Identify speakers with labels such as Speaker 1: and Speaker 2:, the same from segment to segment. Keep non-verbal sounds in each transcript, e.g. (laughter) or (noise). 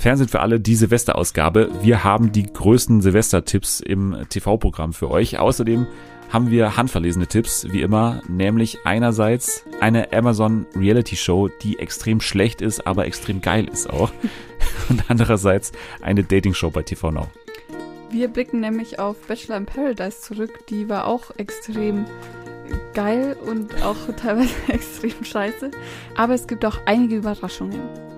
Speaker 1: Fernsehen für alle, die Silvesterausgabe. Wir haben die größten Silvester-Tipps im TV-Programm für euch. Außerdem haben wir handverlesene Tipps, wie immer, nämlich einerseits eine Amazon Reality Show, die extrem schlecht ist, aber extrem geil ist auch. (laughs) Und andererseits eine Dating Show bei TV Now.
Speaker 2: Wir blicken nämlich auf Bachelor in Paradise zurück. Die war auch extrem geil und auch (laughs) teilweise (laughs) extrem scheiße. Aber es gibt auch einige Überraschungen.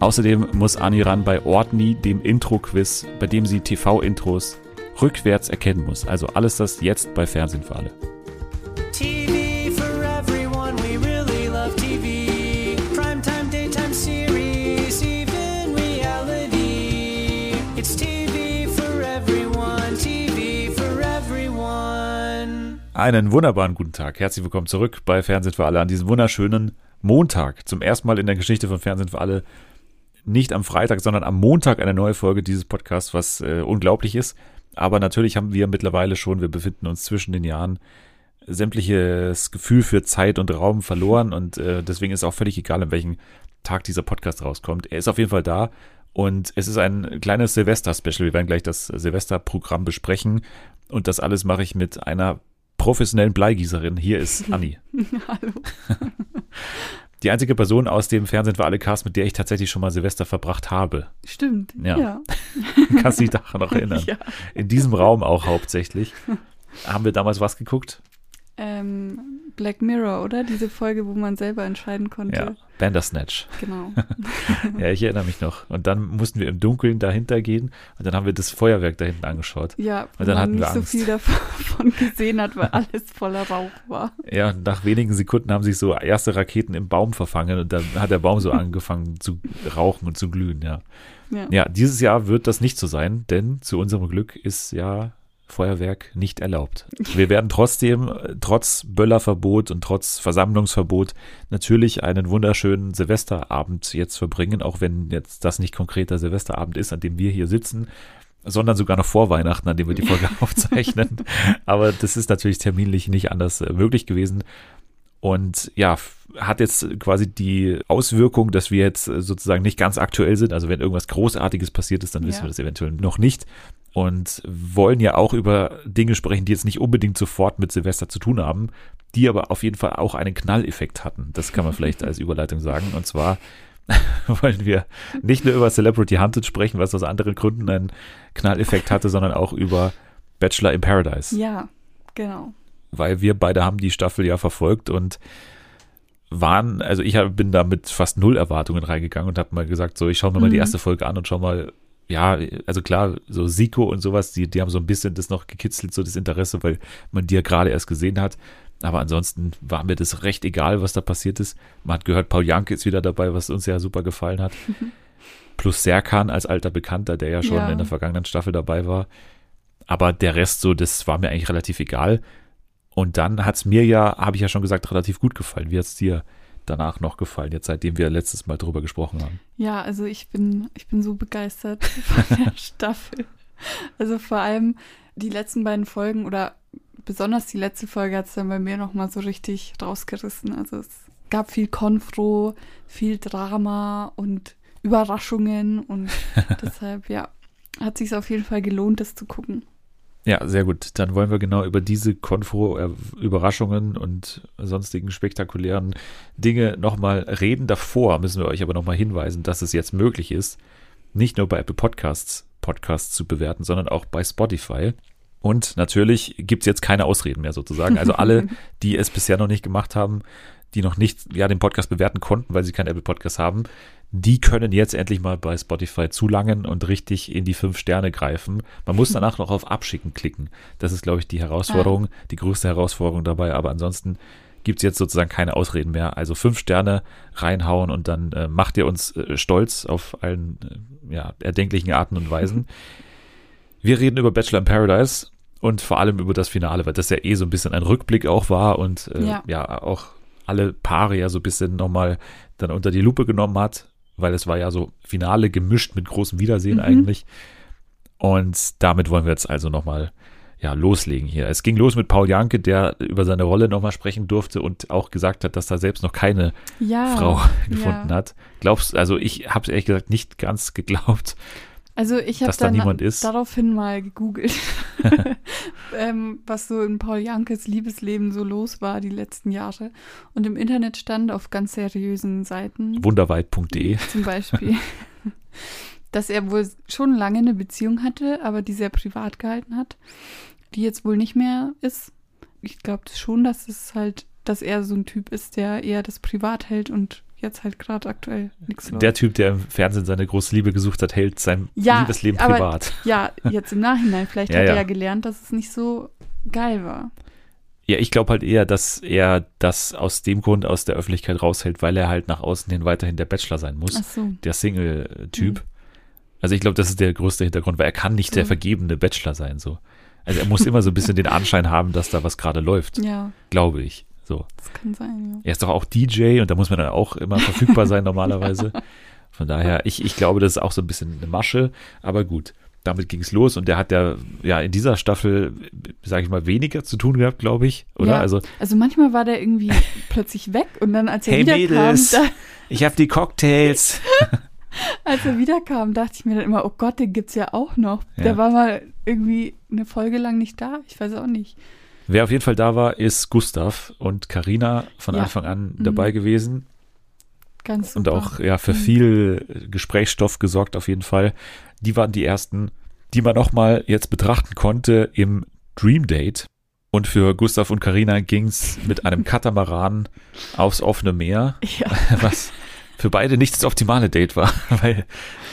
Speaker 1: Außerdem muss Ani ran bei Ortney, dem Intro-Quiz, bei dem sie TV-Intros rückwärts erkennen muss. Also alles das jetzt bei Fernsehen für alle. Einen wunderbaren guten Tag. Herzlich willkommen zurück bei Fernsehen für alle an diesem wunderschönen Montag. Zum ersten Mal in der Geschichte von Fernsehen für alle nicht am Freitag, sondern am Montag eine neue Folge dieses Podcasts, was äh, unglaublich ist. Aber natürlich haben wir mittlerweile schon, wir befinden uns zwischen den Jahren, sämtliches Gefühl für Zeit und Raum verloren und äh, deswegen ist auch völlig egal, an welchem Tag dieser Podcast rauskommt. Er ist auf jeden Fall da und es ist ein kleines Silvester-Special. Wir werden gleich das Silvester-Programm besprechen und das alles mache ich mit einer professionellen Bleigießerin. Hier ist (laughs) Anni.
Speaker 2: Hallo.
Speaker 1: Die einzige Person aus dem Fernsehen für alle Cast, mit der ich tatsächlich schon mal Silvester verbracht habe.
Speaker 2: Stimmt.
Speaker 1: Ja.
Speaker 2: Ja. (laughs)
Speaker 1: Kannst dich daran noch erinnern? (laughs)
Speaker 2: Ja.
Speaker 1: In diesem Raum auch hauptsächlich. Haben wir damals was geguckt?
Speaker 2: Ähm, Black Mirror, oder? Diese Folge, wo man selber entscheiden konnte.
Speaker 1: Ja. Bandersnatch.
Speaker 2: Genau. (laughs)
Speaker 1: Ja, ich erinnere mich noch. Und dann mussten wir im Dunkeln dahinter gehen und dann haben wir das Feuerwerk da hinten angeschaut.
Speaker 2: Ja,
Speaker 1: Und dann
Speaker 2: man
Speaker 1: hatten wir
Speaker 2: nicht so
Speaker 1: Angst.
Speaker 2: viel davon (laughs) gesehen hat, weil (laughs) alles voller Rauch war.
Speaker 1: Ja, und nach wenigen Sekunden haben sich so erste Raketen im Baum verfangen und dann hat der Baum so angefangen zu rauchen und zu glühen, ja.
Speaker 2: Ja.
Speaker 1: Ja, dieses Jahr wird das nicht so sein, denn zu unserem Glück ist ja Feuerwerk nicht erlaubt. Wir werden trotzdem, trotz Böllerverbot und trotz Versammlungsverbot, natürlich einen wunderschönen Silvesterabend jetzt verbringen, auch wenn jetzt das nicht konkret der Silvesterabend ist, an dem wir hier sitzen, sondern sogar noch vor Weihnachten, an dem wir die Folge (laughs) aufzeichnen. Aber das ist natürlich terminlich nicht anders äh, möglich gewesen. Und ja, hat jetzt quasi die Auswirkung, dass wir jetzt äh, sozusagen nicht ganz aktuell sind. Also wenn irgendwas Großartiges passiert ist, dann wissen
Speaker 2: Ja.
Speaker 1: wir das eventuell noch nicht. Und wollen ja auch über Dinge sprechen, die jetzt nicht unbedingt sofort mit Silvester zu tun haben, die aber auf jeden Fall auch einen Knalleffekt hatten. Das kann man vielleicht als (laughs) Überleitung sagen. Und zwar (laughs) wollen wir nicht nur über Celebrity Hunted sprechen, was aus anderen Gründen einen Knalleffekt hatte, sondern auch über Bachelor in Paradise
Speaker 2: Ja, genau.
Speaker 1: Weil wir beide haben die Staffel ja verfolgt und waren, also ich bin da mit fast null Erwartungen reingegangen und habe mal gesagt, so ich schaue mir mal die
Speaker 2: Mhm.
Speaker 1: erste Folge an und schau mal, ja, also klar, so Siko und sowas, die, die haben so ein bisschen das noch gekitzelt, so das Interesse, weil man die ja gerade erst gesehen hat. Aber ansonsten war mir das recht egal, was da passiert ist. Man hat gehört, Paul Janke ist wieder dabei, was uns ja super gefallen hat. (laughs) Plus Serkan als alter Bekannter, der ja schon
Speaker 2: Ja.
Speaker 1: in der vergangenen Staffel dabei war. Aber der Rest so, das war mir eigentlich relativ egal. Und dann hat es mir ja, habe ich ja schon gesagt, relativ gut gefallen. Wie hat es dir danach noch gefallen, jetzt seitdem wir letztes Mal drüber gesprochen haben?
Speaker 2: Ja, also ich bin, ich bin so begeistert (laughs) von der (laughs) Staffel. Also vor allem die letzten beiden Folgen oder besonders die letzte Folge hat es dann bei mir nochmal so richtig rausgerissen. Also es gab viel Konfro, viel Drama und Überraschungen und (laughs) deshalb, ja, hat sich auf jeden Fall gelohnt, das zu gucken.
Speaker 1: Ja, sehr gut. Dann wollen wir genau über diese Konfro-Überraschungen und sonstigen spektakulären Dinge nochmal reden. Davor müssen wir euch aber nochmal hinweisen, dass es jetzt möglich ist, nicht nur bei Apple Podcasts Podcasts zu bewerten, sondern auch bei Spotify. Und natürlich gibt es jetzt keine Ausreden mehr sozusagen. Also alle, (laughs) die es bisher noch nicht gemacht haben, die noch nicht ja, den Podcast bewerten konnten, weil sie keinen Apple Podcast haben, die können jetzt endlich mal bei Spotify zulangen und richtig in die fünf Sterne greifen. Man muss (laughs) danach noch auf Abschicken klicken. Das ist, glaube ich, die Herausforderung, die größte Herausforderung dabei. Aber ansonsten gibt es jetzt sozusagen keine Ausreden mehr. Also fünf Sterne reinhauen und dann äh, macht ihr uns äh, stolz auf allen äh, ja, erdenklichen Arten und Weisen. (laughs) Wir reden über Bachelor in Paradise und vor allem über das Finale, weil das ja eh so ein bisschen ein Rückblick auch war und äh, ja.
Speaker 2: Ja.
Speaker 1: auch alle Paare ja so ein bisschen nochmal dann unter die Lupe genommen hat, weil es war ja so Finale gemischt mit großem Wiedersehen
Speaker 2: Mhm.
Speaker 1: eigentlich. Und damit wollen wir jetzt also nochmal ja, loslegen hier. Es ging los mit Paul Janke, der über seine Rolle nochmal sprechen durfte und auch gesagt hat, dass er selbst noch keine
Speaker 2: Ja.
Speaker 1: Frau (laughs) gefunden
Speaker 2: ja.
Speaker 1: hat. Glaubst also ich habe es ehrlich gesagt nicht ganz geglaubt.
Speaker 2: Also ich habe
Speaker 1: da niemand ist.
Speaker 2: daraufhin mal gegoogelt, (laughs) (laughs) ähm, was so in Paul Jankes Liebesleben so los war die letzten Jahre. Und im Internet stand auf ganz seriösen Seiten
Speaker 1: Wunderweit.de.
Speaker 2: zum Beispiel, (laughs) dass er wohl schon lange eine Beziehung hatte, aber die sehr privat gehalten hat, die jetzt wohl nicht mehr ist. Ich glaube schon, dass es halt, dass er so ein Typ ist, der eher das privat hält und jetzt halt gerade aktuell nichts läuft.
Speaker 1: Der Typ, der im Fernsehen seine große Liebe gesucht hat, hält sein
Speaker 2: Ja,
Speaker 1: Liebesleben
Speaker 2: aber-
Speaker 1: privat.
Speaker 2: Ja, jetzt im Nachhinein. Vielleicht (laughs)
Speaker 1: Ja,
Speaker 2: hat er
Speaker 1: ja.
Speaker 2: gelernt, dass es nicht so geil war.
Speaker 1: Ja, ich glaube halt eher, dass er das aus dem Grund aus der Öffentlichkeit raushält, weil er halt nach außen hin weiterhin der Bachelor sein muss.
Speaker 2: Ach so.
Speaker 1: der Single-Typ.
Speaker 2: Mhm.
Speaker 1: Also ich glaube, das ist der größte Hintergrund, weil er kann nicht der
Speaker 2: Mhm.
Speaker 1: vergebene Bachelor sein. So. Also er muss immer so ein bisschen den Anschein haben, dass da was gerade läuft,
Speaker 2: Ja,
Speaker 1: glaube ich. So.
Speaker 2: das kann sein, ja.
Speaker 1: Er ist doch auch DJ und da muss man dann auch immer verfügbar sein normalerweise. (laughs) Von daher, ich, ich glaube, das ist auch so ein bisschen eine Masche, aber gut. Damit ging es los und der hat ja, ja in dieser Staffel, sage ich mal, weniger zu tun gehabt, glaube ich, oder?
Speaker 2: Ja.
Speaker 1: Also,
Speaker 2: Also manchmal war der irgendwie (laughs) plötzlich weg und dann, als er
Speaker 1: Hey,
Speaker 2: wiederkam,
Speaker 1: Mädels.
Speaker 2: da,
Speaker 1: ich habe die Cocktails. (laughs)
Speaker 2: als er wiederkam, dachte ich mir dann immer, oh Gott, den gibt's ja auch noch.
Speaker 1: Ja.
Speaker 2: Der war mal irgendwie eine Folge lang nicht da. Ich weiß auch nicht.
Speaker 1: Wer auf jeden Fall da war, ist Gustav und Karina von
Speaker 2: Ja.
Speaker 1: Anfang an
Speaker 2: Mhm.
Speaker 1: dabei gewesen.
Speaker 2: Ganz
Speaker 1: und
Speaker 2: super.
Speaker 1: auch ja für
Speaker 2: Mhm.
Speaker 1: viel Gesprächsstoff gesorgt auf jeden Fall. Die waren die ersten, die man noch mal jetzt betrachten konnte im Dream Date. Und für Gustav und Karina ging's mit einem (laughs) Katamaran aufs offene Meer,
Speaker 2: Ja,
Speaker 1: was für beide nicht das optimale Date war, (laughs) weil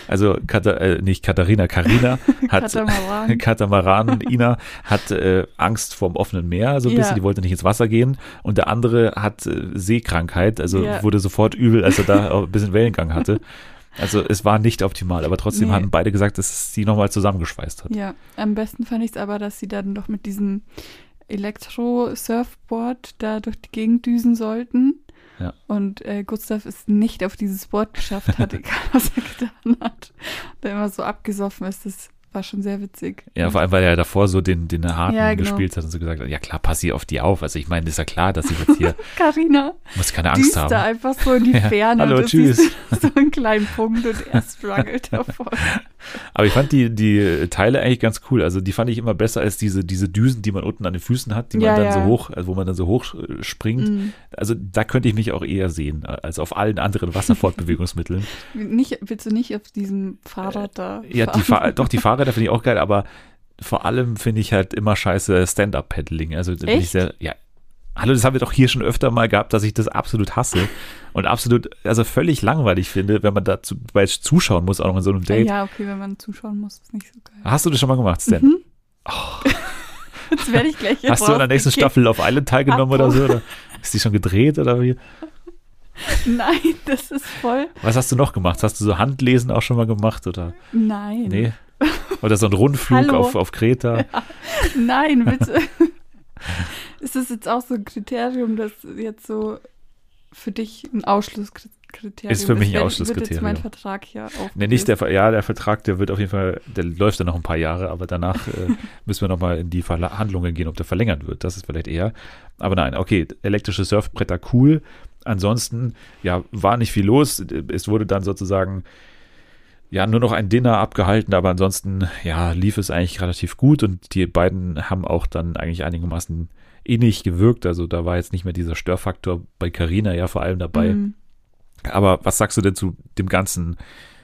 Speaker 1: also Kata, äh, nicht Katharina, Karina (laughs) hat
Speaker 2: Katamaran. (laughs)
Speaker 1: Katamaran, Ina hat äh, Angst vorm offenen Meer, so ein
Speaker 2: Ja.
Speaker 1: bisschen, die wollte nicht ins Wasser gehen. Und der andere hat äh, Seekrankheit, also
Speaker 2: Ja.
Speaker 1: wurde sofort übel, als er da ein bisschen Wellengang hatte. Also es war nicht optimal, aber trotzdem
Speaker 2: Nee.
Speaker 1: haben beide gesagt, dass es sie nochmal zusammengeschweißt hat.
Speaker 2: Ja, am besten fand ich es aber, dass sie dann doch mit diesem Elektro-Surfboard da durch die Gegend düsen sollten.
Speaker 1: Ja.
Speaker 2: Und äh, Gustav es nicht auf dieses Board geschafft hat, (laughs) egal was er getan hat. Der immer so abgesoffen ist, das war schon sehr witzig.
Speaker 1: Ja, vor allem, weil er davor so den, den Harten
Speaker 2: Ja, genau.
Speaker 1: gespielt hat und so gesagt hat, ja klar, pass hier auf die auf. Also ich meine, ist ja klar, dass ich jetzt hier, (laughs)
Speaker 2: Carina
Speaker 1: muss keine Angst haben.
Speaker 2: da einfach so in die (laughs)
Speaker 1: Ja.
Speaker 2: Ferne.
Speaker 1: Hallo,
Speaker 2: und du
Speaker 1: tschüss.
Speaker 2: So einen kleinen Punkt und er struggelt davor.
Speaker 1: Aber ich fand die, die Teile eigentlich ganz cool. Also die fand ich immer besser als diese, diese Düsen, die man unten an den Füßen hat, die man
Speaker 2: Ja,
Speaker 1: dann
Speaker 2: ja.
Speaker 1: so hoch, also wo man dann so hoch äh, springt.
Speaker 2: Mhm.
Speaker 1: Also da könnte ich mich auch eher sehen, als auf allen anderen Wasserfortbewegungsmitteln.
Speaker 2: Nicht, willst du nicht auf diesem Fahrrad da
Speaker 1: ja, die? Fahr doch, die Fahrräder finde ich auch geil, aber vor allem finde ich halt immer scheiße Stand-Up-Paddling. Also
Speaker 2: Echt?
Speaker 1: sehr, ja. Hallo, das haben wir doch hier schon öfter mal gehabt, dass ich das absolut hasse und absolut, also völlig langweilig finde, wenn man dazu bei zuschauen muss, auch noch in so einem Date.
Speaker 2: Ja, okay, wenn man zuschauen muss, ist nicht so geil.
Speaker 1: Hast du das schon mal gemacht, Stan?
Speaker 2: Mhm. Jetzt werde ich gleich
Speaker 1: Hast du in der nächsten. Staffel auf Island teilgenommen oder
Speaker 2: Abbruch.
Speaker 1: so? Oder ist die schon gedreht oder wie?
Speaker 2: Nein, das ist voll.
Speaker 1: Was hast du noch gemacht? Hast du so Handlesen auch schon mal gemacht oder?
Speaker 2: Nein.
Speaker 1: Nee. Oder so ein Rundflug auf, auf Kreta?
Speaker 2: Nein, bitte. (laughs) ist das jetzt auch so ein Kriterium, das jetzt so für dich ein Ausschlusskriterium
Speaker 1: Ist für mich ein Ausschlusskriterium.
Speaker 2: Jetzt mein Vertrag hier aufgelöst.
Speaker 1: Nee, nicht der, ja, der Vertrag, der wird auf jeden Fall, der läuft dann noch ein paar Jahre, aber danach äh, (laughs) müssen wir nochmal in die Verhandlungen gehen, ob der verlängert wird. Das ist vielleicht eher. Aber nein, okay, elektrische Surfbretter cool. Ansonsten, ja, war nicht viel los. Es wurde dann sozusagen, ja, nur noch ein Dinner abgehalten, aber ansonsten, ja, lief es eigentlich relativ gut und die beiden haben auch dann eigentlich einigermaßen innig gewirkt. Also da war jetzt nicht mehr dieser Störfaktor bei Carina ja vor allem dabei.
Speaker 2: Mhm.
Speaker 1: Aber was sagst du denn zu dem ganzen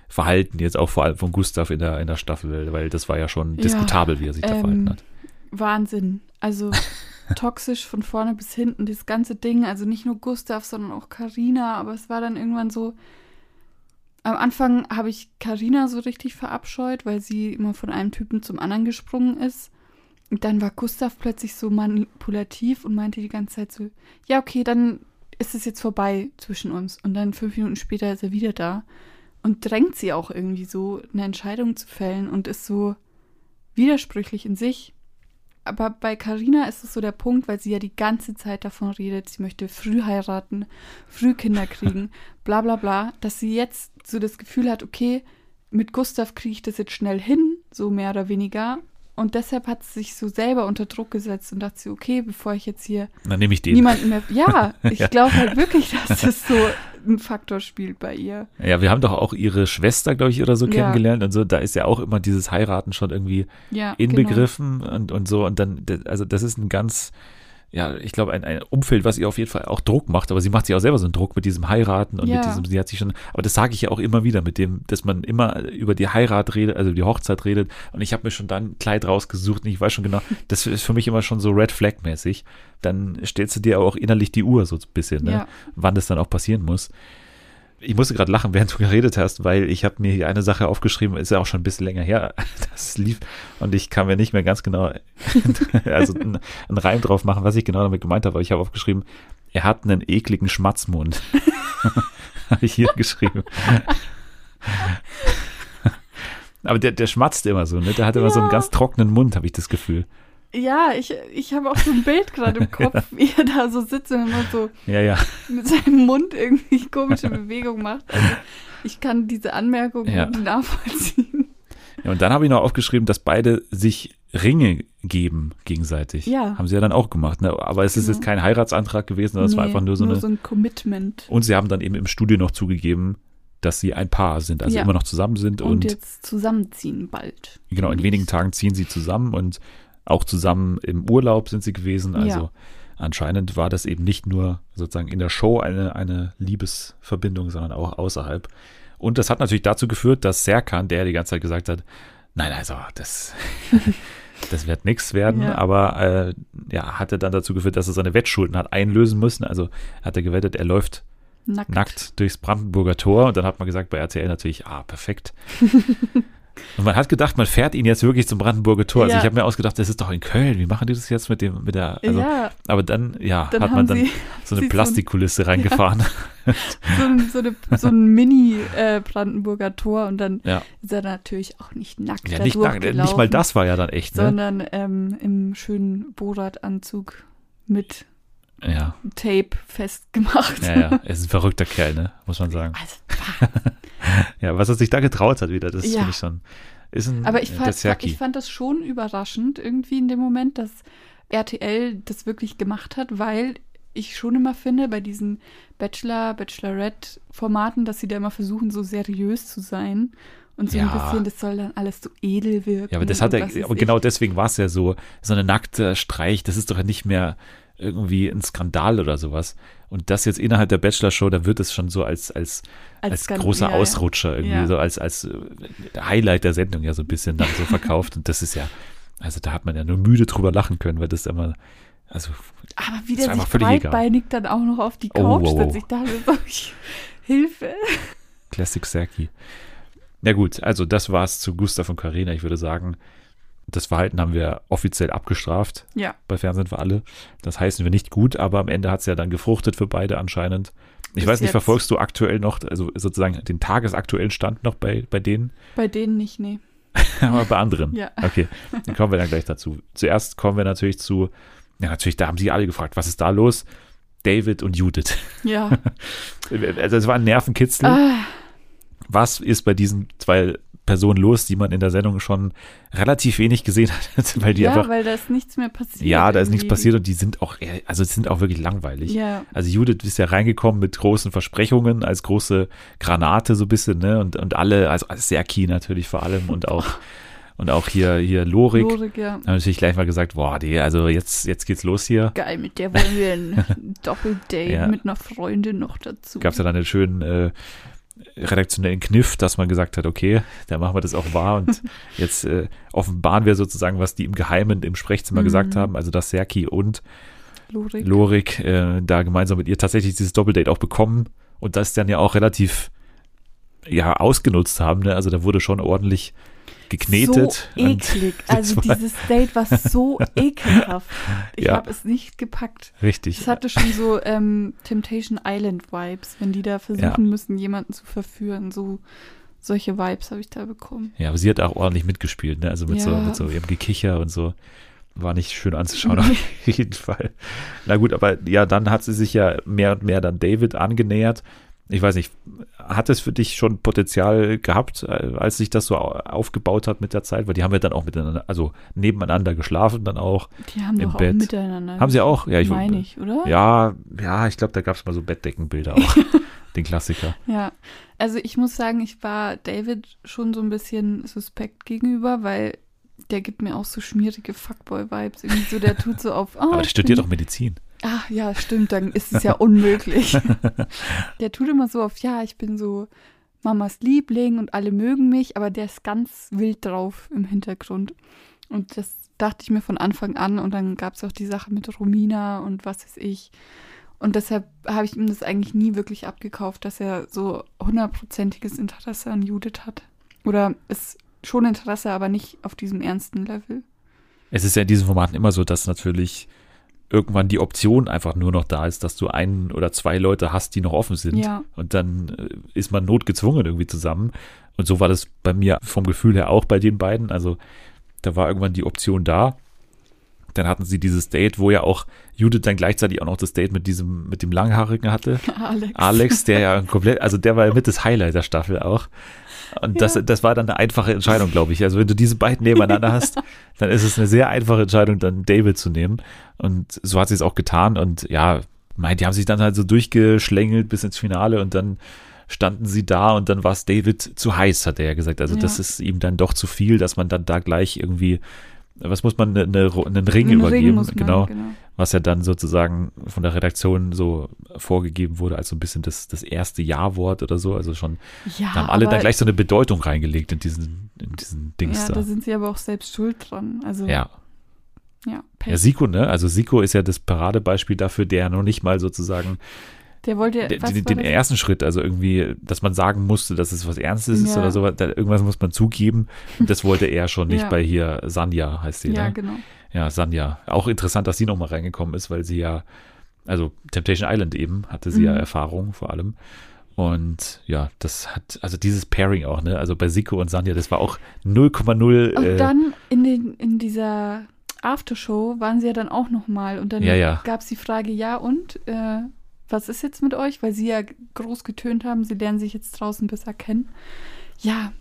Speaker 1: Verhalten jetzt auch vor allem von Gustav in der, in der Staffel? Weil das war ja schon
Speaker 2: Ja,
Speaker 1: diskutabel, wie er sich da
Speaker 2: ähm,
Speaker 1: verhalten hat.
Speaker 2: Wahnsinn. Also (laughs) toxisch von vorne bis hinten, das ganze Ding. Also nicht nur Gustav, sondern auch Karina. Aber es war dann irgendwann so. Am Anfang habe ich Karina so richtig verabscheut, weil sie immer von einem Typen zum anderen gesprungen ist. Und dann war Gustav plötzlich so manipulativ und meinte die ganze Zeit so: Ja, okay, dann ist es jetzt vorbei zwischen uns. Und dann fünf Minuten später ist er wieder da und drängt sie auch irgendwie so, eine Entscheidung zu fällen und ist so widersprüchlich in sich. Aber bei Carina ist es so der Punkt, weil sie ja die ganze Zeit davon redet, sie möchte früh heiraten, früh Kinder kriegen, (laughs) bla bla bla, dass sie jetzt so das Gefühl hat, okay, mit Gustav kriege ich das jetzt schnell hin, so mehr oder weniger. Und deshalb hat sie sich so selber unter Druck gesetzt und dachte sie, okay, bevor ich jetzt hier
Speaker 1: Dann nehme ich den.
Speaker 2: niemanden mehr. Ja, (laughs) ich
Speaker 1: Ja.
Speaker 2: glaube halt wirklich, dass das so einen Faktor spielt bei ihr.
Speaker 1: Ja, wir haben doch auch ihre Schwester, glaube ich, oder so
Speaker 2: Ja.
Speaker 1: kennengelernt und so. Da ist ja auch immer dieses Heiraten schon irgendwie
Speaker 2: Ja,
Speaker 1: inbegriffen und, und so. Und dann, also das ist ein ganz, ja, ich glaube, ein, ein Umfeld, was ihr auf jeden Fall auch Druck macht. Aber sie macht sich auch selber so einen Druck mit diesem Heiraten und
Speaker 2: Ja.
Speaker 1: mit diesem, sie hat sich schon, aber das sage ich ja auch immer wieder mit dem, dass man immer über die Heirat redet, also die Hochzeit redet. Und ich habe mir schon dann ein Kleid rausgesucht und ich weiß schon genau, (laughs) das ist für mich immer schon so Red Flag mäßig. Dann stellst du dir auch innerlich die Uhr so ein bisschen, ne?
Speaker 2: Ja.
Speaker 1: wann das dann auch passieren muss. Ich musste gerade lachen, während du geredet hast, weil ich habe mir hier eine Sache aufgeschrieben, ist ja auch schon ein bisschen länger her, (laughs) das lief und ich kann mir nicht mehr ganz genau (laughs) also einen, einen Reim drauf machen, was ich genau damit gemeint habe, aber ich habe aufgeschrieben, er hat einen ekligen Schmatzmund. (laughs) habe ich hier geschrieben. Aber der, der schmatzt immer so, ne? Der hat immer so einen
Speaker 2: Ja.
Speaker 1: ganz trockenen Mund, habe ich das Gefühl.
Speaker 2: Ja, ich, ich habe auch so ein Bild gerade im (laughs) Kopf, wie er da so sitzt und immer so
Speaker 1: Ja, ja.
Speaker 2: mit seinem Mund irgendwie komische Bewegungen macht. Also (laughs) ich kann diese Anmerkung
Speaker 1: Ja.
Speaker 2: irgendwie nachvollziehen.
Speaker 1: Ja, und dann habe ich noch aufgeschrieben, dass beide sich Ringe geben gegenseitig.
Speaker 2: Ja.
Speaker 1: Haben sie ja dann auch gemacht. Ne? Aber es ist
Speaker 2: Genau.
Speaker 1: jetzt kein Heiratsantrag gewesen, sondern es war
Speaker 2: Nee,
Speaker 1: einfach nur so eine.
Speaker 2: so ein Commitment.
Speaker 1: und sie haben dann eben im Studio noch zugegeben, dass sie ein Paar sind, also
Speaker 2: Ja.
Speaker 1: immer noch zusammen sind
Speaker 2: Und,
Speaker 1: und,
Speaker 2: jetzt zusammenziehen bald.
Speaker 1: genau, in wenigen Tagen ziehen sie zusammen und auch zusammen im Urlaub sind sie gewesen. Also
Speaker 2: Ja.
Speaker 1: anscheinend war das eben nicht nur sozusagen in der Show eine, eine Liebesverbindung, sondern auch außerhalb. Und das hat natürlich dazu geführt, dass Serkan, der die ganze Zeit gesagt hat, nein, also das, (laughs) das wird nichts werden,
Speaker 2: Ja.
Speaker 1: aber äh, ja, hatte dann dazu geführt, dass er seine Wettschulden hat einlösen müssen. Also hat er gewettet, er läuft
Speaker 2: Nackt.
Speaker 1: nackt durchs Brandenburger Tor und dann hat man gesagt bei RTL natürlich, ah, perfekt. (laughs) und man hat gedacht, man fährt ihn jetzt wirklich zum Brandenburger Tor. Also
Speaker 2: Ja.
Speaker 1: ich habe mir ausgedacht, das ist doch in Köln. Wie machen die das jetzt mit dem, mit der, also,
Speaker 2: ja,
Speaker 1: aber dann, ja,
Speaker 2: dann
Speaker 1: hat man dann
Speaker 2: sie
Speaker 1: so eine
Speaker 2: sie so ein-
Speaker 1: Plastikkulisse (laughs) reingefahren.
Speaker 2: so ein, so eine, so ein Mini-Brandenburger Tor und dann
Speaker 1: Ja,
Speaker 2: ist er natürlich auch nicht nackt
Speaker 1: ja nicht, lang, nicht mal das war ja dann echt, ne?
Speaker 2: sondern ähm, im schönen Borat-Anzug mit
Speaker 1: Ja,
Speaker 2: Tape festgemacht.
Speaker 1: ja, ja. Er ist ein verrückter Kerl, ne? Muss man sagen.
Speaker 2: Also, (laughs)
Speaker 1: Ja, was er sich da getraut hat wieder, das
Speaker 2: Ja.
Speaker 1: finde ich schon. Ist ein,
Speaker 2: aber ich
Speaker 1: äh,
Speaker 2: fand, ich fand das schon überraschend irgendwie in dem Moment, dass RTL das wirklich gemacht hat, weil ich schon immer finde, bei diesen Bachelor, Bachelorette-Formaten, dass sie da immer versuchen, so seriös zu sein. Und so
Speaker 1: Ja.
Speaker 2: ein bisschen, das soll dann alles so edel wirken.
Speaker 1: Ja, aber das hat er, aber genau deswegen war es ja so, so eine nackte Streich, das ist doch nicht mehr irgendwie ein Skandal oder sowas. Und das jetzt innerhalb der Bachelor-Show, da wird es schon so als, als, als,
Speaker 2: Skandal-
Speaker 1: großer
Speaker 2: ja.
Speaker 1: Ausrutscher irgendwie,
Speaker 2: Ja.
Speaker 1: so als, als äh, Highlight der Sendung ja so ein bisschen dann so verkauft. Und das ist ja, also da hat man ja nur müde drüber lachen können, weil das immer, also
Speaker 2: Aber wie der sich
Speaker 1: völlig egal.
Speaker 2: breitbeinig dann auch noch auf die
Speaker 1: Oh,
Speaker 2: Couch
Speaker 1: wow, wow.
Speaker 2: setzt. Ich dachte, Hilfe.
Speaker 1: Classic Serki. Ja gut, also das war's zu Gustav und Karina. Ich würde sagen, das Verhalten haben wir offiziell abgestraft.
Speaker 2: Ja,
Speaker 1: bei Fernsehen für alle. Das heißen wir nicht gut, aber am Ende hat es ja dann gefruchtet für beide anscheinend. Ich
Speaker 2: Bis
Speaker 1: weiß nicht,
Speaker 2: jetzt.
Speaker 1: verfolgst du aktuell noch, also sozusagen den tagesaktuellen Stand noch bei, bei denen,
Speaker 2: bei denen nicht, nee. (laughs)
Speaker 1: aber bei anderen?
Speaker 2: Ja.
Speaker 1: Okay, dann kommen wir dann gleich dazu. Zuerst kommen wir natürlich zu, ja natürlich, da haben sie alle gefragt, was ist da los? David und Judith.
Speaker 2: Ja. (laughs)
Speaker 1: Also es war ein Nervenkitzel.
Speaker 2: ah,
Speaker 1: Was ist bei diesen zwei Personen los, die man in der Sendung schon relativ wenig gesehen hat, (laughs) weil die
Speaker 2: ja,
Speaker 1: einfach,
Speaker 2: weil da ist nichts mehr passiert.
Speaker 1: ja, da ist nichts passiert und die sind auch, also die sind auch wirklich langweilig.
Speaker 2: Ja,
Speaker 1: Also Judith ist ja reingekommen mit großen Versprechungen, als große Granate so ein bisschen, ne? Und, und alle, also Serki natürlich vor allem und auch, (laughs) und auch hier, hier Lorik.
Speaker 2: Lorik, ja.
Speaker 1: Haben natürlich gleich mal gesagt, boah, die, also jetzt, jetzt geht's los hier.
Speaker 2: Geil, mit der wollen wir ein (laughs) Doppeldate
Speaker 1: Ja.
Speaker 2: mit einer Freundin noch dazu.
Speaker 1: Gab's ja dann einen schönen äh, redaktionellen Kniff, dass man gesagt hat, okay, da machen wir das auch wahr und (laughs) jetzt äh, offenbaren wir sozusagen, was die im Geheimen im Sprechzimmer
Speaker 2: Mhm.
Speaker 1: gesagt haben, also dass Serki und
Speaker 2: Lorik.
Speaker 1: Lorik äh, da gemeinsam mit ihr tatsächlich dieses Doppeldate auch bekommen und das dann ja auch relativ ja ausgenutzt haben. Ne? Also da wurde schon ordentlich geknetet.
Speaker 2: So eklig. (laughs) Also dieses Date war so (laughs) ekelhaft. Ich
Speaker 1: Ja.
Speaker 2: habe es nicht gepackt.
Speaker 1: richtig.
Speaker 2: Es hatte schon so ähm, Temptation Island Vibes, wenn die da versuchen
Speaker 1: Ja.
Speaker 2: müssen, jemanden zu verführen. So solche Vibes habe ich da bekommen.
Speaker 1: Ja, aber sie hat auch ordentlich mitgespielt, ne? Also mit, so,
Speaker 2: Ja.
Speaker 1: mit so ihrem Gekicher und so. War nicht schön anzuschauen, auf (laughs) jeden Fall. Na gut, aber ja, dann hat sie sich ja mehr und mehr dann David angenähert. Ich weiß nicht, hat es für dich schon Potenzial gehabt, äh, als sich das so au- aufgebaut hat mit der Zeit? Weil die haben ja dann auch miteinander, also nebeneinander geschlafen dann auch.
Speaker 2: Die haben
Speaker 1: Im
Speaker 2: doch
Speaker 1: Bett.
Speaker 2: auch miteinander.
Speaker 1: Haben sie auch? Ja, ich
Speaker 2: meine ich, oder?
Speaker 1: Ja, ja, ich glaube, da gab es mal so Bettdeckenbilder auch. (laughs) den Klassiker.
Speaker 2: Ja, also ich muss sagen, ich war David schon so ein bisschen suspekt gegenüber, weil der gibt mir auch so schmierige Fuckboy-Vibes. Irgendwie so, der tut so auf. (laughs) Oh,
Speaker 1: Aber der studiert doch Medizin.
Speaker 2: Ah, ja, stimmt, dann ist es ja (laughs) unmöglich. der tut immer so auf, ja, ich bin so Mamas Liebling und alle mögen mich, aber der ist ganz wild drauf im Hintergrund. Und das dachte ich mir von Anfang an. Und dann gab es auch die Sache mit Romina und was weiß ich. Und deshalb habe ich ihm das eigentlich nie wirklich abgekauft, dass er so hundertprozentiges Interesse an Judith hat. Oder ist schon Interesse, aber nicht auf diesem ernsten Level.
Speaker 1: Es ist ja in diesen Formaten immer so, dass natürlich irgendwann die Option einfach nur noch da ist, dass du einen oder zwei Leute hast, die noch offen sind.
Speaker 2: Ja.
Speaker 1: Und dann äh, ist man notgezwungen irgendwie zusammen. Und so war das bei mir vom Gefühl her auch bei den beiden. Also da war irgendwann die Option da. Dann hatten sie dieses Date, wo ja auch Judith dann gleichzeitig auch noch das Date mit diesem, mit dem Langhaarigen hatte. (laughs)
Speaker 2: Alex.
Speaker 1: Alex, der ja komplett, also der war ja mit das Highlight der Staffel auch. Und das,
Speaker 2: Ja.
Speaker 1: das war dann eine einfache Entscheidung, glaube ich. Also wenn du diese beiden nebeneinander hast, dann ist es eine sehr einfache Entscheidung, dann David zu nehmen. Und so hat sie es auch getan. Und ja, mein, die haben sich dann halt so durchgeschlängelt bis ins Finale und dann standen sie da und dann war es David zu heiß, hat er ja gesagt. Also das
Speaker 2: Ja.
Speaker 1: ist ihm dann doch zu viel, dass man dann da gleich irgendwie, was muss man, eine, eine, einen Ring
Speaker 2: Einen
Speaker 1: übergeben,
Speaker 2: muss man,
Speaker 1: genau
Speaker 2: genau.
Speaker 1: Was ja dann sozusagen von der Redaktion so vorgegeben wurde als so ein bisschen das, das erste Ja-Wort oder so. Also schon,
Speaker 2: Ja,
Speaker 1: da haben alle dann gleich so eine Bedeutung reingelegt in diesen, in diesen Dings
Speaker 2: Ja,
Speaker 1: da.
Speaker 2: da sind sie aber auch selbst schuld dran. Also,
Speaker 1: Ja.
Speaker 2: ja, Pech.
Speaker 1: ja, Siko, ne? Also Siko ist ja das Paradebeispiel dafür, der noch nicht mal sozusagen
Speaker 2: der wollte,
Speaker 1: den,
Speaker 2: was
Speaker 1: den, den ersten Schritt, also irgendwie, dass man sagen musste, dass es was Ernstes ist
Speaker 2: Ja.
Speaker 1: oder so, da, irgendwas muss man zugeben. (laughs) Das wollte er schon nicht
Speaker 2: Ja.
Speaker 1: bei hier Sanja, heißt sie,
Speaker 2: Ja,
Speaker 1: ne?
Speaker 2: genau.
Speaker 1: Ja, Sanja. Auch interessant, dass sie nochmal reingekommen ist, weil sie ja, also Temptation Island eben, hatte sie ja
Speaker 2: Mhm.
Speaker 1: Erfahrung vor allem. Und ja, das hat, also dieses Pairing auch, ne? Also bei Siko und Sanja, das war auch 0,0.
Speaker 2: Und
Speaker 1: Äh,
Speaker 2: dann in, den, in dieser Aftershow waren sie ja dann auch nochmal und dann
Speaker 1: Ja, ja.
Speaker 2: gab es die Frage, ja und, äh, was ist jetzt mit euch? Weil sie ja groß getönt haben, sie lernen sich jetzt draußen besser kennen. Ja,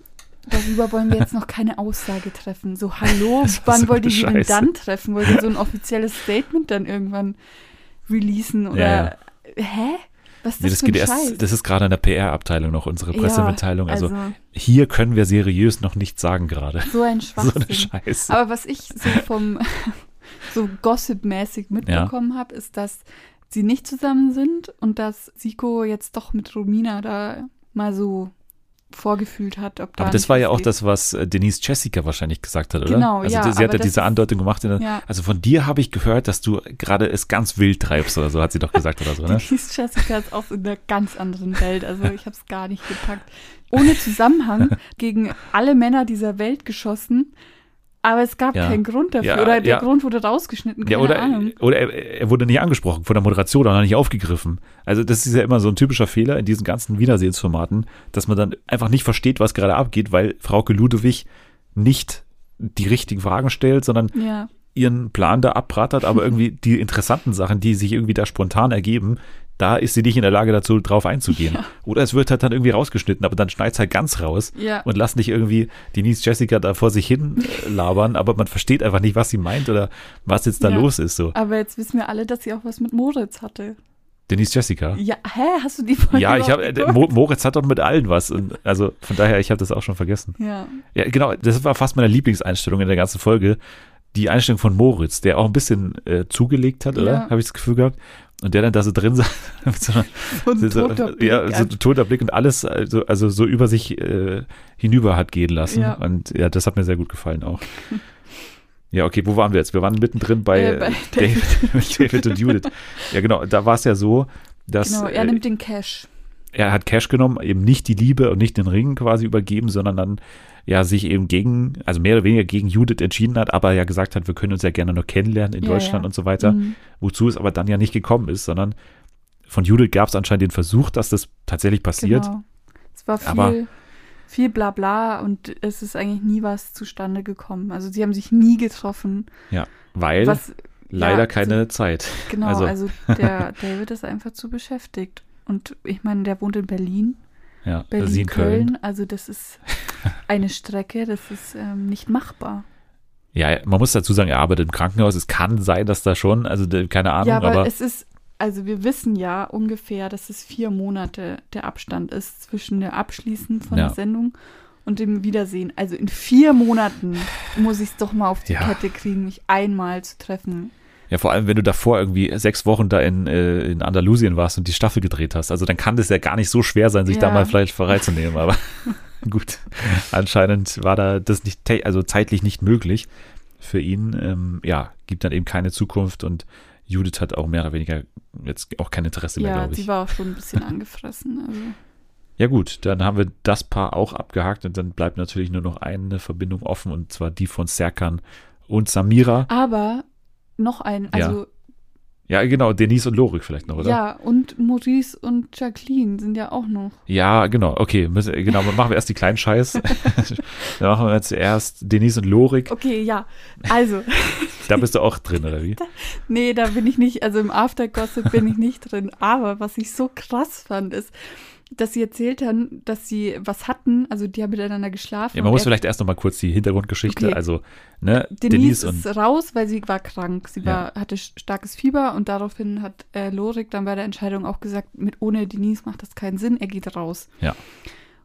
Speaker 2: darüber wollen wir jetzt noch keine Aussage treffen. So, hallo, (laughs) wann
Speaker 1: so
Speaker 2: wollt ihr denn dann treffen? Wollt ihr so ein offizielles Statement dann irgendwann releasen? Oder,
Speaker 1: Ja,
Speaker 2: hä? Was ist
Speaker 1: nee,
Speaker 2: das,
Speaker 1: das geht erst, das ist gerade in der PR-Abteilung noch unsere
Speaker 2: Ja,
Speaker 1: Pressemitteilung. also,
Speaker 2: also
Speaker 1: hier können wir seriös noch nichts sagen gerade.
Speaker 2: so ein (laughs)
Speaker 1: So
Speaker 2: Schwachsinn.
Speaker 1: eine Scheiße.
Speaker 2: Aber was ich so vom (laughs) so Gossip-mäßig mitbekommen habe, ist, dass sie nicht zusammen sind und dass Siko jetzt doch mit Romina da mal so vorgefühlt hat, ob da
Speaker 1: Aber das war ja auch
Speaker 2: geht.
Speaker 1: das, was äh, Denise Jessica wahrscheinlich gesagt hat, oder?
Speaker 2: Genau,
Speaker 1: also
Speaker 2: ja,
Speaker 1: sie hat ja diese Andeutung gemacht. Der,
Speaker 2: Ja.
Speaker 1: Also von dir habe ich gehört, dass du gerade es ganz wild treibst oder so, hat sie doch gesagt oder so, ne? (laughs)
Speaker 2: Denise Jessica ist auch in einer ganz anderen Welt. Also ich habe es gar nicht gepackt. Ohne Zusammenhang (laughs) gegen alle Männer dieser Welt geschossen. Aber es gab
Speaker 1: Ja.
Speaker 2: keinen Grund dafür.
Speaker 1: Ja,
Speaker 2: oder der
Speaker 1: ja.
Speaker 2: Grund wurde rausgeschnitten.
Speaker 1: Ja,
Speaker 2: Keine
Speaker 1: oder,
Speaker 2: Ahnung.
Speaker 1: oder er, er wurde nicht angesprochen von der Moderation oder nicht aufgegriffen. Also das ist ja immer so ein typischer Fehler in diesen ganzen Wiedersehensformaten, dass man dann einfach nicht versteht, was gerade abgeht, weil Frauke Ludewig nicht die richtigen Fragen stellt, sondern
Speaker 2: Ja.
Speaker 1: ihren Plan da abbrattert, aber (laughs) irgendwie die interessanten Sachen, die sich irgendwie da spontan ergeben, da ist sie nicht in der Lage dazu, drauf einzugehen. (laughs)
Speaker 2: Ja.
Speaker 1: Oder es wird halt dann irgendwie rausgeschnitten, aber dann schneidet es halt ganz raus
Speaker 2: Ja.
Speaker 1: und lass nicht irgendwie Denise Jessica da vor sich hin äh, labern, aber man versteht einfach nicht, was sie meint oder was jetzt da
Speaker 2: Ja.
Speaker 1: los ist. So.
Speaker 2: Aber jetzt wissen wir alle, dass sie auch was mit Moritz hatte.
Speaker 1: Denise Jessica.
Speaker 2: Ja, hä? Hast du die Folge
Speaker 1: Ja, ich habe
Speaker 2: überhaupt
Speaker 1: Mo Moritz hat doch mit allen was. Und also von daher, ich habe das auch schon vergessen.
Speaker 2: Ja.
Speaker 1: Ja, genau, das war fast meine Lieblingseinstellung in der ganzen Folge. Die Einstellung von Moritz, der auch ein bisschen äh, zugelegt hat, oder?
Speaker 2: Ja.
Speaker 1: Habe ich das Gefühl gehabt. Und der dann da so drin saß. (laughs) mit so einer-
Speaker 2: So
Speaker 1: so,
Speaker 2: toter Blick.
Speaker 1: ja, so toter Blick und alles also, also so über sich äh, hinüber hat gehen lassen.
Speaker 2: Ja.
Speaker 1: Und ja, das hat mir sehr gut gefallen auch. Ja, okay, wo waren wir jetzt? Wir waren mittendrin bei,
Speaker 2: Äh, bei (laughs)
Speaker 1: David, mit David und Judith. Ja, genau, da war es ja so, dass
Speaker 2: genau, er
Speaker 1: äh,
Speaker 2: nimmt den Cash.
Speaker 1: er hat Cash genommen, eben nicht die Liebe und nicht den Ring quasi übergeben, sondern dann ja sich eben gegen, also mehr oder weniger gegen Judith entschieden hat, aber ja gesagt hat, wir können uns ja gerne noch kennenlernen in
Speaker 2: Ja,
Speaker 1: Deutschland
Speaker 2: ja.
Speaker 1: und so weiter.
Speaker 2: Mhm.
Speaker 1: Wozu es aber dann ja nicht gekommen ist, sondern von Judith gab es anscheinend den Versuch, dass das tatsächlich passiert.
Speaker 2: Genau. Es war viel,
Speaker 1: Aber-
Speaker 2: viel Blabla und es ist eigentlich nie was zustande gekommen. Also sie haben sich nie getroffen.
Speaker 1: Weil
Speaker 2: Was
Speaker 1: leider
Speaker 2: ja,
Speaker 1: keine Zeit.
Speaker 2: Genau,
Speaker 1: also-
Speaker 2: also, der David ist einfach zu beschäftigt. Und ich meine, der wohnt in Berlin,
Speaker 1: Ja,
Speaker 2: Berlin, Köln.
Speaker 1: Köln.
Speaker 2: Also das ist eine Strecke, das ist ähm, nicht machbar.
Speaker 1: Ja, man muss dazu sagen, er arbeitet im Krankenhaus. Es kann sein, dass da schon, also keine Ahnung,
Speaker 2: ja, aber,
Speaker 1: aber
Speaker 2: es ist, also wir wissen ja ungefähr, dass es vier Monate der Abstand ist zwischen der Abschließen von
Speaker 1: Ja.
Speaker 2: der Sendung und dem Wiedersehen. Also in vier Monaten muss ich es doch mal auf die
Speaker 1: Ja.
Speaker 2: Kette kriegen, mich einmal zu treffen.
Speaker 1: Ja, vor allem, wenn du davor irgendwie sechs Wochen da in, äh, in Andalusien warst und die Staffel gedreht hast. Also dann kann das ja gar nicht so schwer sein, sich da
Speaker 2: Ja.
Speaker 1: mal vielleicht freizunehmen. Aber (laughs) gut, anscheinend war da das nicht, also zeitlich nicht möglich für ihn. Ähm, ja, gibt dann eben keine Zukunft und Judith hat auch mehr oder weniger jetzt auch kein Interesse mehr,
Speaker 2: Ja,
Speaker 1: glaube
Speaker 2: sie
Speaker 1: ich.
Speaker 2: war auch schon ein bisschen angefressen. Also.
Speaker 1: Ja gut, dann haben wir das Paar auch abgehakt und dann bleibt natürlich nur noch eine Verbindung offen und zwar die von Serkan und Samira.
Speaker 2: Aber noch ein,
Speaker 1: Ja.
Speaker 2: also
Speaker 1: Ja, genau, Denise und Lorik vielleicht noch, oder?
Speaker 2: ja, und Maurice und Jacqueline sind ja auch noch.
Speaker 1: Ja, genau, okay, müssen, genau, machen wir erst die kleinen Scheiß. (laughs) (laughs) dann machen wir zuerst Denise und Lorik.
Speaker 2: Okay, ja. Also, (laughs)
Speaker 1: Da bist du auch drin, oder wie?
Speaker 2: nee, da bin ich nicht, also im After Gossip bin ich nicht drin. Aber was ich so krass fand, ist, dass sie erzählt haben, dass sie was hatten, also die haben miteinander geschlafen.
Speaker 1: Ja, man muss vielleicht erst noch mal kurz die Hintergrundgeschichte,
Speaker 2: Okay.
Speaker 1: also, ne,
Speaker 2: Denise,
Speaker 1: Denise,
Speaker 2: ist raus, weil sie war krank. Sie
Speaker 1: Ja.
Speaker 2: war, hatte sch- starkes Fieber und daraufhin hat äh, Lorik dann bei der Entscheidung auch gesagt, mit ohne Denise macht das keinen Sinn, er geht raus.
Speaker 1: Ja.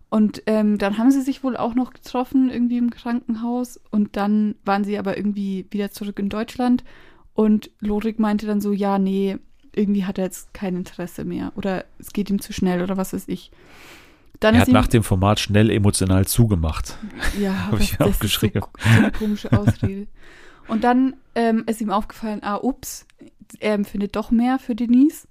Speaker 2: Und ähm, dann haben sie sich wohl auch noch getroffen, irgendwie im Krankenhaus. Und dann waren sie aber irgendwie wieder zurück in Deutschland. Und Lorik meinte dann so, ja, nee, irgendwie hat er jetzt kein Interesse mehr. Oder es geht ihm zu schnell oder was weiß ich. Dann
Speaker 1: er hat
Speaker 2: ihm,
Speaker 1: nach dem Format schnell emotional zugemacht. (laughs)
Speaker 2: ja, (laughs)
Speaker 1: Hab ich aufgeschrieben.
Speaker 2: Ist so, so eine komische Ausrede. Und dann ähm, ist ihm aufgefallen, ah, ups, er empfindet doch mehr für Denise.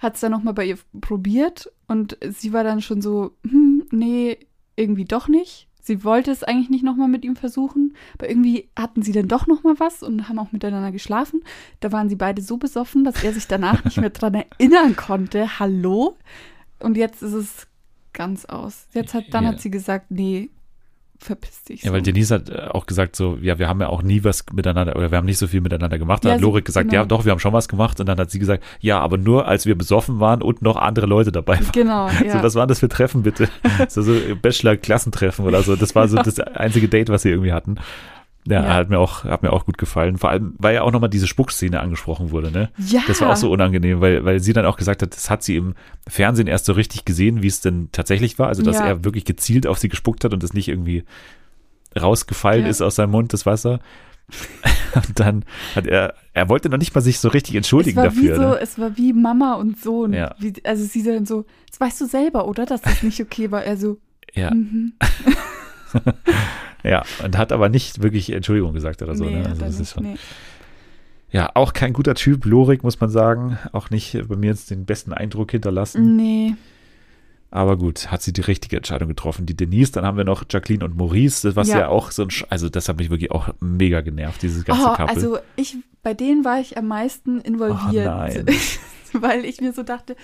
Speaker 2: Hat es dann nochmal bei ihr probiert und sie war dann schon so, hm, nee, irgendwie doch nicht. Sie wollte es eigentlich nicht nochmal mit ihm versuchen, aber irgendwie hatten sie dann doch nochmal was und haben auch miteinander geschlafen. Da waren sie beide so besoffen, dass er sich danach nicht mehr dran erinnern konnte. Hallo? Und jetzt ist es ganz aus. Jetzt hat, dann
Speaker 1: Ja.
Speaker 2: hat sie gesagt, nee, verpiss dich.
Speaker 1: Ja, weil
Speaker 2: so.
Speaker 1: Denise hat äh, auch gesagt so, ja, wir haben ja auch nie was miteinander, oder wir haben nicht so viel miteinander gemacht. Da
Speaker 2: Ja,
Speaker 1: hat Lorik gesagt,
Speaker 2: genau.
Speaker 1: ja, doch, wir haben schon was gemacht. Und dann hat sie gesagt, ja, aber nur, als wir besoffen waren und noch andere Leute dabei waren.
Speaker 2: Genau, (laughs) ja.
Speaker 1: So, was waren das für Treffen, bitte? (laughs) so, so Bachelor-Klassentreffen oder so. Das war so das einzige Date, was sie irgendwie hatten. Ja,
Speaker 2: Ja.
Speaker 1: Hat, mir auch, hat mir auch gut gefallen. Vor allem, weil ja auch nochmal diese Spuckszene angesprochen wurde, ne?
Speaker 2: ja.
Speaker 1: Das war auch so unangenehm, weil, weil sie dann auch gesagt hat, das hat sie im Fernsehen erst so richtig gesehen, wie es denn tatsächlich war. Also, dass
Speaker 2: Ja.
Speaker 1: er wirklich gezielt auf sie gespuckt hat und das nicht irgendwie rausgefallen
Speaker 2: Ja.
Speaker 1: ist aus seinem Mund, das Wasser. (laughs) Und dann hat er, er wollte noch nicht mal sich so richtig entschuldigen
Speaker 2: es war
Speaker 1: dafür.
Speaker 2: Wie so,
Speaker 1: ne?
Speaker 2: Es war wie Mama und Sohn.
Speaker 1: Ja.
Speaker 2: Wie, also sie dann so, das weißt du selber, oder? Dass das nicht okay war. Er so,
Speaker 1: Ja,
Speaker 2: mhm. (laughs)
Speaker 1: ja, und hat aber nicht wirklich Entschuldigung gesagt oder so.
Speaker 2: nee,
Speaker 1: ne? Also das ist schon,
Speaker 2: nee.
Speaker 1: Ja, auch kein guter Typ, Lorik, muss man sagen. Auch nicht bei mir jetzt den besten Eindruck hinterlassen.
Speaker 2: Nee.
Speaker 1: Aber gut, hat sie die richtige Entscheidung getroffen. Die Denise, dann haben wir noch Jacqueline und Maurice, das was ja,
Speaker 2: Ja.
Speaker 1: auch so ein, Sch- also das hat mich wirklich auch mega genervt, dieses ganze
Speaker 2: Oh,
Speaker 1: Couple.
Speaker 2: also ich, bei denen war ich am meisten involviert.
Speaker 1: Oh, nein. (laughs)
Speaker 2: weil ich mir so dachte,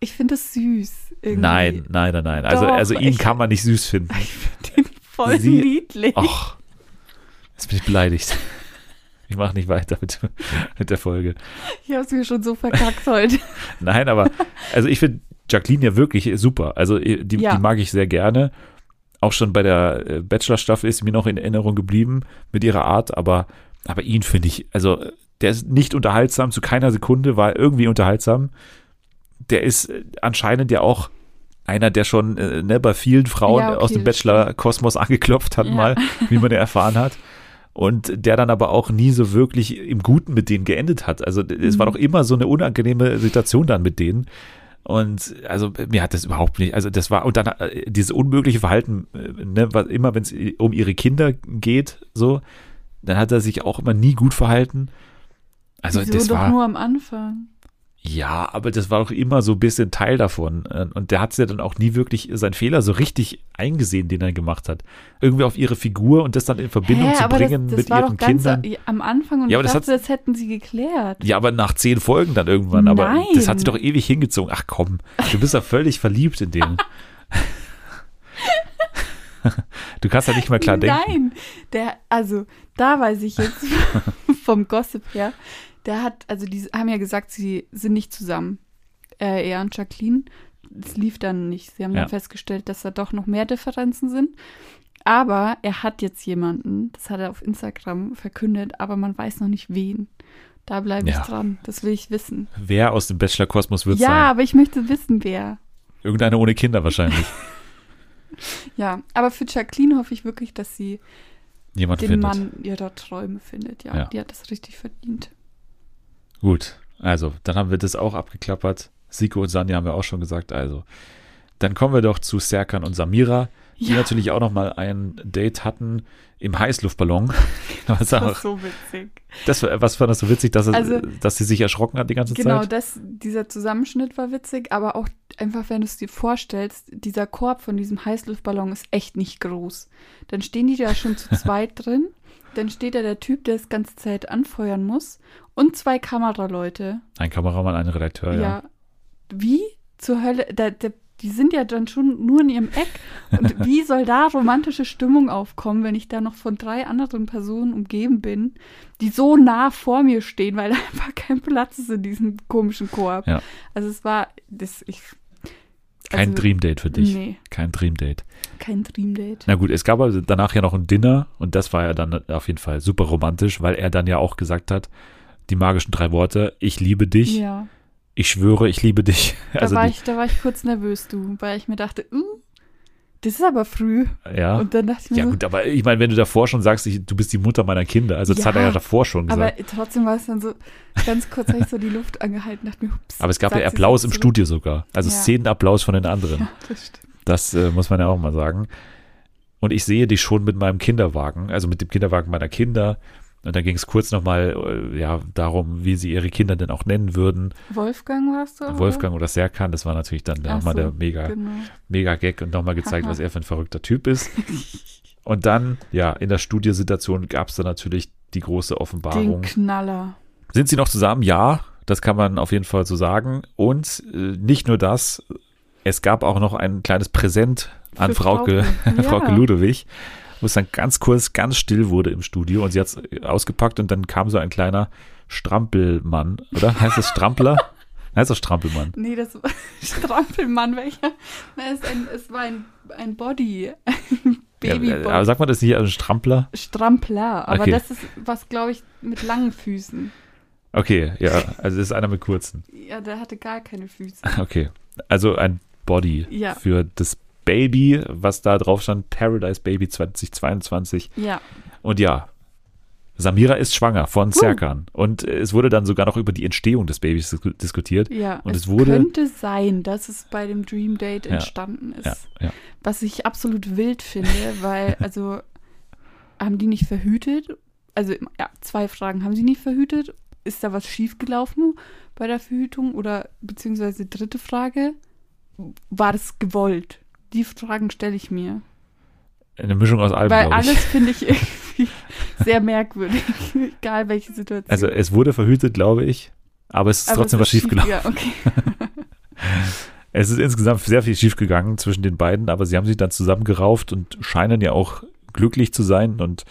Speaker 2: ich finde es süß. Irgendwie.
Speaker 1: nein, nein, nein, nein. Also,
Speaker 2: Doch,
Speaker 1: also ihn
Speaker 2: ich-
Speaker 1: kann man nicht süß finden. (laughs)
Speaker 2: Ich finde den voll
Speaker 1: Sie-
Speaker 2: niedlich.
Speaker 1: Och, jetzt bin ich beleidigt. Ich mache nicht weiter mit, mit der Folge.
Speaker 2: Ich habe es mir schon so verkackt heute. (laughs)
Speaker 1: Nein, aber also ich finde Jacqueline ja wirklich super. Also die,
Speaker 2: Ja.
Speaker 1: die mag ich sehr gerne. Auch schon bei der äh, Bachelor-Staffel ist mir noch in Erinnerung geblieben mit ihrer Art, aber, aber ihn finde ich, also der ist nicht unterhaltsam, zu keiner Sekunde war er irgendwie unterhaltsam. Der ist äh, anscheinend ja auch einer, der schon äh, ne, bei vielen Frauen
Speaker 2: Ja, okay,
Speaker 1: aus dem Bachelor-Kosmos angeklopft hat,
Speaker 2: Ja.
Speaker 1: mal, (laughs) wie man ja erfahren hat. Und der dann aber auch nie so wirklich im Guten mit denen geendet hat. Also es war
Speaker 2: Mhm.
Speaker 1: doch immer so eine unangenehme Situation dann mit denen. Und also mir hat das überhaupt nicht, also das war, und dann äh, dieses unmögliche Verhalten, äh, ne, was immer wenn es um ihre Kinder geht, so, dann hat er sich auch immer nie gut verhalten. Also
Speaker 2: Wieso
Speaker 1: das
Speaker 2: doch
Speaker 1: war,
Speaker 2: nur am Anfang.
Speaker 1: Ja, aber das war doch immer so ein bisschen Teil davon. Äh, Und der hat ja dann auch nie wirklich seinen Fehler so richtig eingesehen, den er gemacht hat. Irgendwie auf ihre Figur und das dann in Verbindung
Speaker 2: Hä,
Speaker 1: zu bringen
Speaker 2: das, das
Speaker 1: mit ihren Kindern.
Speaker 2: am Anfang und
Speaker 1: Ja, aber
Speaker 2: ich
Speaker 1: das
Speaker 2: dachte, das hätten sie geklärt.
Speaker 1: Ja, aber nach zehn Folgen dann irgendwann. Aber
Speaker 2: Nein.
Speaker 1: das hat sich doch ewig hingezogen. Ach komm, du bist ja völlig verliebt in den. (laughs) du kannst ja nicht mal klar denken.
Speaker 2: Nein, der, also da weiß ich jetzt (laughs) vom Gossip her, der hat, also die haben ja gesagt, sie sind nicht zusammen. äh, eher an Jacqueline. Es lief dann nicht. Sie haben
Speaker 1: Ja.
Speaker 2: dann festgestellt, dass da doch noch mehr Differenzen sind. Aber er hat jetzt jemanden, das hat er auf Instagram verkündet, aber man weiß noch nicht wen. Da bleibe ich
Speaker 1: Ja.
Speaker 2: dran. Das will ich wissen.
Speaker 1: Wer aus dem Bachelor-Kosmos wird
Speaker 2: Ja,
Speaker 1: sein?
Speaker 2: aber ich möchte wissen, wer.
Speaker 1: Irgendeiner ohne Kinder wahrscheinlich. (laughs)
Speaker 2: Ja, aber für Jacqueline hoffe ich wirklich, dass sie
Speaker 1: Jemand
Speaker 2: den
Speaker 1: findet.
Speaker 2: Mann ihrer Träume findet. Ja,
Speaker 1: Ja.
Speaker 2: die hat das richtig verdient.
Speaker 1: Gut, also dann haben wir das auch abgeklappert. Siko und Sanja haben wir auch schon gesagt. Also, dann kommen wir doch zu Serkan und Samira, die
Speaker 2: Ja.
Speaker 1: natürlich auch noch mal ein Date hatten im Heißluftballon. (laughs) Was,
Speaker 2: Das war
Speaker 1: auch,
Speaker 2: so witzig.
Speaker 1: das, was fand das so witzig, dass,
Speaker 2: Also-
Speaker 1: dass sie sich erschrocken hat die ganze
Speaker 2: Genau,
Speaker 1: Zeit?
Speaker 2: das, dieser Zusammenschnitt war witzig, aber auch einfach, wenn du es dir vorstellst, dieser Korb von diesem Heißluftballon ist echt nicht groß. Dann stehen die da schon zu (laughs) zweit drin, dann steht da der Typ, der das ganze Zeit anfeuern muss und zwei Kameraleute.
Speaker 1: Ein Kameramann, ein Redakteur,
Speaker 2: Ja.
Speaker 1: ja.
Speaker 2: Wie zur Hölle, da, da, die sind ja dann schon nur in ihrem Eck. Und (laughs) wie soll da romantische Stimmung aufkommen, wenn ich da noch von drei anderen Personen umgeben bin, die so nah vor mir stehen, weil da (laughs) einfach kein Platz ist in diesem komischen Korb.
Speaker 1: Ja.
Speaker 2: Also es war, das, ich,
Speaker 1: Kein
Speaker 2: also,
Speaker 1: Dreamdate für dich.
Speaker 2: Nee,
Speaker 1: Kein Dreamdate.
Speaker 2: kein Dreamdate.
Speaker 1: Na gut, es gab aber danach ja noch ein Dinner und das war ja dann auf jeden Fall super romantisch, weil er dann ja auch gesagt hat, die magischen drei Worte, ich liebe dich,
Speaker 2: Ja,
Speaker 1: ich schwöre, ich liebe dich. (laughs)
Speaker 2: da,
Speaker 1: Also
Speaker 2: war
Speaker 1: die,
Speaker 2: ich, da war ich kurz nervös, du, weil ich mir dachte, uh, das ist aber früh.
Speaker 1: ja.
Speaker 2: Und dann dachte ich mir
Speaker 1: Ja
Speaker 2: so,
Speaker 1: gut, aber ich meine, wenn du davor schon sagst, ich, du bist die Mutter meiner Kinder, also das
Speaker 2: Ja,
Speaker 1: hat er ja davor schon
Speaker 2: aber
Speaker 1: gesagt.
Speaker 2: trotzdem war es dann so, ganz kurz habe ich so die Luft angehalten, dachte mir, ups.
Speaker 1: Aber es gab ja Applaus im
Speaker 2: zurück?
Speaker 1: Studio sogar, also
Speaker 2: Ja.
Speaker 1: Szenenapplaus von den anderen.
Speaker 2: Ja, das stimmt.
Speaker 1: Das äh, muss man ja auch mal sagen. Und ich sehe dich schon mit meinem Kinderwagen, also mit dem Kinderwagen meiner Kinder. Und da ging es kurz nochmal äh, ja, darum, wie sie ihre Kinder denn auch nennen würden.
Speaker 2: Wolfgang warst du?
Speaker 1: Wolfgang oder Serkan, das war natürlich dann nochmal
Speaker 2: so,
Speaker 1: der mega,
Speaker 2: Genau.
Speaker 1: mega Gag und nochmal gezeigt, was er für ein verrückter Typ ist. (laughs) Und dann, ja, in der Studiosituation gab es dann natürlich die große
Speaker 2: Den
Speaker 1: Offenbarung.
Speaker 2: Knaller.
Speaker 1: Sind sie noch zusammen? Ja, das kann man auf jeden Fall so sagen. Und äh, nicht nur das, es gab auch noch ein kleines Präsent an
Speaker 2: Für
Speaker 1: Frauke,
Speaker 2: Frauke. (laughs)
Speaker 1: Frauke
Speaker 2: Ja.
Speaker 1: Ludewig, wo es dann ganz kurz, ganz still wurde im Studio und sie hat es ausgepackt und dann kam so ein kleiner Strampelmann, oder? Heißt das Strampler? (laughs) heißt das Strampelmann?
Speaker 2: Nee, das war (laughs) Strampelmann, welcher? Na, es, ein, es war ein, ein Body. Ein
Speaker 1: Ja,
Speaker 2: Babybody.
Speaker 1: äh, aber sagt man das nicht als Strampler?
Speaker 2: Strampler. Aber
Speaker 1: Okay.
Speaker 2: das ist was, glaube ich, mit langen Füßen.
Speaker 1: Okay, ja, also das ist einer mit kurzen.
Speaker 2: Ja, der hatte gar keine Füße. (laughs)
Speaker 1: Okay, also ein Body
Speaker 2: Ja.
Speaker 1: für das Baby, was da drauf stand, Paradise Baby 2022.
Speaker 2: Ja.
Speaker 1: Und ja, Samira ist schwanger von Serkan. Und äh, es wurde dann sogar noch über die Entstehung des Babys dis- diskutiert.
Speaker 2: Ja,
Speaker 1: Und
Speaker 2: es,
Speaker 1: es wurde-
Speaker 2: könnte sein, dass es bei dem Dream Date
Speaker 1: Ja,
Speaker 2: entstanden ist.
Speaker 1: Ja, ja.
Speaker 2: Was ich absolut wild finde, (laughs) weil, also, haben die nicht verhütet? Also, ja, zwei Fragen. Haben sie nicht verhütet? Ist da was schiefgelaufen bei der Verhütung? Oder, beziehungsweise dritte Frage, war das gewollt? Die Fragen stelle ich mir.
Speaker 1: Eine Mischung aus allem,
Speaker 2: weil alles (laughs) finde ich irgendwie sehr merkwürdig. (laughs) Egal welche Situation.
Speaker 1: Also es wurde verhütet, glaube ich. Aber es ist
Speaker 2: Aber
Speaker 1: trotzdem
Speaker 2: es
Speaker 1: was
Speaker 2: ist
Speaker 1: schiefgelaufen.
Speaker 2: Ja, okay. (laughs)
Speaker 1: Es ist insgesamt sehr viel schiefgegangen zwischen den beiden, aber sie haben sich dann zusammengerauft und scheinen ja auch glücklich zu sein. Und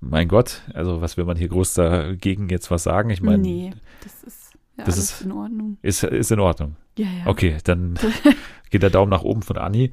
Speaker 1: mein Gott, also was will man hier groß dagegen jetzt was sagen? Ich meine,
Speaker 2: nee, das ist ja
Speaker 1: das ist-
Speaker 2: in Ordnung.
Speaker 1: ist, ist in Ordnung.
Speaker 2: Ja, ja.
Speaker 1: Okay, dann (laughs) geht der Daumen nach oben von Anni.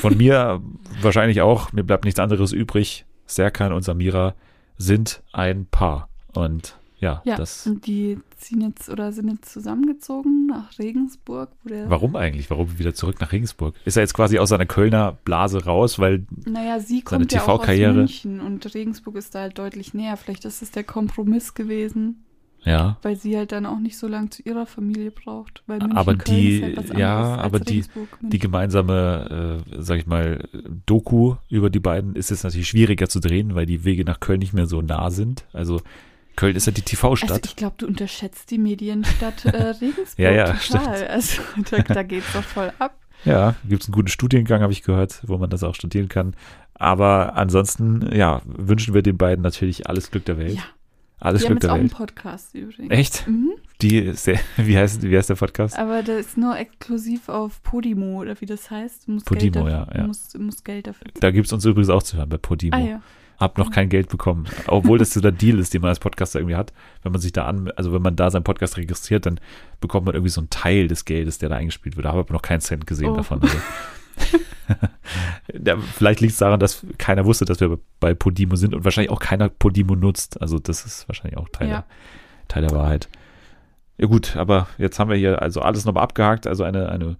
Speaker 1: Von mir wahrscheinlich auch. Mir bleibt nichts anderes übrig. Serkan und Samira sind ein Paar. Und ja,
Speaker 2: Ja,
Speaker 1: das.
Speaker 2: und die ziehen jetzt oder sind jetzt zusammengezogen nach Regensburg, wo der.
Speaker 1: Warum eigentlich? Warum wieder zurück nach Regensburg? Ist er jetzt quasi aus seiner Kölner Blase raus, weil
Speaker 2: Naja, sie
Speaker 1: seine
Speaker 2: kommt ja auch aus
Speaker 1: TV-Karriere?
Speaker 2: München und Regensburg ist da halt deutlich näher. Vielleicht ist es der Kompromiss gewesen,
Speaker 1: ja,
Speaker 2: weil sie halt dann auch nicht so lange zu ihrer Familie braucht. Weil München,
Speaker 1: Aber
Speaker 2: Köln
Speaker 1: die-
Speaker 2: halt was
Speaker 1: ja,
Speaker 2: anderes als
Speaker 1: aber die- die gemeinsame, äh, sag ich mal, Doku über die beiden ist jetzt natürlich schwieriger zu drehen, weil die Wege nach Köln nicht mehr so nah sind. Also Köln ist ja die
Speaker 2: also
Speaker 1: TV-Stadt.
Speaker 2: ich glaube, du unterschätzt die Medienstadt äh, (laughs) Regensburg
Speaker 1: Ja, ja,
Speaker 2: total.
Speaker 1: stimmt.
Speaker 2: Also da, da geht's doch voll ab.
Speaker 1: Ja, gibt es einen guten Studiengang, habe ich gehört, wo man das auch studieren kann. Aber ansonsten, ja, wünschen wir den beiden natürlich alles Glück der Welt.
Speaker 2: Ja,
Speaker 1: alles
Speaker 2: die haben
Speaker 1: Glück
Speaker 2: jetzt
Speaker 1: der
Speaker 2: auch einen
Speaker 1: Welt.
Speaker 2: Podcast übrigens.
Speaker 1: Echt?
Speaker 2: Mhm.
Speaker 1: Die (laughs) wie heißt, wie heißt der Podcast?
Speaker 2: Aber der ist nur exklusiv auf Podimo oder wie das heißt. Du musst
Speaker 1: Podimo, ja,
Speaker 2: dafür,
Speaker 1: ja.
Speaker 2: Du musst, du musst Geld dafür.
Speaker 1: Da gibt es uns übrigens auch zu hören bei Podimo.
Speaker 2: Ah ja.
Speaker 1: hab noch kein Geld bekommen. Obwohl das so der Deal ist, den man als Podcaster irgendwie hat. Wenn man sich da an, also wenn man da seinen Podcast registriert, dann bekommt man irgendwie so einen Teil des Geldes, der da eingespielt wird. Da habe ich aber noch keinen Cent gesehen
Speaker 2: Oh.
Speaker 1: davon. Also. (laughs) (laughs) vielleicht liegt es daran, dass keiner wusste, dass wir bei Podimo sind und wahrscheinlich auch keiner Podimo nutzt. Also das ist wahrscheinlich auch Teil,
Speaker 2: Ja.
Speaker 1: der, Teil der Wahrheit. Ja gut, aber jetzt haben wir hier also alles nochmal abgehakt. Also eine, eine,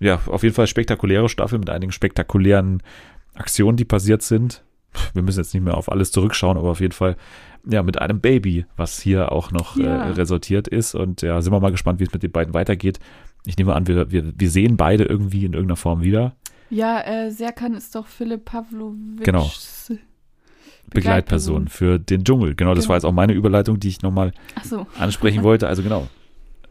Speaker 1: ja, auf jeden Fall spektakuläre Staffel mit einigen spektakulären Aktionen, die passiert sind. Wir müssen jetzt nicht mehr auf alles zurückschauen, aber auf jeden Fall, ja, mit einem Baby, was hier auch noch
Speaker 2: Ja.
Speaker 1: äh, resultiert ist. Und ja, sind wir mal gespannt, wie es mit den beiden weitergeht. Ich nehme an, wir, wir, wir sehen beide irgendwie in irgendeiner Form wieder.
Speaker 2: Ja, äh, Serkan ist doch Philipp Pavlovic.
Speaker 1: Genau. Begleitperson für den Dschungel. Genau, das
Speaker 2: Genau.
Speaker 1: war jetzt auch meine Überleitung, die ich nochmal
Speaker 2: Achso.
Speaker 1: ansprechen wollte. Also genau,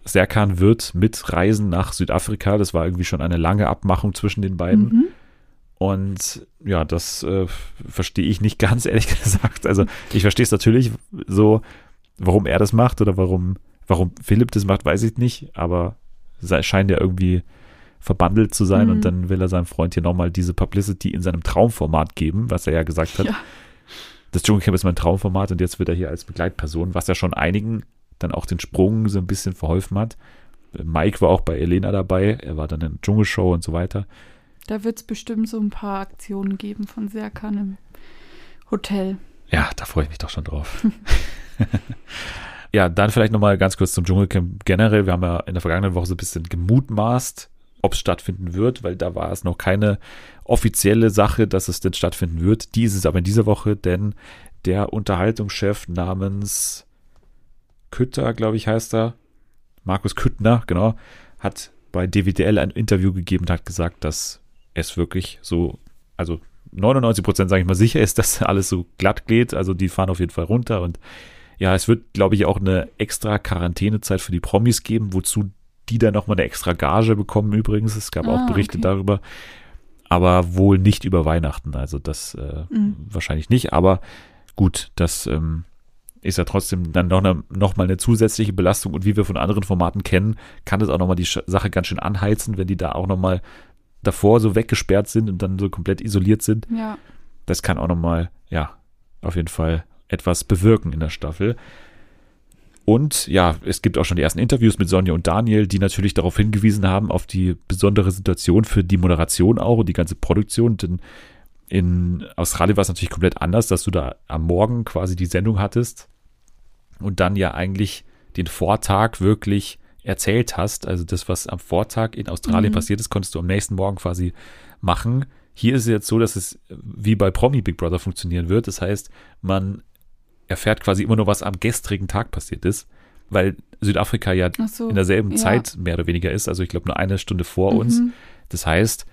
Speaker 1: Serkan wird mitreisen nach Südafrika. Das war irgendwie schon eine lange Abmachung zwischen den beiden.
Speaker 2: Mhm.
Speaker 1: Und ja, das äh, verstehe ich nicht (laughs) ganz, ehrlich gesagt. Also ich verstehe es natürlich so, warum er das macht oder warum, warum Philipp das macht, weiß ich nicht. Aber scheint ja irgendwie verbandelt zu sein
Speaker 2: Mhm.
Speaker 1: und dann will er seinem Freund hier nochmal diese Publicity in seinem Traumformat geben, was er ja gesagt hat.
Speaker 2: Ja.
Speaker 1: Das Dschungelcamp ist mein Traumformat und jetzt wird er hier als Begleitperson, was ja schon einigen dann auch den Sprung so ein bisschen verholfen hat. Mike war auch bei Elena dabei, er war dann in der Dschungelshow und so weiter.
Speaker 2: Da wird es bestimmt so ein paar Aktionen geben von Serkan im Hotel.
Speaker 1: Ja, da freue ich mich doch schon drauf. (laughs) ja, dann vielleicht nochmal ganz kurz zum Dschungelcamp generell. Wir haben ja in der vergangenen Woche so ein bisschen gemutmaßt, ob es stattfinden wird, weil da war es noch keine offizielle Sache, dass es denn stattfinden wird. Die ist es aber in dieser Woche, denn der Unterhaltungschef namens Kütter, glaube ich, heißt er, Markus Küttner, genau, hat bei DWDL ein Interview gegeben und hat gesagt, dass es wirklich so, also 99 Prozent, sage ich mal, sicher ist, (laughs) dass alles so glatt geht. Also die fahren auf jeden Fall runter und ja, es wird, glaube ich, auch eine extra Quarantänezeit für die Promis geben, wozu die dann nochmal eine extra Gage bekommen übrigens. Es gab
Speaker 2: Ah,
Speaker 1: auch Berichte
Speaker 2: okay.
Speaker 1: darüber, aber wohl nicht über Weihnachten. Also das äh,
Speaker 2: Mhm.
Speaker 1: wahrscheinlich nicht, aber gut, das ähm, ist ja trotzdem dann noch, eine, noch mal eine zusätzliche Belastung und wie wir von anderen Formaten kennen, kann das auch noch mal die Sache ganz schön anheizen, wenn die da auch noch mal davor so weggesperrt sind und dann so komplett isoliert sind.
Speaker 2: Ja.
Speaker 1: Das kann auch noch mal, ja, auf jeden Fall etwas bewirken in der Staffel. Und ja, es gibt auch schon die ersten Interviews mit Sonja und Daniel, die natürlich darauf hingewiesen haben, auf die besondere Situation für die Moderation auch und die ganze Produktion. Denn in Australien war es natürlich komplett anders, dass du da am Morgen quasi die Sendung hattest und dann ja eigentlich den Vortag wirklich erzählt hast. Also das, was am Vortag in Australien
Speaker 2: Mhm.
Speaker 1: passiert ist, konntest du am nächsten Morgen quasi machen. Hier ist es jetzt so, dass es wie bei Promi Big Brother funktionieren wird. Das heißt, man erfährt quasi immer nur, was am gestrigen Tag passiert ist, weil Südafrika ja
Speaker 2: so.
Speaker 1: in derselben
Speaker 2: ja.
Speaker 1: Zeit mehr oder weniger ist. Also ich glaube nur eine Stunde vor
Speaker 2: Mhm.
Speaker 1: uns. Das heißt,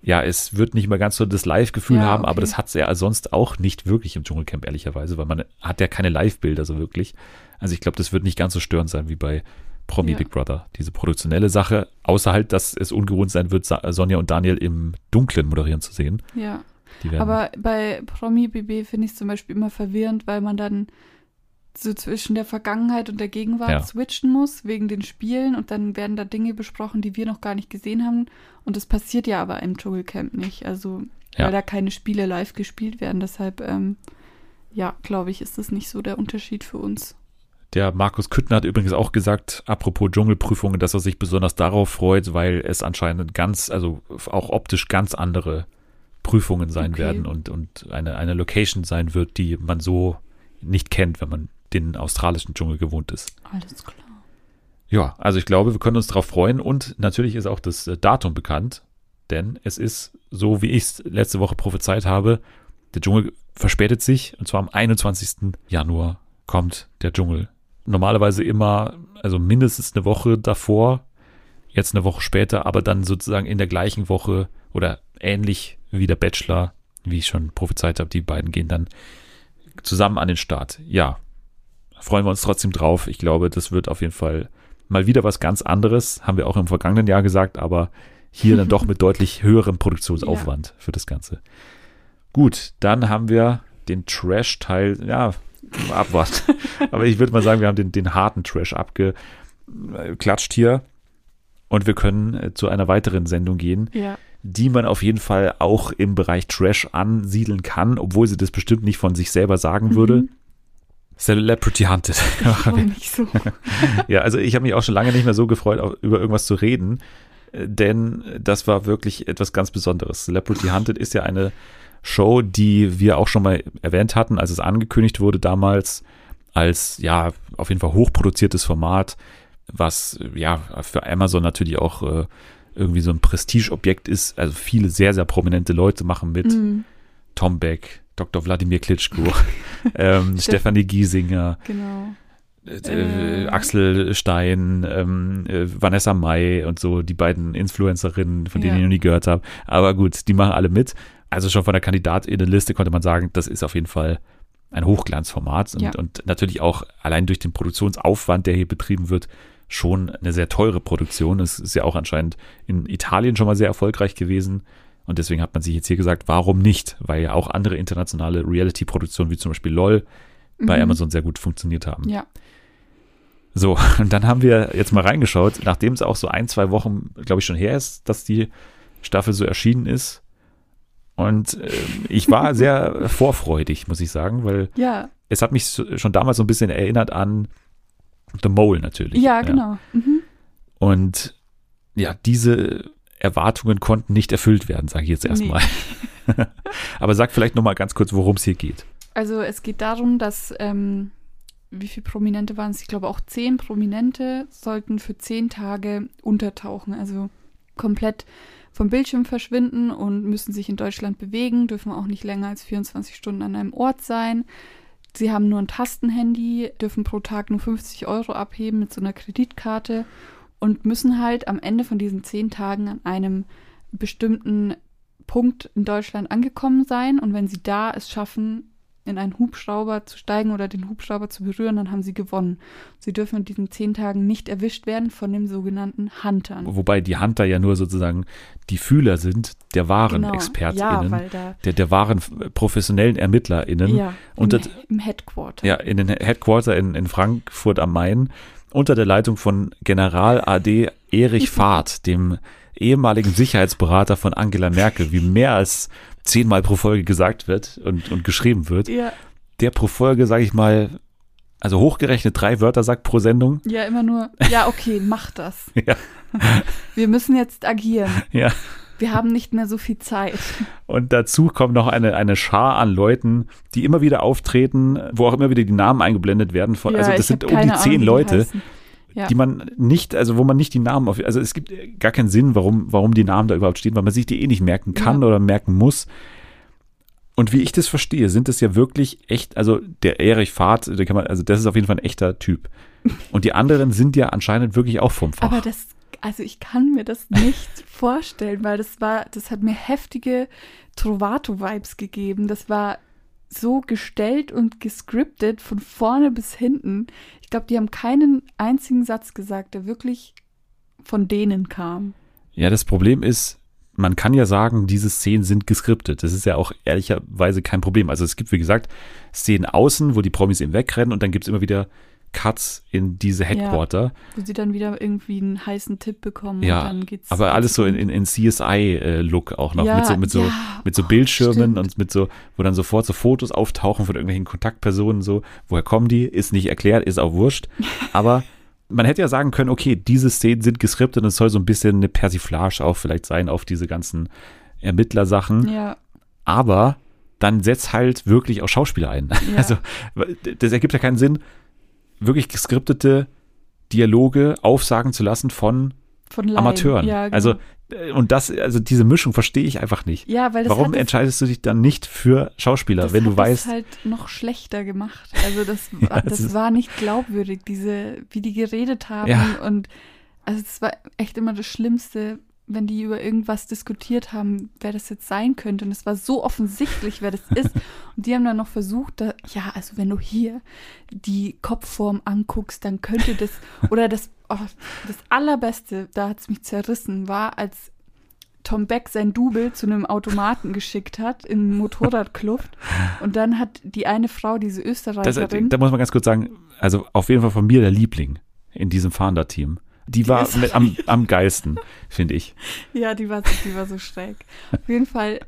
Speaker 1: ja, es wird nicht mehr ganz so das Live-Gefühl
Speaker 2: Ja,
Speaker 1: haben, aber
Speaker 2: okay.
Speaker 1: das hat es ja sonst auch nicht wirklich im Dschungelcamp, ehrlicherweise, weil man hat ja keine Live-Bilder so wirklich. Also ich glaube, das wird nicht ganz so störend sein wie bei Promi
Speaker 2: Ja.
Speaker 1: Big Brother. Diese produktionelle Sache, außer halt, dass es ungewohnt sein wird, Sonja und Daniel im Dunklen moderieren zu sehen.
Speaker 2: Ja. Aber bei Promi BB finde ich es zum Beispiel immer verwirrend, weil man dann so zwischen der Vergangenheit und der Gegenwart
Speaker 1: Ja.
Speaker 2: switchen muss, wegen den Spielen und dann werden da Dinge besprochen, die wir noch gar nicht gesehen haben. Und das passiert ja aber im Dschungelcamp nicht. Also,
Speaker 1: Ja.
Speaker 2: weil da keine Spiele live gespielt werden. Deshalb, ähm, ja, glaube ich, ist das nicht so der Unterschied für uns.
Speaker 1: Der Markus Küttner hat übrigens auch gesagt, apropos Dschungelprüfungen, dass er sich besonders darauf freut, weil es anscheinend ganz, also auch optisch ganz andere Prüfungen sein
Speaker 2: Okay.
Speaker 1: werden und, und eine, eine Location sein wird, die man so nicht kennt, wenn man den australischen Dschungel gewohnt ist.
Speaker 2: Alles klar.
Speaker 1: Ja, also ich glaube, wir können uns darauf freuen und natürlich ist auch das äh, Datum bekannt, denn es ist so, wie ich es letzte Woche prophezeit habe, der Dschungel verspätet sich und zwar am 21. Januar kommt der Dschungel. Normalerweise immer, also mindestens eine Woche davor, jetzt eine Woche später, aber dann sozusagen in der gleichen Woche oder ähnlich wie der Bachelor, wie ich schon prophezeit habe, die beiden gehen dann zusammen an den Start. Ja, freuen wir uns trotzdem drauf. Ich glaube, das wird auf jeden Fall mal wieder was ganz anderes, haben wir auch im vergangenen Jahr gesagt, aber hier dann doch (laughs) mit deutlich höherem Produktionsaufwand für das Ganze. Gut, dann haben wir den Trash-Teil, ja, abwarten. (laughs) aber ich würde mal sagen, wir haben den, den harten Trash abgeklatscht hier und wir können äh, zu einer weiteren Sendung gehen,
Speaker 2: Ja.
Speaker 1: Die man auf jeden Fall auch im Bereich Trash ansiedeln kann, obwohl sie das bestimmt nicht von sich selber sagen würde.
Speaker 2: Mhm.
Speaker 1: Celebrity Hunted.
Speaker 2: Warum nicht (laughs) so? (laughs)
Speaker 1: ja, also ich habe mich auch schon lange nicht mehr so gefreut, über irgendwas zu reden, äh, denn das war wirklich etwas ganz Besonderes. Celebrity Hunted ist ja eine Show, die wir auch schon mal erwähnt hatten, als es angekündigt wurde damals, als ja, auf jeden Fall hochproduziertes Format, was ja für Amazon natürlich auch äh, irgendwie so ein Prestigeobjekt ist. Also viele sehr, sehr prominente Leute machen mit.
Speaker 2: Mhm,
Speaker 1: Tom Beck, Dr. Wladimir Klitschko, (laughs) ähm, Stefanie Giesinger,
Speaker 2: genau.
Speaker 1: äh,
Speaker 2: Äh.
Speaker 1: Axel Stein, ähm, äh, Vanessa Mai und so, die beiden Influencerinnen, von denen
Speaker 2: Ja.
Speaker 1: ich noch nie gehört habe. Aber gut, die machen alle mit. Also schon von der Kandidatinnenliste konnte man sagen, das ist auf jeden Fall ein Hochglanzformat und,
Speaker 2: Ja.
Speaker 1: und natürlich auch allein durch den Produktionsaufwand, der hier betrieben wird, schon eine sehr teure Produktion. Es ist ja auch anscheinend in Italien schon mal sehr erfolgreich gewesen. Und deswegen hat man sich jetzt hier gesagt, warum nicht? Weil ja auch andere internationale Reality-Produktionen, wie zum Beispiel LOL, bei
Speaker 2: Mhm.
Speaker 1: Amazon sehr gut funktioniert haben.
Speaker 2: Ja,
Speaker 1: So, (laughs) und dann haben wir jetzt mal reingeschaut, nachdem es auch so ein, zwei Wochen, glaube ich, schon her ist, dass die Staffel so erschienen ist. Und ähm, ich war (laughs) sehr vorfreudig, muss ich sagen, weil
Speaker 2: ja,
Speaker 1: es hat mich schon damals so ein bisschen erinnert an The Mole natürlich.
Speaker 2: ja, genau. Mhm.
Speaker 1: Und ja, diese Erwartungen konnten nicht erfüllt werden, sage ich jetzt erstmal. (laughs) Aber sag vielleicht nochmal ganz kurz, worum es hier geht.
Speaker 2: Also es geht darum, dass, ähm, wie viele Prominente waren es? Ich glaube auch zehn Prominente sollten für zehn Tage untertauchen, also komplett vom Bildschirm verschwinden und müssen sich in Deutschland bewegen, dürfen auch nicht länger als 24 Stunden an einem Ort sein. Sie haben nur ein Tastenhandy, dürfen pro Tag nur 50 Euro abheben mit so einer Kreditkarte und müssen halt am Ende von diesen zehn Tagen an einem bestimmten Punkt in Deutschland angekommen sein. Und wenn sie da es schaffen, in einen Hubschrauber zu steigen oder den Hubschrauber zu berühren, dann haben sie gewonnen. Sie dürfen in diesen zehn Tagen nicht erwischt werden von den sogenannten Huntern.
Speaker 1: Wobei die Hunter ja nur sozusagen die Fühler sind der wahren
Speaker 2: Genau.
Speaker 1: ExpertInnen,
Speaker 2: Ja,
Speaker 1: der, der wahren professionellen ErmittlerInnen.
Speaker 2: ja,
Speaker 1: Und
Speaker 2: im,
Speaker 1: das-
Speaker 2: im Headquarter.
Speaker 1: Ja, in den Headquarter in, in Frankfurt am Main unter der Leitung von General AD Erich (laughs) Fahrt, dem ehemaligen Sicherheitsberater von Angela Merkel, wie mehr als zehnmal pro Folge gesagt wird und, und geschrieben wird.
Speaker 2: Ja,
Speaker 1: Der pro Folge, sage ich mal, also hochgerechnet drei Wörter sagt pro Sendung.
Speaker 2: ja, immer nur, ja, okay, (laughs) mach das.
Speaker 1: Ja.
Speaker 2: Wir müssen jetzt agieren.
Speaker 1: Ja.
Speaker 2: Wir haben nicht mehr so viel Zeit.
Speaker 1: Und dazu kommt noch eine, eine Schar an Leuten, die immer wieder auftreten, wo auch immer wieder die Namen eingeblendet werden. Von,
Speaker 2: Ja,
Speaker 1: also das sind um die
Speaker 2: Ahnung,
Speaker 1: zehn
Speaker 2: wie
Speaker 1: Leute.
Speaker 2: heißen. Ja.
Speaker 1: die man nicht, also wo man nicht die Namen auf, also es gibt gar keinen Sinn, warum, warum die Namen da überhaupt stehen, weil man sich die eh nicht merken kann
Speaker 2: Ja.
Speaker 1: oder merken muss. Und wie ich das verstehe, sind es ja wirklich echt, also der Erich Fahrt, der kann man, also das ist auf jeden Fall ein echter Typ. (laughs) Und die anderen sind ja anscheinend wirklich auch vom Fach.
Speaker 2: Aber das, also ich kann mir das nicht (laughs) vorstellen, weil das war, das hat mir heftige Trovato-Vibes gegeben. Das war so gestellt und gescriptet von vorne bis hinten. Ich glaube, die haben keinen einzigen Satz gesagt, der wirklich von denen kam.
Speaker 1: ja, das Problem ist, man kann ja sagen, diese Szenen sind geskriptet. Das ist ja auch ehrlicherweise kein Problem. Also es gibt, wie gesagt, Szenen außen, wo die Promis eben wegrennen und dann gibt es immer wieder Cuts in diese Headquarter.
Speaker 2: Wo sie dann wieder irgendwie einen heißen Tipp bekommen
Speaker 1: Ja,
Speaker 2: und dann geht's.
Speaker 1: aber alles so in, in, in CSI-Look auch noch,
Speaker 2: Ja,
Speaker 1: mit so, mit so,
Speaker 2: ja,
Speaker 1: mit so
Speaker 2: oh,
Speaker 1: Bildschirmen
Speaker 2: stimmt.
Speaker 1: und mit so, wo dann sofort so Fotos auftauchen von irgendwelchen Kontaktpersonen, so, woher kommen die, ist nicht erklärt, ist auch wurscht. (laughs) Aber man hätte ja sagen können, okay, diese Szenen sind geskriptet und es soll so ein bisschen eine Persiflage auch vielleicht sein auf diese ganzen Ermittlersachen.
Speaker 2: Ja,
Speaker 1: Aber dann setzt halt wirklich auch Schauspieler ein.
Speaker 2: Ja. (laughs)
Speaker 1: Also, das ergibt ja keinen Sinn, wirklich geskriptete Dialoge aufsagen zu lassen von
Speaker 2: von Laien.
Speaker 1: Amateuren.
Speaker 2: Ja, genau.
Speaker 1: Also äh, und das, also diese Mischung verstehe ich einfach nicht.
Speaker 2: ja, weil das
Speaker 1: Warum entscheidest du dich dann nicht für Schauspieler,
Speaker 2: das
Speaker 1: wenn du
Speaker 2: hat
Speaker 1: weißt,
Speaker 2: es halt noch schlechter gemacht. Also das, (laughs)
Speaker 1: Ja,
Speaker 2: war,
Speaker 1: das
Speaker 2: das war nicht glaubwürdig, diese, wie die geredet haben.
Speaker 1: Ja.
Speaker 2: Und also es war echt immer das Schlimmste, wenn die über irgendwas diskutiert haben, wer das jetzt sein könnte. Und es war so offensichtlich, wer das ist. (laughs) Und die haben dann noch versucht, da, ja, also wenn du hier die Kopfform anguckst, dann könnte das, oder das, oh, das Allerbeste, da hat es mich zerrissen, war, als Tom Beck sein Double zu einem Automaten geschickt hat in Motorradkluft. Und dann hat die eine Frau, diese
Speaker 1: das,
Speaker 2: Österreicherin,
Speaker 1: da muss man ganz kurz sagen, also auf jeden Fall von mir der Liebling in diesem Fahnder-Team. Die, war
Speaker 2: ist-
Speaker 1: mit, am, am geilsten, finde ich. (laughs)
Speaker 2: Ja, die war, die war so schräg. Auf jeden Fall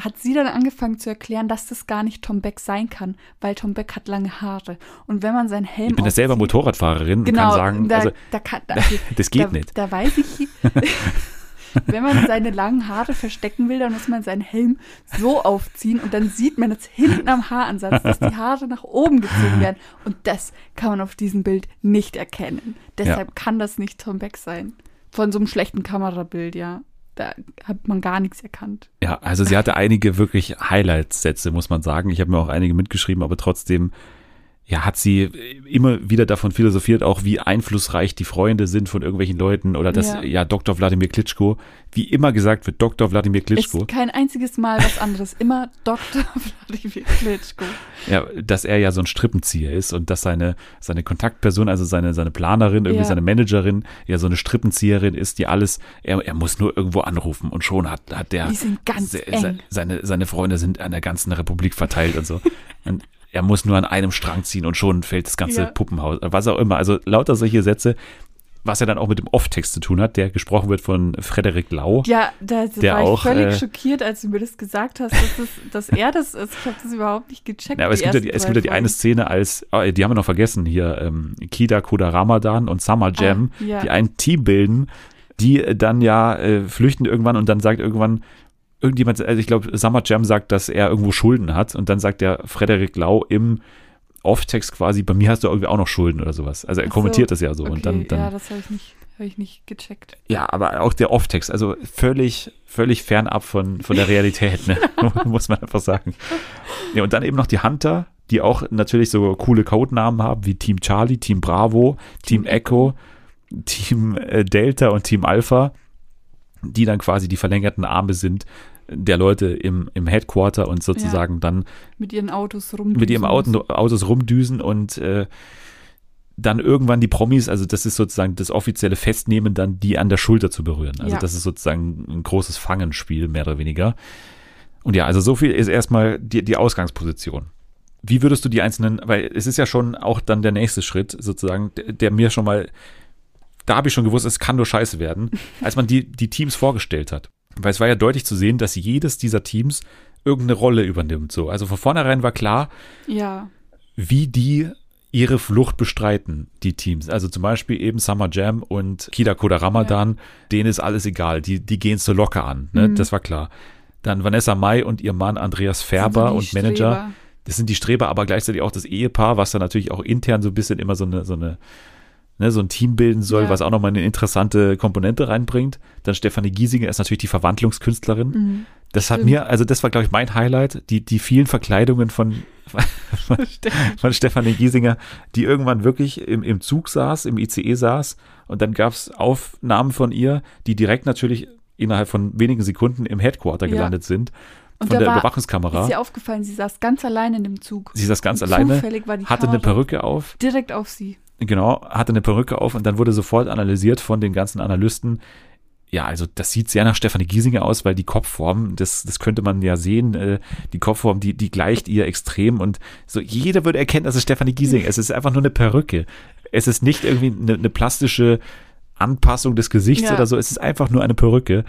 Speaker 2: hat sie dann angefangen zu erklären, dass das gar nicht Tom Beck sein kann, weil Tom Beck hat lange Haare. Und wenn man seinen Helm
Speaker 1: Ich bin ja selber Motorradfahrerin und
Speaker 2: Genau,
Speaker 1: kann sagen,
Speaker 2: da,
Speaker 1: also,
Speaker 2: da kann, da, (laughs)
Speaker 1: das geht
Speaker 2: da,
Speaker 1: nicht.
Speaker 2: Da weiß ich, (laughs) wenn man seine langen Haare verstecken will, dann muss man seinen Helm so aufziehen und dann sieht man jetzt hinten am Haaransatz, dass die Haare nach oben gezogen werden. Und das kann man auf diesem Bild nicht erkennen. Deshalb kann das nicht Tom Beck sein. Von so einem schlechten Kamerabild, ja. Da hat man gar nichts erkannt.
Speaker 1: Ja, also sie hatte einige wirklich Highlight-Sätze, muss man sagen. Ich habe mir auch einige mitgeschrieben, aber trotzdem, ja, hat sie immer wieder davon philosophiert, auch wie einflussreich die Freunde sind von irgendwelchen Leuten oder dass, ja,
Speaker 2: Ja.
Speaker 1: Dr. Wladimir Klitschko, wie immer gesagt wird, Dr. Wladimir Klitschko,
Speaker 2: Ist kein einziges Mal was anderes. Immer Dr. (laughs) Wladimir Klitschko.
Speaker 1: ja, dass er ja so ein Strippenzieher ist und dass seine, seine Kontaktperson, also seine, seine Planerin, irgendwie
Speaker 2: Ja.
Speaker 1: seine Managerin, ja so eine Strippenzieherin ist, die alles, er, er muss nur irgendwo anrufen und schon hat, hat der
Speaker 2: Die sind ganz
Speaker 1: se-
Speaker 2: eng.
Speaker 1: se- seine, seine Freunde sind an der ganzen Republik verteilt und so. (laughs) Und er muss nur an einem Strang ziehen und schon fällt das ganze
Speaker 2: Ja.
Speaker 1: Puppenhaus, was auch immer. Also lauter solche Sätze, was ja dann auch mit dem Off-Text zu tun hat, der gesprochen wird von Frederik Lau.
Speaker 2: Ja, da
Speaker 1: Der
Speaker 2: war ich
Speaker 1: auch,
Speaker 2: völlig
Speaker 1: äh,
Speaker 2: schockiert, als du mir das gesagt hast, dass, das, dass er das ist. Ich habe das überhaupt nicht gecheckt.
Speaker 1: Ja, aber es gibt ja, die, es gibt ja die eine. Szene als, oh, die haben wir noch vergessen hier, ähm, Kida Koda Ramadan und Summer Jam,
Speaker 2: Ah, ja.
Speaker 1: die ein Team bilden, die äh, dann ja äh, flüchten irgendwann und dann sagt irgendwann irgendjemand, also ich glaube, Summer Jam sagt, dass er irgendwo Schulden hat und dann sagt der Frederik Lau im Off-Text quasi, bei mir hast du irgendwie auch noch Schulden oder sowas. Also er
Speaker 2: so,
Speaker 1: kommentiert das ja so
Speaker 2: Okay,
Speaker 1: und dann, dann
Speaker 2: ja, das habe ich, nicht- hab ich nicht gecheckt.
Speaker 1: ja, aber auch der Off-Text, also völlig, völlig fernab von, von der Realität, ne? (laughs) (laughs) muss man einfach sagen. Ja, und dann eben noch die Hunter, die auch natürlich so coole Codenamen haben, wie Team Charlie, Team Bravo, Team,
Speaker 2: Team
Speaker 1: Echo, Team äh, Delta und Team Alpha, die dann quasi die verlängerten Arme sind der Leute im, im Headquarter und sozusagen dann
Speaker 2: Mit ihren Autos rum.
Speaker 1: mit ihrem Auto, Autos rumdüsen und äh, dann irgendwann die Promis, also das ist sozusagen das offizielle Festnehmen, dann die an der Schulter zu berühren. Also
Speaker 2: Ja.
Speaker 1: das ist sozusagen ein großes Fangenspiel, mehr oder weniger. Und ja, also so viel ist erstmal die, die Ausgangsposition. Wie würdest du die einzelnen, weil es ist ja schon auch dann der nächste Schritt sozusagen, der, der mir schon mal, da habe ich schon gewusst, es kann nur scheiße werden, (laughs) als man die, die Teams vorgestellt hat. Weil es war ja deutlich zu sehen, dass jedes dieser Teams irgendeine Rolle übernimmt. So. Also von vornherein war klar,
Speaker 2: Ja,
Speaker 1: wie die ihre Flucht bestreiten, die Teams. Also zum Beispiel eben Summer Jam und Kida Koda Ramadan, denen ist alles egal, die, die gehen es so locker an, ne?
Speaker 2: Mhm.
Speaker 1: das war klar. Dann Vanessa Mai und ihr Mann Andreas Färber und
Speaker 2: die
Speaker 1: Manager,
Speaker 2: Streber.
Speaker 1: das sind die Streber, aber gleichzeitig auch das Ehepaar, was dann natürlich auch intern so ein bisschen immer so eine, so eine, ne, so ein Team bilden soll,
Speaker 2: Ja.
Speaker 1: was auch nochmal eine interessante Komponente reinbringt. Dann Stefanie Giesinger ist natürlich die Verwandlungskünstlerin.
Speaker 2: Mhm.
Speaker 1: Das hat
Speaker 2: Stimmt.
Speaker 1: mir, also das war, glaube ich, mein Highlight, die, die vielen Verkleidungen von, (laughs) von Stefanie Giesinger, die irgendwann wirklich im, im Zug saß, im ICE saß und dann gab es Aufnahmen von ihr, die direkt natürlich innerhalb von wenigen Sekunden im Headquarter
Speaker 2: Ja.
Speaker 1: gelandet sind,
Speaker 2: Und
Speaker 1: von der
Speaker 2: war-
Speaker 1: Überwachungskamera.
Speaker 2: Ist dir aufgefallen, sie saß ganz allein in dem Zug.
Speaker 1: Sie saß ganz
Speaker 2: Und
Speaker 1: alleine,
Speaker 2: Zufällig war die
Speaker 1: hatte eine
Speaker 2: Kamera
Speaker 1: Perücke auf,
Speaker 2: direkt auf sie.
Speaker 1: Genau, hatte eine Perücke auf und dann wurde sofort analysiert von den ganzen Analysten. Ja, also das sieht sehr nach Stefanie Giesinger aus, weil die Kopfform, das, das könnte man ja sehen, äh, die Kopfform, die, die gleicht ihr extrem und so jeder würde erkennen, das ist Stefanie Giesinger. Es ist einfach nur eine Perücke. Es ist nicht irgendwie eine, eine plastische Anpassung des Gesichts
Speaker 2: Ja.
Speaker 1: oder so, es ist einfach nur eine Perücke.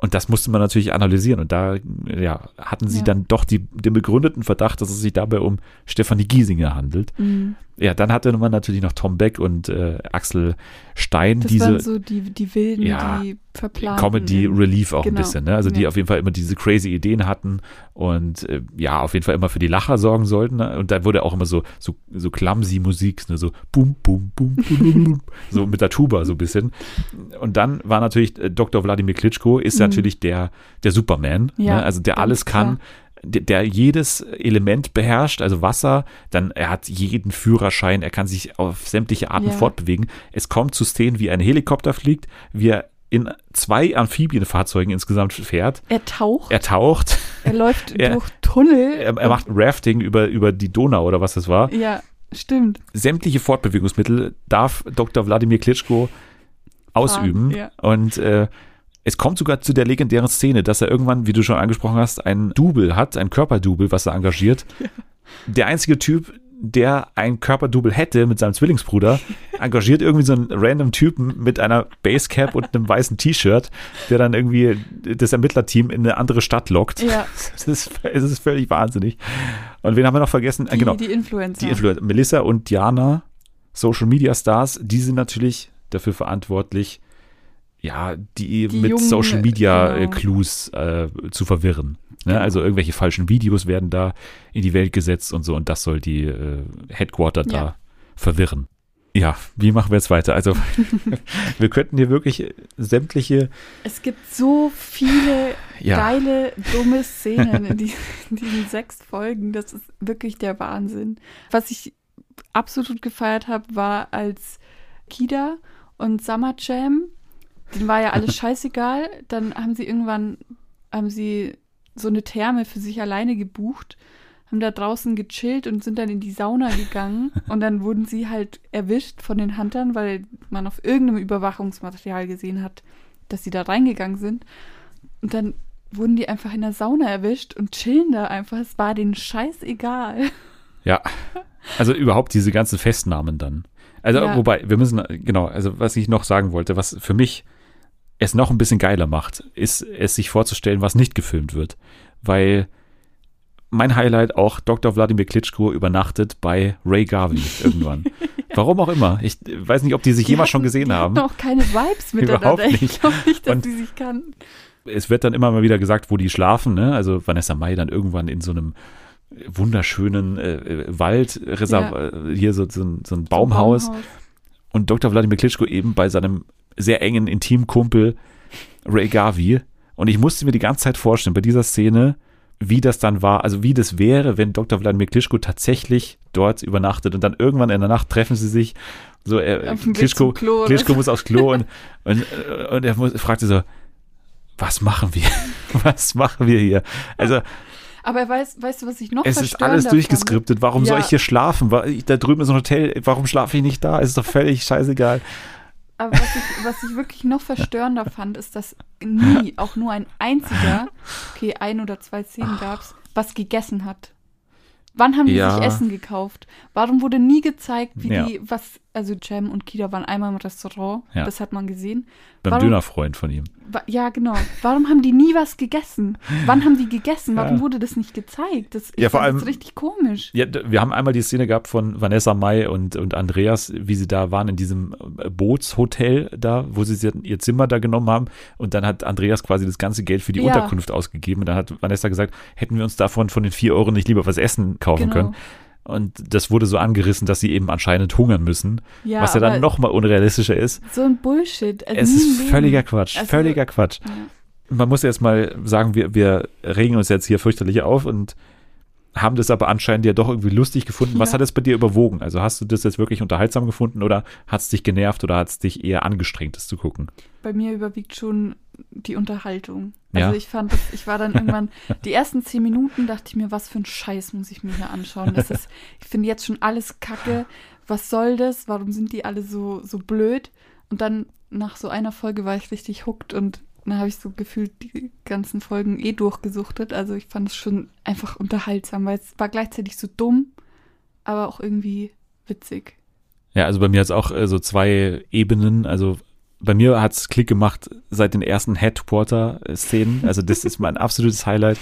Speaker 1: Und das musste man natürlich analysieren. Und da ja, hatten sie
Speaker 2: Ja.
Speaker 1: dann doch die, den begründeten Verdacht, dass es sich dabei um Stefanie Giesinger handelt.
Speaker 2: Mhm.
Speaker 1: Ja, dann hatte man natürlich noch Tom Beck und äh, Axel Stein,
Speaker 2: Das
Speaker 1: diese
Speaker 2: waren so die, die Wilden,
Speaker 1: Ja,
Speaker 2: die verplanten.
Speaker 1: Comedy Relief auch ein
Speaker 2: Genau.
Speaker 1: bisschen, ne? Also die
Speaker 2: Ja.
Speaker 1: auf jeden Fall immer diese crazy Ideen hatten und äh, ja, auf jeden Fall immer für die Lacher sorgen sollten. Ne? Und da wurde auch immer so, so, so clumsy Musik, ne? so bum, bum, bum, bum, bum, bum, (laughs) so mit der Tuba so ein bisschen. Und dann war natürlich äh, Dr. Wladimir Klitschko ist
Speaker 2: Mhm.
Speaker 1: natürlich der, der Superman,
Speaker 2: Ja,
Speaker 1: ne? also der alles kann.
Speaker 2: klar.
Speaker 1: Der, jedes Element beherrscht, also Wasser, dann er hat jeden Führerschein, er kann sich auf sämtliche Arten
Speaker 2: Ja.
Speaker 1: fortbewegen. Es kommt zu Szenen, wie ein Helikopter fliegt, wie er in zwei Amphibienfahrzeugen insgesamt fährt.
Speaker 2: Er taucht,
Speaker 1: Er taucht,
Speaker 2: er läuft (laughs)
Speaker 1: er-
Speaker 2: durch Tunnel.
Speaker 1: er, er macht Rafting über, über die Donau oder was das war.
Speaker 2: Ja, stimmt.
Speaker 1: Sämtliche Fortbewegungsmittel darf Dr. Wladimir Klitschko ausüben.
Speaker 2: ja.
Speaker 1: Und äh, es kommt sogar zu der legendären Szene, dass er irgendwann, wie du schon angesprochen hast, ein Double hat, ein Körperdouble, was er engagiert. (laughs) Der einzige Typ, der ein Körperdouble hätte mit seinem Zwillingsbruder, (laughs) engagiert irgendwie so einen random Typen mit einer Basecap und einem weißen T-Shirt, der dann irgendwie das Ermittlerteam in eine andere Stadt lockt.
Speaker 2: Ja. (laughs)
Speaker 1: Das ist, das ist völlig wahnsinnig. Und wen haben wir noch vergessen?
Speaker 2: Die,
Speaker 1: genau,
Speaker 2: die Influencer.
Speaker 1: die Influencer. Melissa und Diana, Social Media Stars, die sind natürlich dafür verantwortlich, ja, die,
Speaker 2: Die
Speaker 1: mit
Speaker 2: jungen,
Speaker 1: Social Media äh,
Speaker 2: genau.
Speaker 1: Clues äh, zu verwirren. Ne?
Speaker 2: Genau.
Speaker 1: Also irgendwelche falschen Videos werden da in die Welt gesetzt und so und das soll die äh, Headquarter da
Speaker 2: Ja.
Speaker 1: verwirren. Ja, wie machen wir jetzt weiter? Also (laughs) wir könnten hier wirklich sämtliche,
Speaker 2: Es gibt so viele (laughs)
Speaker 1: ja,
Speaker 2: geile, dumme Szenen in, die, in diesen sechs Folgen. Das ist wirklich der Wahnsinn. Was ich absolut gefeiert habe, war als Kida und Summer Jam, denen war ja alles (laughs) scheißegal. Dann haben sie irgendwann, haben sie so eine Therme für sich alleine gebucht, haben da draußen gechillt und sind dann in die Sauna (laughs) gegangen. Und dann wurden sie halt erwischt von den Huntern, weil man auf irgendeinem Überwachungsmaterial gesehen hat, dass sie da reingegangen sind. Und dann wurden die einfach in der Sauna erwischt und chillen da einfach. Es war denen scheißegal.
Speaker 1: ja. Also überhaupt diese ganzen Festnahmen dann. Also
Speaker 2: Ja.
Speaker 1: wobei, wir müssen, genau, also was ich noch sagen wollte, was für mich es noch ein bisschen geiler macht, ist es sich vorzustellen, was nicht gefilmt wird. Weil mein Highlight auch Dr. Wladimir Klitschko übernachtet bei Ray Garvey irgendwann. (laughs) Warum auch immer. Ich weiß nicht, ob die sich
Speaker 2: Die
Speaker 1: jemals schon
Speaker 2: hatten-
Speaker 1: gesehen
Speaker 2: die
Speaker 1: haben.
Speaker 2: hatten auch keine Vibes (laughs) miteinander.
Speaker 1: Überhaupt nicht.
Speaker 2: Ich glaube nicht, dass
Speaker 1: Und-
Speaker 2: die sich kannten.
Speaker 1: Es wird dann immer mal wieder gesagt, wo die schlafen. Ne? Also Vanessa Mai dann irgendwann in so einem wunderschönen äh, äh, Wald, Reserv äh, hier so, so, ein, so ein Baumhaus. und Dr. Wladimir Klitschko eben bei seinem sehr engen Intimkumpel Ray Garvey. Und ich musste mir die ganze Zeit vorstellen, bei dieser Szene, wie das dann war, also wie das wäre, wenn Dr. Wladimir Klitschko tatsächlich dort übernachtet und dann irgendwann in der Nacht treffen sie sich. So,
Speaker 2: Weg
Speaker 1: Klitschko,
Speaker 2: Klo
Speaker 1: Klitschko muss aufs Klo und, und, und er muss, fragte so, was machen wir? (laughs) Was machen wir hier? Also,
Speaker 2: Aber weißt, weißt du, was ich noch
Speaker 1: es ist alles durchgeskriptet. Warum soll
Speaker 2: Ja.
Speaker 1: ich hier schlafen? Da drüben ist ein Hotel. Warum schlafe ich nicht da? Es ist doch völlig scheißegal.
Speaker 2: Aber was ich, was ich wirklich noch verstörender fand, ist, dass nie (laughs) auch nur ein einziger, okay, ein oder zwei Szenen gab's, was gegessen hat. Wann haben die
Speaker 1: Ja.
Speaker 2: sich Essen gekauft? Warum wurde nie gezeigt, wie
Speaker 1: Ja.
Speaker 2: die, was, also Cem und Kida waren einmal im Restaurant,
Speaker 1: Ja.
Speaker 2: das hat man gesehen.
Speaker 1: Beim
Speaker 2: Warum-
Speaker 1: Dönerfreund von ihm.
Speaker 2: Wa- Ja, genau. Warum haben die nie was gegessen? Wann haben die gegessen? Warum
Speaker 1: Ja.
Speaker 2: wurde das nicht gezeigt? Das,
Speaker 1: Ja, vor
Speaker 2: das
Speaker 1: allem-
Speaker 2: richtig komisch.
Speaker 1: Ja, wir haben einmal die Szene gehabt von Vanessa Mai und, und Andreas, wie sie da waren in diesem äh, Bootshotel da, wo sie ihr Zimmer da genommen haben. Und dann hat Andreas quasi das ganze Geld für die. Unterkunft ausgegeben. Und dann hat Vanessa gesagt, hätten wir uns davon von den vier Euro nicht lieber was essen kaufen
Speaker 2: Genau.
Speaker 1: können. Und das wurde so angerissen, dass sie eben anscheinend hungern müssen.
Speaker 2: Ja,
Speaker 1: was ja dann
Speaker 2: aber
Speaker 1: noch mal unrealistischer ist.
Speaker 2: So ein Bullshit. Also
Speaker 1: Es ist völliger Quatsch,
Speaker 2: Also-
Speaker 1: völliger Quatsch.
Speaker 2: Ja.
Speaker 1: man muss jetzt mal sagen, wir, wir regen uns jetzt hier fürchterlich auf und haben das aber anscheinend ja doch irgendwie lustig gefunden. Was
Speaker 2: Ja.
Speaker 1: hat es bei dir überwogen? Also hast du das jetzt wirklich unterhaltsam gefunden oder hat es dich genervt oder hat es dich eher angestrengt, das zu gucken?
Speaker 2: Bei mir überwiegt schon die Unterhaltung. Also
Speaker 1: Ja.
Speaker 2: ich fand das, ich war dann (laughs) irgendwann, die ersten zehn Minuten dachte ich mir, was für ein Scheiß muss ich mir hier anschauen. Das ist, ich finde jetzt schon alles kacke. Was soll das? Warum sind die alle so, so blöd? Und dann nach so einer Folge war ich richtig hooked und dann habe ich so gefühlt die ganzen Folgen eh durchgesuchtet. Also ich fand es schon einfach unterhaltsam, weil es war gleichzeitig so dumm, aber auch irgendwie witzig.
Speaker 1: Ja, also bei mir hat es auch äh, so zwei Ebenen. Also bei mir hat es Klick gemacht seit den ersten Headquarter-Szenen. Also das ist mein absolutes Highlight.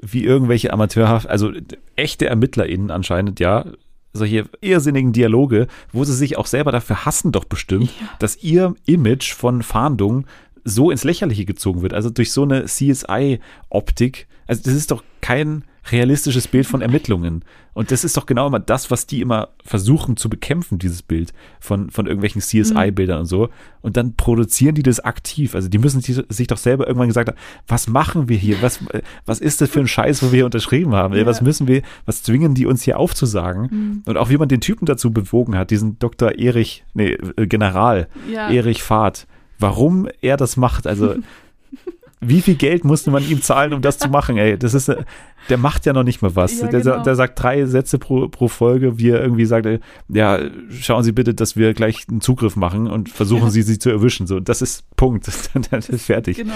Speaker 1: Wie irgendwelche Amateurhaft, also echte ErmittlerInnen anscheinend, ja, solche irrsinnigen Dialoge, wo sie sich auch selber dafür hassen, doch bestimmt,
Speaker 2: Ja.
Speaker 1: dass ihr Image von Fahndung so ins Lächerliche gezogen wird. Also durch so eine CSI-Optik. Also das ist doch kein realistisches Bild von Ermittlungen. Und das ist doch genau immer das, was die immer versuchen zu bekämpfen, dieses Bild von, von irgendwelchen CSI-Bildern und so. Und dann produzieren die das aktiv. Also die müssen sich, sich doch selber irgendwann gesagt haben, was machen wir hier? Was, äh, was ist das für ein Scheiß, wo wir hier unterschrieben haben?
Speaker 2: Ja.
Speaker 1: Was müssen wir, was zwingen die uns hier aufzusagen?
Speaker 2: Mhm.
Speaker 1: Und auch wie man den Typen dazu bewogen hat, diesen Dr. Erich, nee, äh, General
Speaker 2: Ja.
Speaker 1: Erich Fahrt, warum er das macht. Also, (laughs) wie viel Geld musste man ihm zahlen, um das zu machen, ey? Das ist, äh, der macht ja noch nicht mal was.
Speaker 2: Ja,
Speaker 1: der,
Speaker 2: genau.
Speaker 1: der sagt drei Sätze pro, pro Folge, wie er irgendwie sagt, äh, ja, schauen Sie bitte, dass wir gleich einen Zugriff machen und versuchen
Speaker 2: Ja.
Speaker 1: Sie, sie zu erwischen. So, das ist Punkt. (laughs) das ist fertig.
Speaker 2: Genau.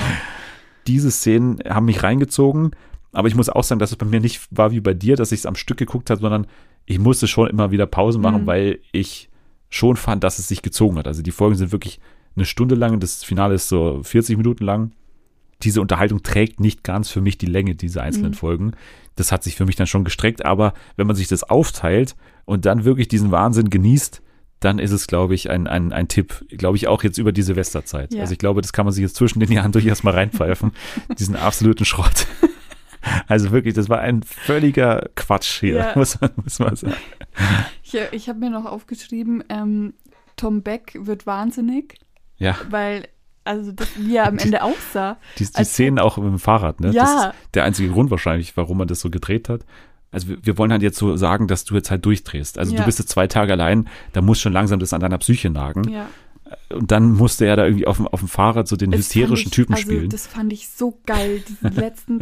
Speaker 1: Diese Szenen haben mich reingezogen, aber ich muss auch sagen, dass es bei mir nicht war wie bei dir, dass ich es am Stück geguckt habe, sondern ich musste schon immer wieder Pause machen,
Speaker 2: Mhm.
Speaker 1: weil ich schon fand, dass es sich gezogen hat. Also die Folgen sind wirklich eine Stunde lang, das Finale ist so 40 Minuten lang. Diese Unterhaltung trägt nicht ganz für mich die Länge dieser einzelnen
Speaker 2: Mhm.
Speaker 1: Folgen. Das hat sich für mich dann schon gestreckt, aber wenn man sich das aufteilt und dann wirklich diesen Wahnsinn genießt, dann ist es, glaube ich, ein, ein, ein Tipp, glaube ich, auch jetzt über die Silvesterzeit.
Speaker 2: Ja.
Speaker 1: Also ich glaube, das kann man sich jetzt zwischen den Jahren (laughs) durchaus mal reinpfeifen, diesen absoluten Schrott. (laughs) Also wirklich, das war ein völliger Quatsch hier,
Speaker 2: Ja.
Speaker 1: muss, man, muss man sagen.
Speaker 2: Ich, ich habe mir noch aufgeschrieben, ähm, Tom Beck wird wahnsinnig,
Speaker 1: Ja,
Speaker 2: weil, also das, wie er am Ende aussah.
Speaker 1: die, die
Speaker 2: Als-
Speaker 1: Szenen auch mit dem Fahrrad, ne? Das
Speaker 2: Ja.
Speaker 1: ist der einzige Grund wahrscheinlich, warum man das so gedreht hat. Also wir, wir wollen halt jetzt so sagen, dass du jetzt halt durchdrehst. Also
Speaker 2: Ja.
Speaker 1: du bist jetzt zwei Tage allein, da muss schon langsam das an deiner Psyche nagen.
Speaker 2: Ja.
Speaker 1: Und dann musste er da irgendwie auf dem, auf dem Fahrrad so den
Speaker 2: Das
Speaker 1: hysterischen
Speaker 2: ich,
Speaker 1: Typen
Speaker 2: also,
Speaker 1: spielen.
Speaker 2: Das fand ich so geil, diesen (laughs) letzten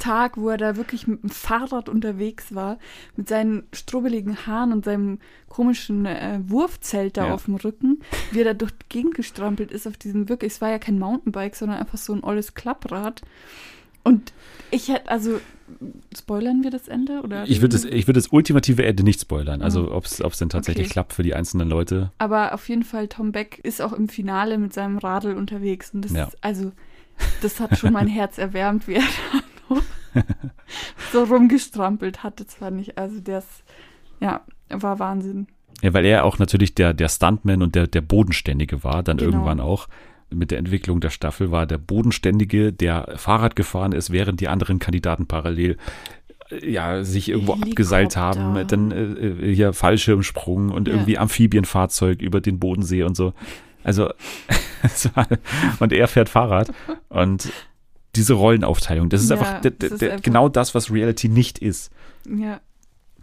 Speaker 2: Tag, wo er da wirklich mit dem Fahrrad unterwegs war, mit seinen strubbeligen Haaren und seinem komischen äh, Wurfzelt da
Speaker 1: Ja.
Speaker 2: auf dem Rücken, wie er da durch die Gegend gestrampelt ist auf diesem wirklich, es war ja kein Mountainbike, sondern einfach so ein olles Klapprad. Und ich hätte, also, spoilern wir das Ende? Oder
Speaker 1: Ich würde das, ich würde das ultimative Ende nicht spoilern. Also ob es denn tatsächlich
Speaker 2: Okay.
Speaker 1: klappt für die einzelnen Leute.
Speaker 2: Aber auf jeden Fall, Tom Beck ist auch im Finale mit seinem Radl unterwegs. Und das
Speaker 1: Ja.
Speaker 2: ist, also, das hat schon mein (laughs) Herz erwärmt, wie er da so rumgestrampelt hat. Das fand ich, also das, ja, war Wahnsinn.
Speaker 1: Ja, weil er auch natürlich der, der Stuntman und der, der Bodenständige war, dann
Speaker 2: Genau.
Speaker 1: irgendwann auch. Mit der Entwicklung der Staffel war der Bodenständige, der Fahrrad gefahren ist, während die anderen Kandidaten parallel äh, ja, sich irgendwo
Speaker 2: Helikopter.
Speaker 1: abgeseilt haben, dann äh, äh, hier Fallschirmsprung und
Speaker 2: Ja.
Speaker 1: irgendwie Amphibienfahrzeug über den Bodensee und so. Also, (laughs) und er fährt Fahrrad und diese Rollenaufteilung, das ist
Speaker 2: Ja,
Speaker 1: einfach,
Speaker 2: das ist einfach-
Speaker 1: genau das, was Reality nicht ist
Speaker 2: Ja,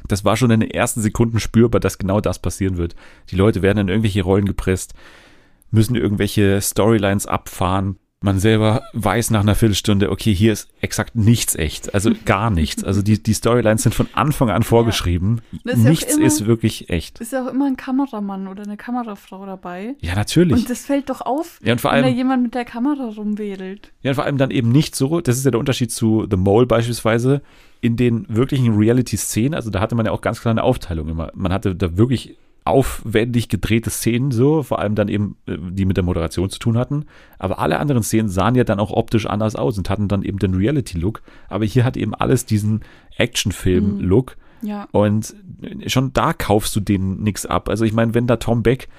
Speaker 1: das war schon in den ersten Sekunden spürbar, dass genau das passieren wird. Die Leute werden in irgendwelche Rollen gepresst, müssen irgendwelche Storylines abfahren. Man selber weiß nach einer Viertelstunde, okay, hier ist exakt nichts echt. Also (laughs) gar nichts. Also die, die Storylines sind von Anfang an vorgeschrieben.
Speaker 2: Ist ja auch
Speaker 1: nichts
Speaker 2: immer-
Speaker 1: ist wirklich echt.
Speaker 2: ist ja auch immer ein Kameramann oder eine Kamerafrau dabei.
Speaker 1: Ja, natürlich.
Speaker 2: Und das fällt doch auf,
Speaker 1: Ja, und vor
Speaker 2: wenn da
Speaker 1: allem,
Speaker 2: jemand mit der Kamera rumwedelt.
Speaker 1: ja, und vor allem dann eben nicht so, das ist ja der Unterschied zu The Mole beispielsweise, in den wirklichen Reality-Szenen, also da hatte man ja auch ganz klar eine Aufteilung immer. Man hatte da wirklich aufwendig gedrehte Szenen so, vor allem dann eben, äh, die mit der Moderation zu tun hatten. Aber alle anderen Szenen sahen ja dann auch optisch anders aus und hatten dann eben den Reality-Look. Aber hier hat eben alles diesen Actionfilm-Look.
Speaker 2: Ja,
Speaker 1: Und schon da kaufst du denen nichts ab. Also ich meine, wenn da Tom Beck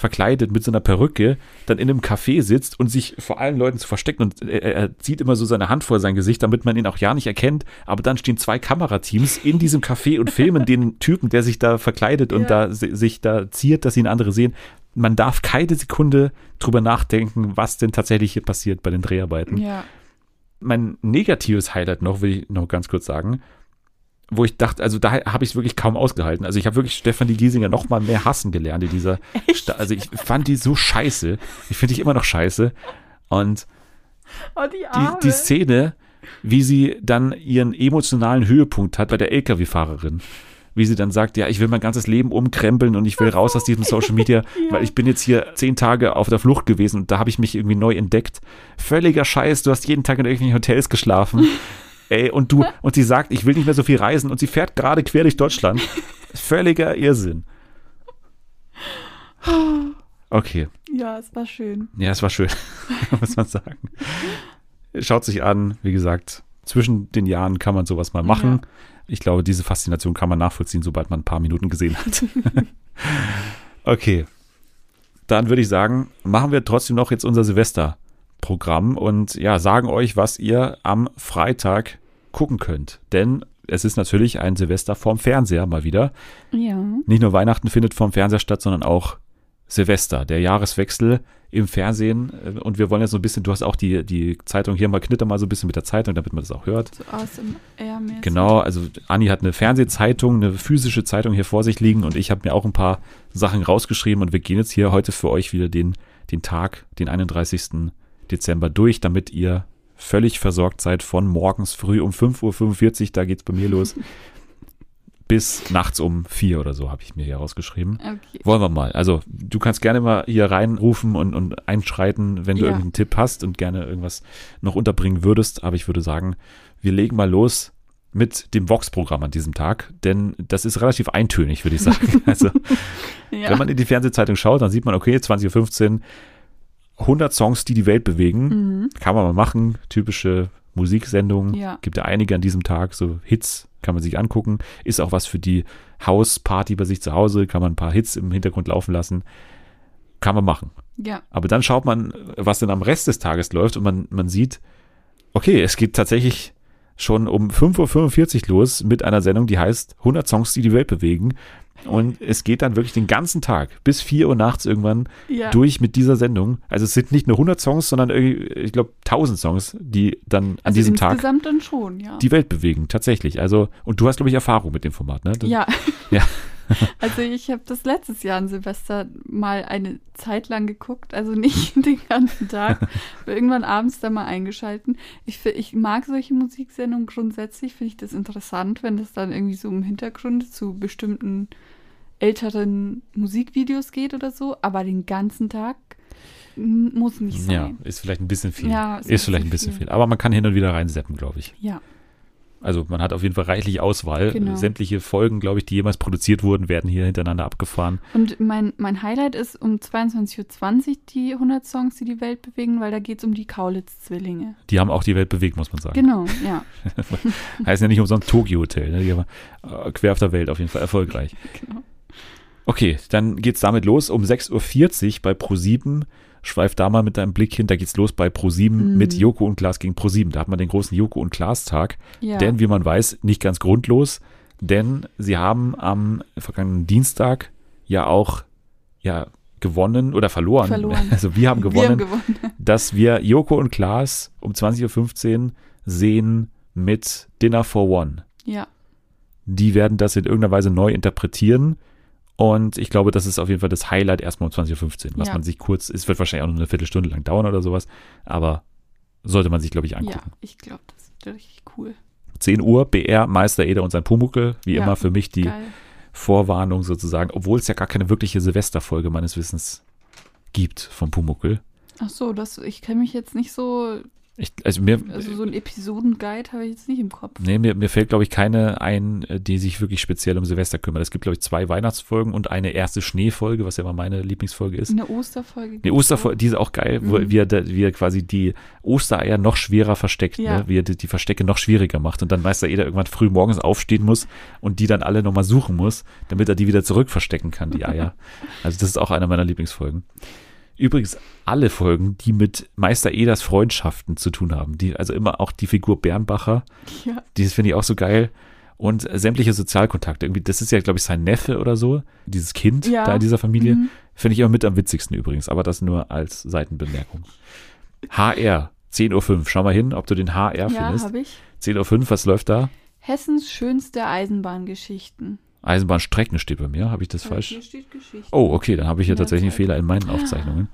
Speaker 1: verkleidet mit so einer Perücke dann in einem Café sitzt und sich vor allen Leuten zu verstecken und er, er zieht immer so seine Hand vor sein Gesicht, damit man ihn auch ja nicht erkennt, aber dann stehen zwei Kamerateams in diesem Café und filmen den Typen, der sich da verkleidet und
Speaker 2: Ja.
Speaker 1: da si- sich da ziert, dass ihn andere sehen. Man darf keine Sekunde drüber nachdenken, was denn tatsächlich hier passiert bei den Dreharbeiten
Speaker 2: ja.
Speaker 1: mein negatives Highlight noch, will ich noch ganz kurz sagen, wo ich dachte, also da habe ich es wirklich kaum ausgehalten. Also ich habe wirklich Stefanie Giesinger noch mal mehr hassen gelernt in dieser (laughs) Sta Also ich fand die so scheiße. Ich finde die immer noch scheiße. Und
Speaker 2: Oh, die
Speaker 1: die, die Szene, wie sie dann ihren emotionalen Höhepunkt hat bei der LKW-Fahrerin. Wie sie dann sagt, ja, ich will mein ganzes Leben umkrempeln und ich will raus aus diesem Social Media, (laughs)
Speaker 2: Ja.
Speaker 1: weil ich bin jetzt hier zehn Tage auf der Flucht gewesen und da habe ich mich irgendwie neu entdeckt. Völliger Scheiß, du hast jeden Tag in irgendwelchen Hotels geschlafen. Ey, und du, (laughs) und sie sagt, ich will nicht mehr so viel reisen und sie fährt gerade quer durch Deutschland. Völliger Irrsinn. Okay.
Speaker 2: ja, es war schön.
Speaker 1: Ja, es war schön, (laughs) muss man sagen. Schaut sich an, wie gesagt, zwischen den Jahren kann man sowas mal machen.
Speaker 2: Ja.
Speaker 1: Ich glaube, diese Faszination kann man nachvollziehen, sobald man ein paar Minuten gesehen hat. (laughs) okay. Dann würde ich sagen, machen wir trotzdem noch jetzt unser Silvesterprogramm und ja, sagen euch, was ihr am Freitag gucken könnt. Denn es ist natürlich ein Silvester vorm Fernseher mal wieder.
Speaker 2: Ja.
Speaker 1: Nicht nur Weihnachten findet vorm Fernseher statt, sondern auch Silvester, der Jahreswechsel im Fernsehen. Äh, Und wir wollen jetzt so ein bisschen, du hast auch die, die Zeitung hier mal, knitter mal so ein bisschen mit der Zeitung, damit man das auch hört.
Speaker 2: So ASMR-mäßig.
Speaker 1: Genau, also Anni hat eine Fernsehzeitung, eine physische Zeitung hier vor sich liegen und ich habe mir auch ein paar Sachen rausgeschrieben und wir gehen jetzt hier heute für euch wieder den, den Tag, den 31. Dezember durch, damit ihr völlig versorgt seid von morgens früh um 5.45 Uhr, da geht's bei mir los, (laughs) bis nachts um 4 oder so, habe ich mir hier rausgeschrieben.
Speaker 2: Okay.
Speaker 1: Wollen wir mal. Also, du kannst gerne mal hier reinrufen und, und einschreiten, wenn du
Speaker 2: Ja.
Speaker 1: irgendeinen Tipp hast und gerne irgendwas noch unterbringen würdest. Aber ich würde sagen, wir legen mal los mit dem Vox-Programm an diesem Tag, denn das ist relativ eintönig, würde ich sagen. (laughs) Also,
Speaker 2: Ja.
Speaker 1: wenn man in die Fernsehzeitung schaut, dann sieht man, okay, 20.15 Uhr, 100 Songs, die die Welt bewegen.
Speaker 2: mhm.
Speaker 1: Kann man mal machen. Typische Musiksendungen.
Speaker 2: Ja.
Speaker 1: Gibt ja einige an diesem Tag. So Hits kann man sich angucken. Ist auch was für die Hausparty bei sich zu Hause. Kann man ein paar Hits im Hintergrund laufen lassen. Kann man machen.
Speaker 2: ja.
Speaker 1: Aber dann schaut man, was denn am Rest des Tages läuft und man, man sieht, okay, es geht tatsächlich schon um 5.45 Uhr los mit einer Sendung, die heißt 100 Songs, die die Welt bewegen. Und es geht dann wirklich den ganzen Tag bis 4 Uhr nachts irgendwann
Speaker 2: Ja.
Speaker 1: durch mit dieser Sendung. Also es sind nicht nur 100 Songs, sondern irgendwie, ich glaube 1000 Songs, die dann an
Speaker 2: also
Speaker 1: diesem Tag
Speaker 2: insgesamt dann schon, ja.
Speaker 1: die Welt bewegen, tatsächlich. Also, und du hast, glaube ich, Erfahrung mit dem Format, ne? Das-
Speaker 2: ja. (laughs)
Speaker 1: Ja. (laughs)
Speaker 2: also ich habe das letztes Jahr an Silvester mal eine Zeit lang geguckt, also nicht (laughs) den ganzen Tag, aber irgendwann abends da mal eingeschalten. Ich, ich mag solche Musiksendungen grundsätzlich, finde ich das interessant, wenn das dann irgendwie so im Hintergrund zu bestimmten älteren Musikvideos geht oder so, aber den ganzen Tag muss nicht sein.
Speaker 1: Ja, ist vielleicht ein bisschen viel.
Speaker 2: Ja,
Speaker 1: ist,
Speaker 2: ist
Speaker 1: vielleicht ein
Speaker 2: bisschen
Speaker 1: bisschen
Speaker 2: viel.
Speaker 1: viel. Aber man kann hin und wieder reinseppen, glaube ich.
Speaker 2: Ja.
Speaker 1: Also man hat auf jeden Fall reichlich Auswahl.
Speaker 2: Genau.
Speaker 1: Sämtliche Folgen, glaube ich, die jemals produziert wurden, werden hier hintereinander abgefahren.
Speaker 2: Und mein, mein Highlight ist um 22.20 Uhr die 100 Songs, die die Welt bewegen, weil da geht es um die Kaulitz-Zwillinge.
Speaker 1: Die haben auch die Welt bewegt, muss man sagen.
Speaker 2: Genau, ja. (laughs)
Speaker 1: Heißt ja nicht umsonst Tokyo Hotel. Ne? Die haben äh, quer auf der Welt auf jeden Fall erfolgreich. (laughs)
Speaker 2: Genau.
Speaker 1: Okay, dann geht's damit los. Um 6.40 Uhr bei Pro7. Schweif da mal mit deinem Blick hin. Da geht's los bei Pro7
Speaker 2: Mhm.
Speaker 1: mit Joko und Klaas gegen Pro7. Da hat man den großen Joko und Klaas Tag.
Speaker 2: Ja.
Speaker 1: Denn, wie man weiß, nicht ganz grundlos. Denn sie haben am vergangenen Dienstag ja auch ja, gewonnen oder verloren.
Speaker 2: Verloren. (laughs)
Speaker 1: Also wir haben
Speaker 2: Wir
Speaker 1: gewonnen,
Speaker 2: haben gewonnen. (laughs)
Speaker 1: dass wir Joko und Klaas um 20.15 Uhr sehen mit Dinner for One.
Speaker 2: Ja,
Speaker 1: Die werden das in irgendeiner Weise neu interpretieren. Und ich glaube, das ist auf jeden Fall das Highlight erstmal um 20.15 Uhr, was
Speaker 2: Ja.
Speaker 1: man sich kurz, es wird wahrscheinlich auch nur eine Viertelstunde lang dauern oder sowas, aber sollte man sich, glaube ich,
Speaker 2: ja,
Speaker 1: angucken.
Speaker 2: ich glaube, das wird richtig cool.
Speaker 1: 10 Uhr, BR, Meister Eder und sein Pumuckel, wie
Speaker 2: Ja,
Speaker 1: immer für mich die
Speaker 2: Geil.
Speaker 1: Vorwarnung sozusagen, obwohl es ja gar keine wirkliche Silvesterfolge meines Wissens gibt vom Pumuckel.
Speaker 2: Ach so, das, ich kenne mich jetzt nicht so,
Speaker 1: Ich, also mir,
Speaker 2: also so ein Episodenguide habe ich jetzt nicht im Kopf.
Speaker 1: nee, mir, mir fällt, glaube ich, keine ein, äh, die sich wirklich speziell um Silvester kümmert. Es gibt, glaube ich, zwei Weihnachtsfolgen und eine erste Schneefolge, was ja immer meine Lieblingsfolge ist.
Speaker 2: Eine Osterfolge.
Speaker 1: Die
Speaker 2: gibt's
Speaker 1: Osterfolge, die ist auch geil, wo,
Speaker 2: Mhm.
Speaker 1: wie, er, da- wie er quasi die Ostereier noch schwerer versteckt,
Speaker 2: Ja.
Speaker 1: ne? wie er die, die Verstecke noch schwieriger macht und dann Meister Eder irgendwann früh morgens aufstehen muss und die dann alle nochmal suchen muss, damit er die wieder zurück verstecken kann, die Eier. (laughs) also das ist auch einer meiner Lieblingsfolgen. Übrigens alle Folgen, die mit Meister Eders Freundschaften zu tun haben, die, also immer auch die Figur Bernbacher.
Speaker 2: Ja,
Speaker 1: die finde ich auch so geil. Und sämtliche Sozialkontakte. Irgendwie, das ist ja, glaube ich, sein Neffe oder so. Dieses Kind
Speaker 2: Ja.
Speaker 1: da in dieser Familie.
Speaker 2: Mhm.
Speaker 1: Finde ich immer mit am witzigsten übrigens, aber das nur als Seitenbemerkung. HR, 10.05 Uhr. Schau mal hin, ob du den HR
Speaker 2: ja
Speaker 1: findest.
Speaker 2: habe ich.
Speaker 1: 10.05 Uhr, was läuft da?
Speaker 2: Hessens schönste Eisenbahngeschichten.
Speaker 1: Eisenbahnstrecken steht bei mir. Habe ich das
Speaker 2: Aber
Speaker 1: falsch?
Speaker 2: Hier steht Geschichte.
Speaker 1: Oh, okay, dann habe ich hier tatsächlich einen. Fehler in meinen Aufzeichnungen.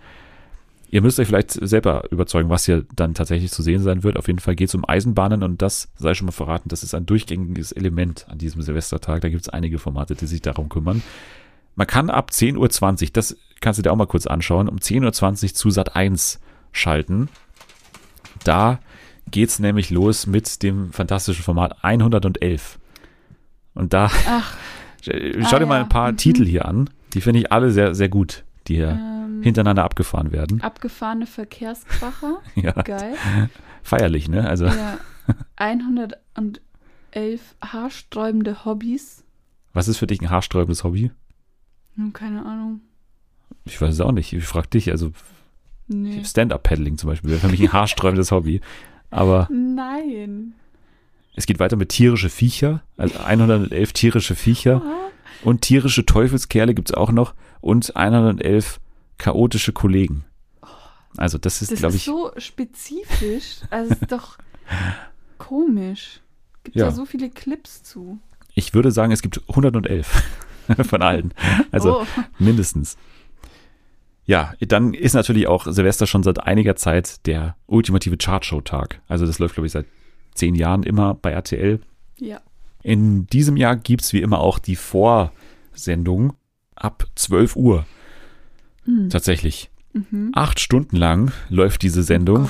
Speaker 1: Ihr müsst euch vielleicht selber überzeugen, was hier dann tatsächlich zu sehen sein wird. Auf jeden Fall geht es um Eisenbahnen und das sei schon mal verraten, das ist ein durchgängiges Element an diesem Silvestertag. Da gibt es einige Formate, die sich darum kümmern. Man kann ab 10.20 Uhr, das kannst du dir auch mal kurz anschauen, um 10.20 Uhr zu Sat 1 schalten. Da geht's nämlich los mit dem fantastischen Format 111. Und da,
Speaker 2: Ach,
Speaker 1: schau
Speaker 2: Ah,
Speaker 1: dir mal
Speaker 2: ja.
Speaker 1: ein paar
Speaker 2: Mhm.
Speaker 1: Titel hier an. Die finde ich alle sehr, sehr gut, die hier
Speaker 2: ähm,
Speaker 1: hintereinander abgefahren werden.
Speaker 2: abgefahrene Verkehrskracher. (laughs)
Speaker 1: Ja,
Speaker 2: Geil.
Speaker 1: feierlich, ne? Also,
Speaker 2: Ja. 111 haarsträubende Hobbys.
Speaker 1: was ist für dich ein haarsträubendes Hobby?
Speaker 2: Hm, Keine Ahnung.
Speaker 1: Ich weiß es auch nicht. Ich frage dich. Also,
Speaker 2: Nee.
Speaker 1: Stand-Up-Paddling zum Beispiel wäre für mich ein haarsträubendes Hobby. Aber
Speaker 2: Nein.
Speaker 1: Es geht weiter mit tierische Viecher. Also 111 tierische Viecher. Und tierische Teufelskerle gibt es auch noch. Und 111 chaotische Kollegen. Also, das ist,
Speaker 2: Das
Speaker 1: glaube
Speaker 2: ist
Speaker 1: ich.
Speaker 2: so spezifisch. Also ist doch (laughs) komisch. Gibt ja.
Speaker 1: Ja.
Speaker 2: so viele Clips zu.
Speaker 1: Ich würde sagen, es gibt 111 (laughs) von allen. Also
Speaker 2: oh.
Speaker 1: mindestens. Ja, dann ist natürlich auch Silvester schon seit einiger Zeit der ultimative Chartshow-Tag. Also das läuft, glaube ich, seit zehn Jahren immer bei RTL.
Speaker 2: Ja.
Speaker 1: In diesem Jahr gibt's wie immer auch die Vorsendung ab 12 Uhr
Speaker 2: Hm.
Speaker 1: tatsächlich.
Speaker 2: Mhm.
Speaker 1: Acht Stunden lang läuft diese Sendung.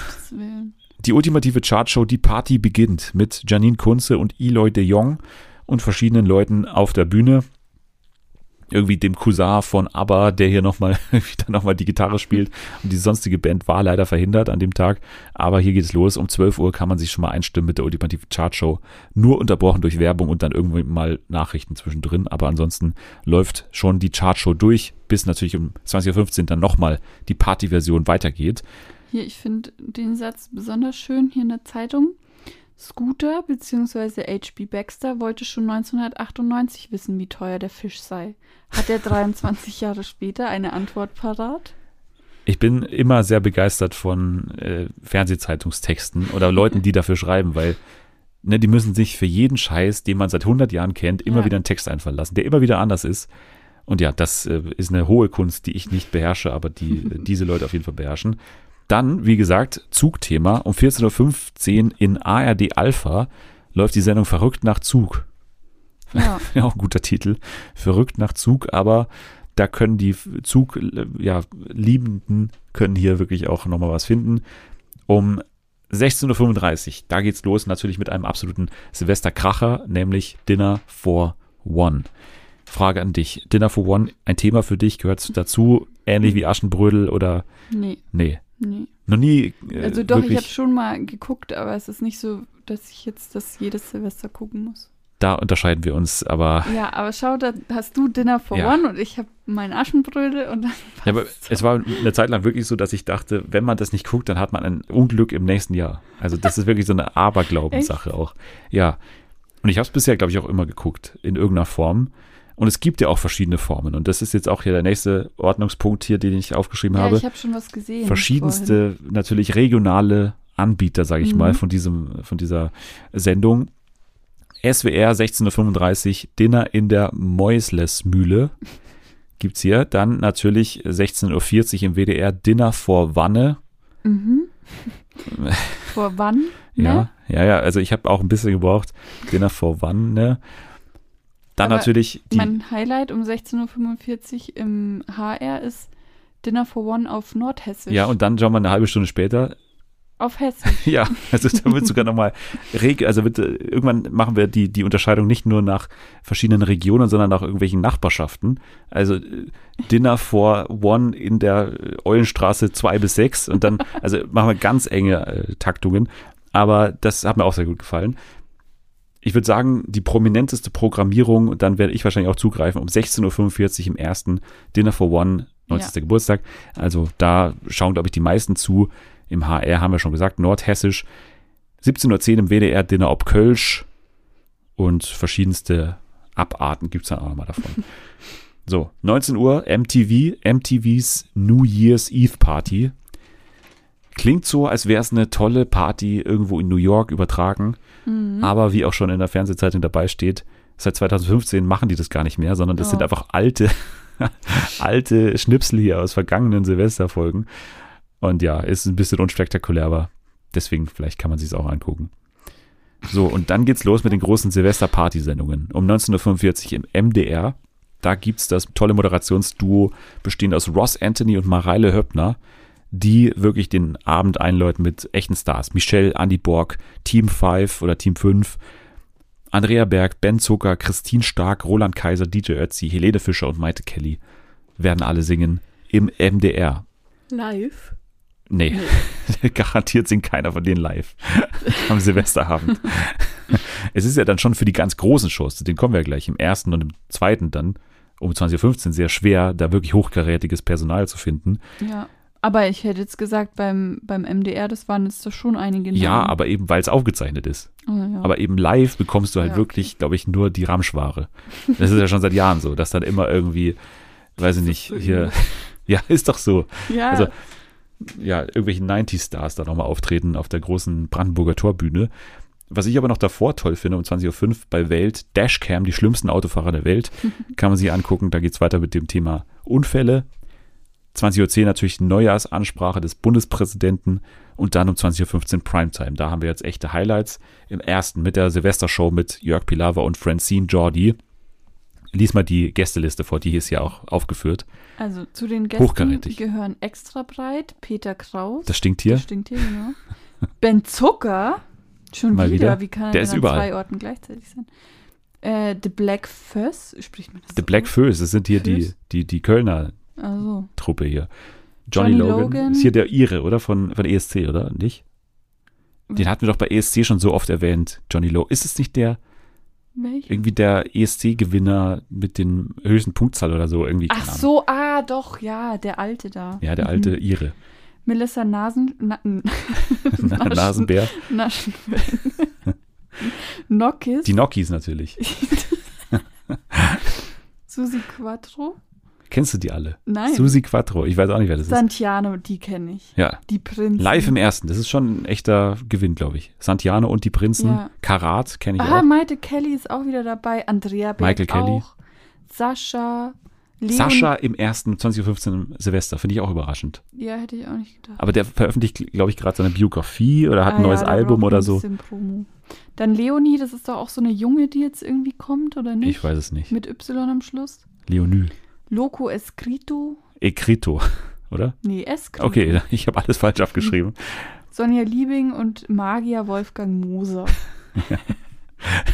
Speaker 1: Die ultimative Chartshow Die Party beginnt mit Janine Kunze und Eloy de Jong und verschiedenen Leuten auf der Bühne. Irgendwie dem Cousin von ABBA, der hier nochmal (laughs) wieder die Gitarre spielt. Und die sonstige Band war leider verhindert an dem Tag. Aber hier geht es los. Um 12 Uhr kann man sich schon mal einstimmen mit der ultimativen Chartshow. Nur unterbrochen durch Werbung und dann irgendwie mal Nachrichten zwischendrin. Aber ansonsten läuft schon die Chartshow durch, bis natürlich um 20.15 Uhr dann nochmal die Partyversion weitergeht.
Speaker 2: Hier, ich finde den Satz besonders schön hier in der Zeitung. Scooter bzw. H.B. Baxter wollte schon 1998 wissen, wie teuer der Fisch sei. Hat er (laughs) 23 Jahre später eine Antwort parat?
Speaker 1: Ich bin immer sehr begeistert von äh, Fernsehzeitungstexten oder Leuten, die dafür schreiben, weil ne, die müssen sich für jeden Scheiß, den man seit 100 Jahren kennt, immer
Speaker 2: Ja.
Speaker 1: wieder einen Text einfallen lassen, der immer wieder anders ist. Und ja, das äh, ist eine hohe Kunst, die ich nicht beherrsche, aber die (laughs) äh, diese Leute auf jeden Fall beherrschen. Dann, wie gesagt, Zugthema. Um 14.15 Uhr in ARD Alpha läuft die Sendung Verrückt nach Zug. (laughs)
Speaker 2: Ja.
Speaker 1: Auch ein guter Titel. Verrückt nach Zug, aber da können die Zug, ja, können hier wirklich auch nochmal was finden. Um 16.35 Uhr, da geht's los, natürlich mit einem absoluten Silvesterkracher, nämlich Dinner for One. Frage an dich. Dinner for One, ein Thema für dich, gehört dazu, ähnlich wie Aschenbrödel oder,
Speaker 2: Nee,
Speaker 1: nee,
Speaker 2: nee.
Speaker 1: noch nie äh,
Speaker 2: Also doch, ich habe schon mal geguckt, aber es ist nicht so, dass ich jetzt das jedes Silvester gucken muss.
Speaker 1: da unterscheiden wir uns, aber
Speaker 2: Ja, aber schau, da hast du Dinner for
Speaker 1: Ja.
Speaker 2: One und ich habe meinen Aschenbrödel und dann (laughs)
Speaker 1: Ja, aber
Speaker 2: passt's
Speaker 1: es war eine Zeit lang wirklich so, dass ich dachte, wenn man das nicht guckt, dann hat man ein Unglück im nächsten Jahr. Also das ist wirklich so eine (laughs) Aberglaubenssache auch. Ja. Und ich habe es bisher, glaube ich, auch immer geguckt, in irgendeiner Form. Und es gibt ja auch verschiedene Formen. Und das ist jetzt auch hier der nächste Ordnungspunkt hier, den ich aufgeschrieben
Speaker 2: Ja,
Speaker 1: habe.
Speaker 2: ich habe schon was gesehen. vorhin.
Speaker 1: Verschiedenste, natürlich regionale Anbieter, sage ich
Speaker 2: Mhm.
Speaker 1: mal, von, diesem, von dieser Sendung. SWR 16.35 Uhr, Dinner in der Mäuslesmühle (laughs) gibt's hier. Dann natürlich 16.40 Uhr im WDR Dinner vor Wanne.
Speaker 2: Mhm. (laughs) Vor wann?
Speaker 1: Ja, ja, ja. Also ich habe auch ein bisschen gebraucht. Dinner vor Wanne. Dann
Speaker 2: Aber
Speaker 1: natürlich die.
Speaker 2: Mein Highlight um 16.45 Uhr im HR ist Dinner for One auf Nordhessisch.
Speaker 1: ja, und dann schauen wir eine halbe Stunde später.
Speaker 2: Auf Hessisch. (laughs)
Speaker 1: Ja, also da wird sogar nochmal reg, also wird, äh, irgendwann machen wir die, die Unterscheidung nicht nur nach verschiedenen Regionen, sondern nach irgendwelchen Nachbarschaften. Also äh, Dinner for One in der äh, Eulenstraße 2 bis 6 und dann, also machen wir ganz enge äh, Taktungen. Aber das hat mir auch sehr gut gefallen. Ich würde sagen, die prominenteste Programmierung, dann werde ich wahrscheinlich auch zugreifen, um 16.45 Uhr im ersten Dinner for One, 90. Geburtstag. Also da schauen, glaube ich, die meisten zu. Im HR haben wir schon gesagt, Nordhessisch. 17.10 Uhr im WDR Dinner ob Kölsch und verschiedenste Abarten gibt es dann auch nochmal davon. (laughs) so, 19 Uhr MTV, MTVs New Year's Eve Party. Klingt so, als wäre es eine tolle Party irgendwo in New York übertragen.
Speaker 2: Mhm.
Speaker 1: Aber wie auch schon in der Fernsehzeitung dabei steht, seit 2015 machen die das gar nicht mehr, sondern das
Speaker 2: Oh.
Speaker 1: sind einfach alte, (laughs) alte Schnipsel hier aus vergangenen Silvesterfolgen. Und ja, ist ein bisschen unspektakulär, aber deswegen vielleicht kann man sich es auch angucken. So, und dann geht's los mit den großen Silvester-Party-Sendungen. Um 19.45 Uhr im MDR. Da gibt's das tolle Moderationsduo bestehend aus Ross Anthony und Mareile Höppner, die wirklich den Abend einläuten mit echten Stars. Michelle, Andy Borg, Team 5 oder Team 5, Andrea Berg, Ben Zucker, Christine Stark, Roland Kaiser, DJ Ötzi, Helene Fischer und Maite Kelly werden alle singen im MDR.
Speaker 2: Live.
Speaker 1: Nee, (laughs) garantiert singt keiner von denen live (laughs) am Silvesterabend. es ist ja dann schon für die ganz großen Shows, zu denen kommen wir ja gleich, im ersten und im zweiten dann um 20.15 Uhr sehr schwer, da wirklich hochkarätiges Personal zu finden.
Speaker 2: Ja. Aber ich hätte jetzt gesagt, beim, beim MDR, das waren jetzt doch schon einige Namen.
Speaker 1: Ja, aber eben, weil es aufgezeichnet ist.
Speaker 2: Oh, ja.
Speaker 1: Aber eben live bekommst du halt
Speaker 2: Ja,
Speaker 1: wirklich, glaube ich, nur die Ramschware. Das ist ja schon seit Jahren so, dass dann immer irgendwie, weiß ich nicht, hier, (laughs) ja, ist doch so.
Speaker 2: ja,
Speaker 1: also- ja, irgendwelche 90-Stars da nochmal auftreten auf der großen Brandenburger Torbühne. Was ich aber noch davor toll finde, um 20.05 Uhr bei Welt, Dashcam, die schlimmsten Autofahrer der Welt, (laughs) kann man sich angucken. Da geht's weiter mit dem Thema Unfälle. 20.10 Uhr natürlich die Neujahrsansprache des Bundespräsidenten und dann um 20.15 Uhr Primetime. Da haben wir jetzt echte Highlights. Im ersten mit der Silvestershow mit Jörg Pilawa und Francine Jordi. Lies mal die Gästeliste vor, die hier ist ja auch aufgeführt.
Speaker 2: also zu den Gästen gehören extra breit Peter Kraus.
Speaker 1: Das stinkt hier.
Speaker 2: Das stinkt hier, genau. (laughs) Ben Zucker? Schon
Speaker 1: Mal
Speaker 2: wieder?
Speaker 1: wieder.
Speaker 2: Wie kann er
Speaker 1: Der ist
Speaker 2: an
Speaker 1: überall.
Speaker 2: zwei Orten gleichzeitig sein? Äh, The Black Fuss? Spricht man das
Speaker 1: The
Speaker 2: so
Speaker 1: Black? Föß, das sind hier die, die, die Kölner
Speaker 2: Also,
Speaker 1: Truppe hier. Johnny,
Speaker 2: Johnny
Speaker 1: Logan.
Speaker 2: Logan.
Speaker 1: Ist hier der Ire, oder? Von, von ESC, oder? Nicht? Den hatten wir doch bei ESC schon so oft erwähnt. Johnny Logan. Ist es nicht der,
Speaker 2: welch?
Speaker 1: irgendwie der ESC-Gewinner mit den höchsten Punktzahl oder so? Irgendwie,
Speaker 2: Ach so, ah, doch, ja, der Alte da.
Speaker 1: Ja, der
Speaker 2: Mhm.
Speaker 1: alte Ire.
Speaker 2: Melissa Nasen... Na, (laughs)
Speaker 1: Nasenbär.
Speaker 2: Naschenwellen. Nockis.
Speaker 1: Die Nokis natürlich. (laughs)
Speaker 2: Susi Quattro.
Speaker 1: Kennst du die alle?
Speaker 2: Nein.
Speaker 1: Susi Quattro. Ich weiß auch nicht, wer das ist.
Speaker 2: Santiano, die kenne ich.
Speaker 1: Ja.
Speaker 2: Die Prinzen.
Speaker 1: Live im ersten. Das ist schon ein echter Gewinn, glaube ich. Santiano und die Prinzen.
Speaker 2: Ja.
Speaker 1: Karat kenne ich
Speaker 2: Ah,
Speaker 1: auch.
Speaker 2: Maite Kelly ist auch wieder dabei. Andrea Berg
Speaker 1: Michael Kelly.
Speaker 2: auch. Sascha. Leon.
Speaker 1: Sascha im ersten 2015 im Silvester. Finde ich auch überraschend.
Speaker 2: Ja, hätte ich auch nicht gedacht.
Speaker 1: Aber der veröffentlicht, glaube ich, gerade seine Biografie oder hat
Speaker 2: Ah
Speaker 1: ein neues
Speaker 2: ja,
Speaker 1: Album oder so.
Speaker 2: Dann Leonie, das ist doch auch so eine Junge, die jetzt irgendwie kommt, oder nicht?
Speaker 1: Ich weiß es nicht.
Speaker 2: Mit Y am Schluss.
Speaker 1: Leonü.
Speaker 2: Loco Escrito.
Speaker 1: Ecrito, (laughs) oder?
Speaker 2: Nee, Escrito.
Speaker 1: Okay, (laughs) ich habe alles falsch abgeschrieben.
Speaker 2: Sonja Liebing und Magier Wolfgang Moser. (laughs)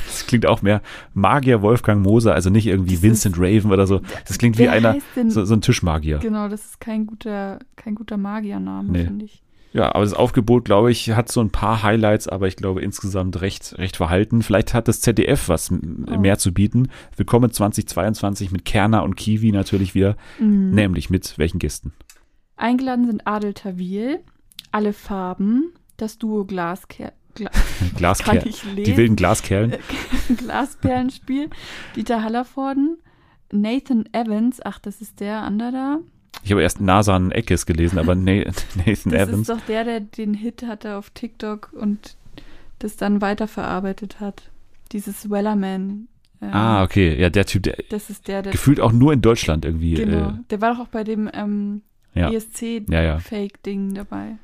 Speaker 1: Das klingt auch mehr Magier Wolfgang Moser, also nicht irgendwie
Speaker 2: Das
Speaker 1: Vincent Raven oder so. Das klingt wie einer,
Speaker 2: denn-
Speaker 1: so, so ein Tischmagier.
Speaker 2: Genau, das ist kein guter, kein guter Magiername,
Speaker 1: Nee.
Speaker 2: finde ich.
Speaker 1: Ja, aber das Aufgebot, glaube ich, hat so ein paar Highlights, aber ich glaube insgesamt recht, recht verhalten. Vielleicht hat das ZDF was
Speaker 2: Oh.
Speaker 1: mehr zu bieten. Willkommen 2022 mit Kerner und Kiwi natürlich wieder.
Speaker 2: Mhm.
Speaker 1: Nämlich mit welchen Gästen?
Speaker 2: Eingeladen sind Adel Tawil, alle Farben, das Duo Glaskerl, Gla (laughs)
Speaker 1: Glaskerl. (laughs) Die wilden Glaskerlen. (laughs)
Speaker 2: Glasperlenspiel, Dieter Hallervorden, Nathan Evans, ach, das ist der andere da.
Speaker 1: Ich habe erst Nasan Eckes gelesen, aber Na- (laughs) Nathan
Speaker 2: Das
Speaker 1: Evans.
Speaker 2: ist doch der, der den Hit hatte auf TikTok und das dann weiterverarbeitet hat. Dieses Wellerman. ähm,
Speaker 1: Ah, okay. Ja, der Typ, der
Speaker 2: Das ist der, der.
Speaker 1: gefühlt auch nur in Deutschland irgendwie.
Speaker 2: genau.
Speaker 1: Äh,
Speaker 2: der war doch auch bei dem ähm,
Speaker 1: ja. ja, ja.
Speaker 2: ESC-Fake-Ding dabei.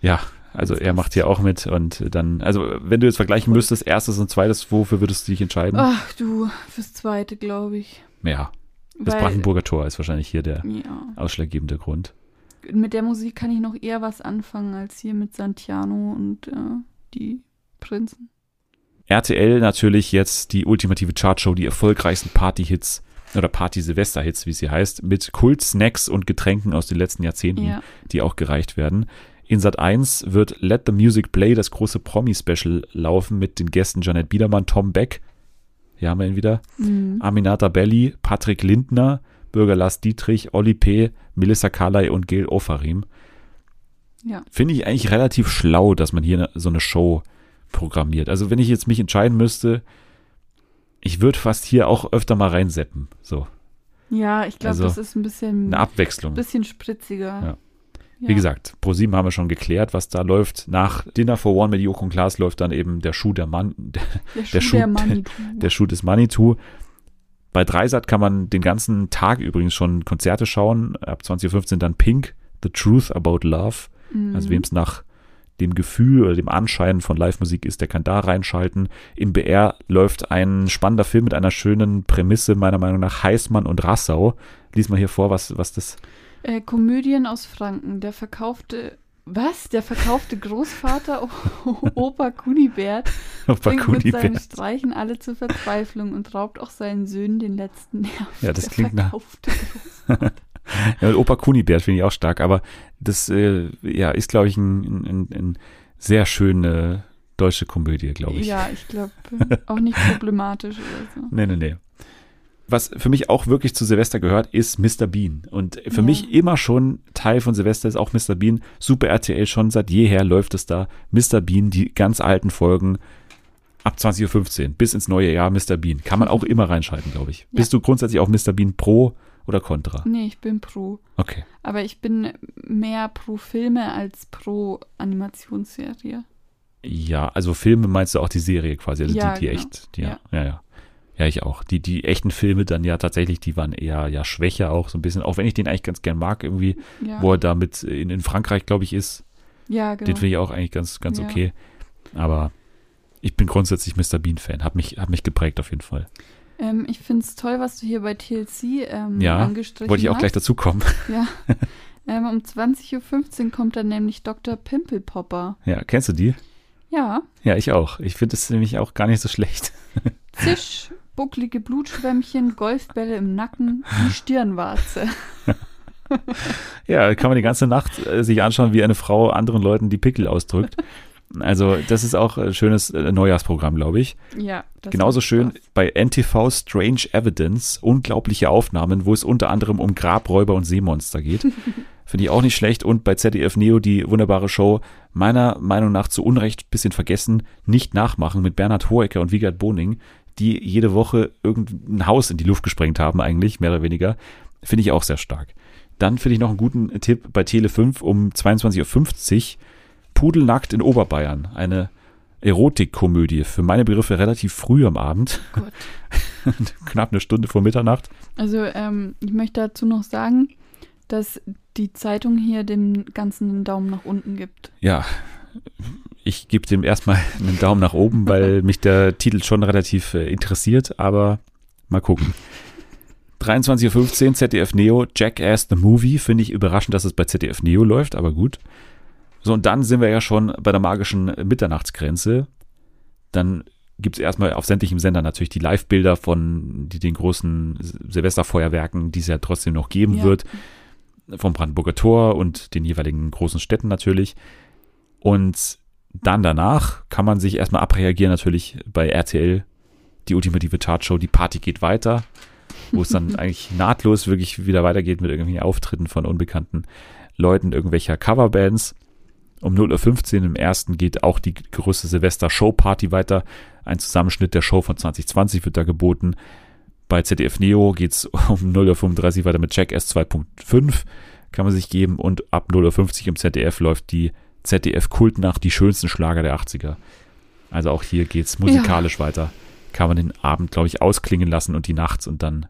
Speaker 1: Ja, also er macht hier auch mit und dann, also wenn du jetzt vergleichen müsstest, erstes und zweites, wofür würdest du dich entscheiden?
Speaker 2: Ach du, fürs Zweite, glaube ich.
Speaker 1: Ja, das
Speaker 2: Weil-
Speaker 1: Brandenburger Tor ist wahrscheinlich hier der
Speaker 2: Ja.
Speaker 1: ausschlaggebende Grund.
Speaker 2: Mit der Musik kann ich noch eher was anfangen als hier mit Santiano und äh, die Prinzen.
Speaker 1: RTL natürlich jetzt die ultimative Chartshow, die erfolgreichsten Party-Hits oder Party-Silvester-Hits, wie sie heißt, mit Kult-Snacks und Getränken aus den letzten Jahrzehnten,
Speaker 2: Ja.
Speaker 1: die auch gereicht werden. In Sat 1 wird Let the Music Play, das große Promi-Special, laufen mit den Gästen Janet Biedermann, Tom Beck, hier haben wir ihn wieder,
Speaker 2: Mhm.
Speaker 1: Aminata Belli, Patrick Lindner, Bürger Lars Dietrich, Olli P., Melissa Carley und Gil Ofarim.
Speaker 2: Ja.
Speaker 1: Finde ich eigentlich relativ schlau, dass man hier ne- so eine Show programmiert. Also wenn ich jetzt mich entscheiden müsste, ich würde fast hier auch öfter mal reinseppen. So,
Speaker 2: Ja, ich glaube,
Speaker 1: Also,
Speaker 2: das ist ein bisschen,
Speaker 1: eine Abwechslung.
Speaker 2: bisschen spritziger.
Speaker 1: Ja.
Speaker 2: Ja.
Speaker 1: Wie gesagt, ProSieben haben wir schon geklärt, was da läuft. Nach Dinner for One mit Joko und Klaas läuft dann eben der Schuh der Mann, der,
Speaker 2: der Schuh
Speaker 1: der
Speaker 2: der,
Speaker 1: Schuh-
Speaker 2: Manitou.
Speaker 1: der Schuh des Manitou. Bei Dreisat kann man den ganzen Tag übrigens schon Konzerte schauen. Ab 2015 dann Pink, The Truth About Love.
Speaker 2: Mhm.
Speaker 1: Also wem es nach dem Gefühl oder dem Anschein von Live-Musik ist, der kann da reinschalten. Im BR läuft ein spannender Film mit einer schönen Prämisse, meiner Meinung nach, Heißmann und Rassau. Lies mal hier vor, was, was das
Speaker 2: Äh, Komödien aus Franken. Der verkaufte, was? Der verkaufte Großvater (laughs) Opa Kunibert
Speaker 1: auf
Speaker 2: bringt mit
Speaker 1: Bakuni
Speaker 2: seinen. Streichen alle zur Verzweiflung und raubt auch seinen Söhnen den letzten Nerv.
Speaker 1: Ja, das
Speaker 2: Der
Speaker 1: klingt nach-
Speaker 2: verkaufte (laughs) Großvater.
Speaker 1: Ja, Opa Kunibert finde ich auch stark, aber das äh, ja, ist, glaube ich, ein, ein, ein sehr schöne deutsche Komödie, glaube ich.
Speaker 2: Ja, ich glaube, auch nicht (laughs) problematisch oder so.
Speaker 1: Nee, nee, nee. Was für mich auch wirklich zu Silvester gehört, ist Mr. Bean. Und für
Speaker 2: Ja.
Speaker 1: mich immer schon Teil von Silvester ist auch Mr. Bean. Super RTL schon seit jeher läuft es da. Mr. Bean, die ganz alten Folgen ab 20.15 Uhr bis ins neue Jahr Mr. Bean. Kann man auch immer reinschalten, glaube ich.
Speaker 2: Ja.
Speaker 1: Bist du grundsätzlich auch Mr. Bean pro oder contra?
Speaker 2: Nee, ich bin pro.
Speaker 1: Okay.
Speaker 2: Aber ich bin mehr pro Filme als pro Animationsserie.
Speaker 1: Ja, also Filme meinst du auch die Serie quasi, also
Speaker 2: Ja,
Speaker 1: die, die
Speaker 2: genau.
Speaker 1: echt, die, ja, ja, ja. Ja, ich auch. Die, die echten Filme dann ja tatsächlich, die waren eher ja schwächer auch so ein bisschen, auch wenn ich den eigentlich ganz gern mag irgendwie,
Speaker 2: Ja,
Speaker 1: wo er da mit in, in Frankreich, glaube ich, ist.
Speaker 2: ja genau.
Speaker 1: Den finde ich auch eigentlich ganz, ganz
Speaker 2: Ja.
Speaker 1: okay. Aber ich bin grundsätzlich Mr. Bean-Fan. Hat mich, hat mich geprägt auf jeden Fall.
Speaker 2: Ähm, ich finde es toll, was du hier bei TLC ähm,
Speaker 1: Ja,
Speaker 2: angestrichen
Speaker 1: Wollte ich auch
Speaker 2: hast.
Speaker 1: gleich dazu kommen. (laughs)
Speaker 2: Ja. Ähm, um 20.15 Uhr kommt dann nämlich Dr. Pimpelpopper.
Speaker 1: Ja, kennst du die?
Speaker 2: Ja,
Speaker 1: Ja, ich auch. Ich finde es nämlich auch gar nicht so schlecht. (laughs)
Speaker 2: Zisch, bucklige Blutschwämmchen, Golfbälle im Nacken, die Stirnwarze. (laughs)
Speaker 1: Ja, kann man die ganze Nacht äh, sich anschauen, wie eine Frau anderen Leuten die Pickel ausdrückt. Also, das ist auch ein schönes äh, Neujahrsprogramm, glaube ich.
Speaker 2: Ja, das
Speaker 1: Genauso schön
Speaker 2: Spaß.
Speaker 1: bei NTV Strange Evidence, unglaubliche Aufnahmen, wo es unter anderem um Grabräuber und Seemonster geht. (laughs) Finde ich auch nicht schlecht. Und bei ZDF Neo die wunderbare Show, meiner Meinung nach zu Unrecht bisschen vergessen, nicht nachmachen mit Bernhard Hoeker und Wiegald Boning, die jede Woche irgendein Haus in die Luft gesprengt haben, eigentlich, mehr oder weniger. Finde ich auch sehr stark. Dann finde ich noch einen guten Tipp bei Tele 5 um 22.50 Uhr. Pudelnackt in Oberbayern. Eine Erotikkomödie. Für meine Begriffe relativ früh am Abend. (laughs) Knapp eine Stunde vor Mitternacht.
Speaker 2: Also, ähm, ich möchte dazu noch sagen, dass die Zeitung hier dem Ganzen einen Daumen nach unten gibt.
Speaker 1: Ja, ich gebe dem erstmal (laughs) einen Daumen nach oben, weil (laughs) mich der Titel schon relativ äh, interessiert, aber mal gucken. 23.15 Uhr ZDF Neo, Jackass the Movie. Finde ich überraschend, dass es bei ZDF Neo läuft, aber gut. So, und dann sind wir ja schon bei der magischen Mitternachtsgrenze. Dann gibt es erstmal auf sämtlichen Sendern natürlich die Live-Bilder von die, den großen Silvesterfeuerwerken, die es ja trotzdem noch geben
Speaker 2: Ja.
Speaker 1: wird. Vom Brandenburger Tor und den jeweiligen großen Städten natürlich. Und dann danach kann man sich erstmal abreagieren, natürlich bei RTL, die ultimative Chartshow, die Party geht weiter, wo es dann (laughs) eigentlich nahtlos wirklich wieder weitergeht mit irgendwelchen Auftritten von unbekannten Leuten, irgendwelcher Coverbands. Um 0.15 Uhr im ersten geht auch die größte Silvester-Show-Party weiter. Ein Zusammenschnitt der Show von 2020 wird da geboten. Bei ZDF Neo geht es um 0.35 Uhr weiter mit Jackass 2.5, kann man sich geben. Und ab 0.50 Uhr im ZDF läuft die ZDF-Kultnacht, die schönsten Schlager der 80er. Also auch hier geht es musikalisch weiter. Kann man den Abend, glaube ich, ausklingen lassen und die nachts und dann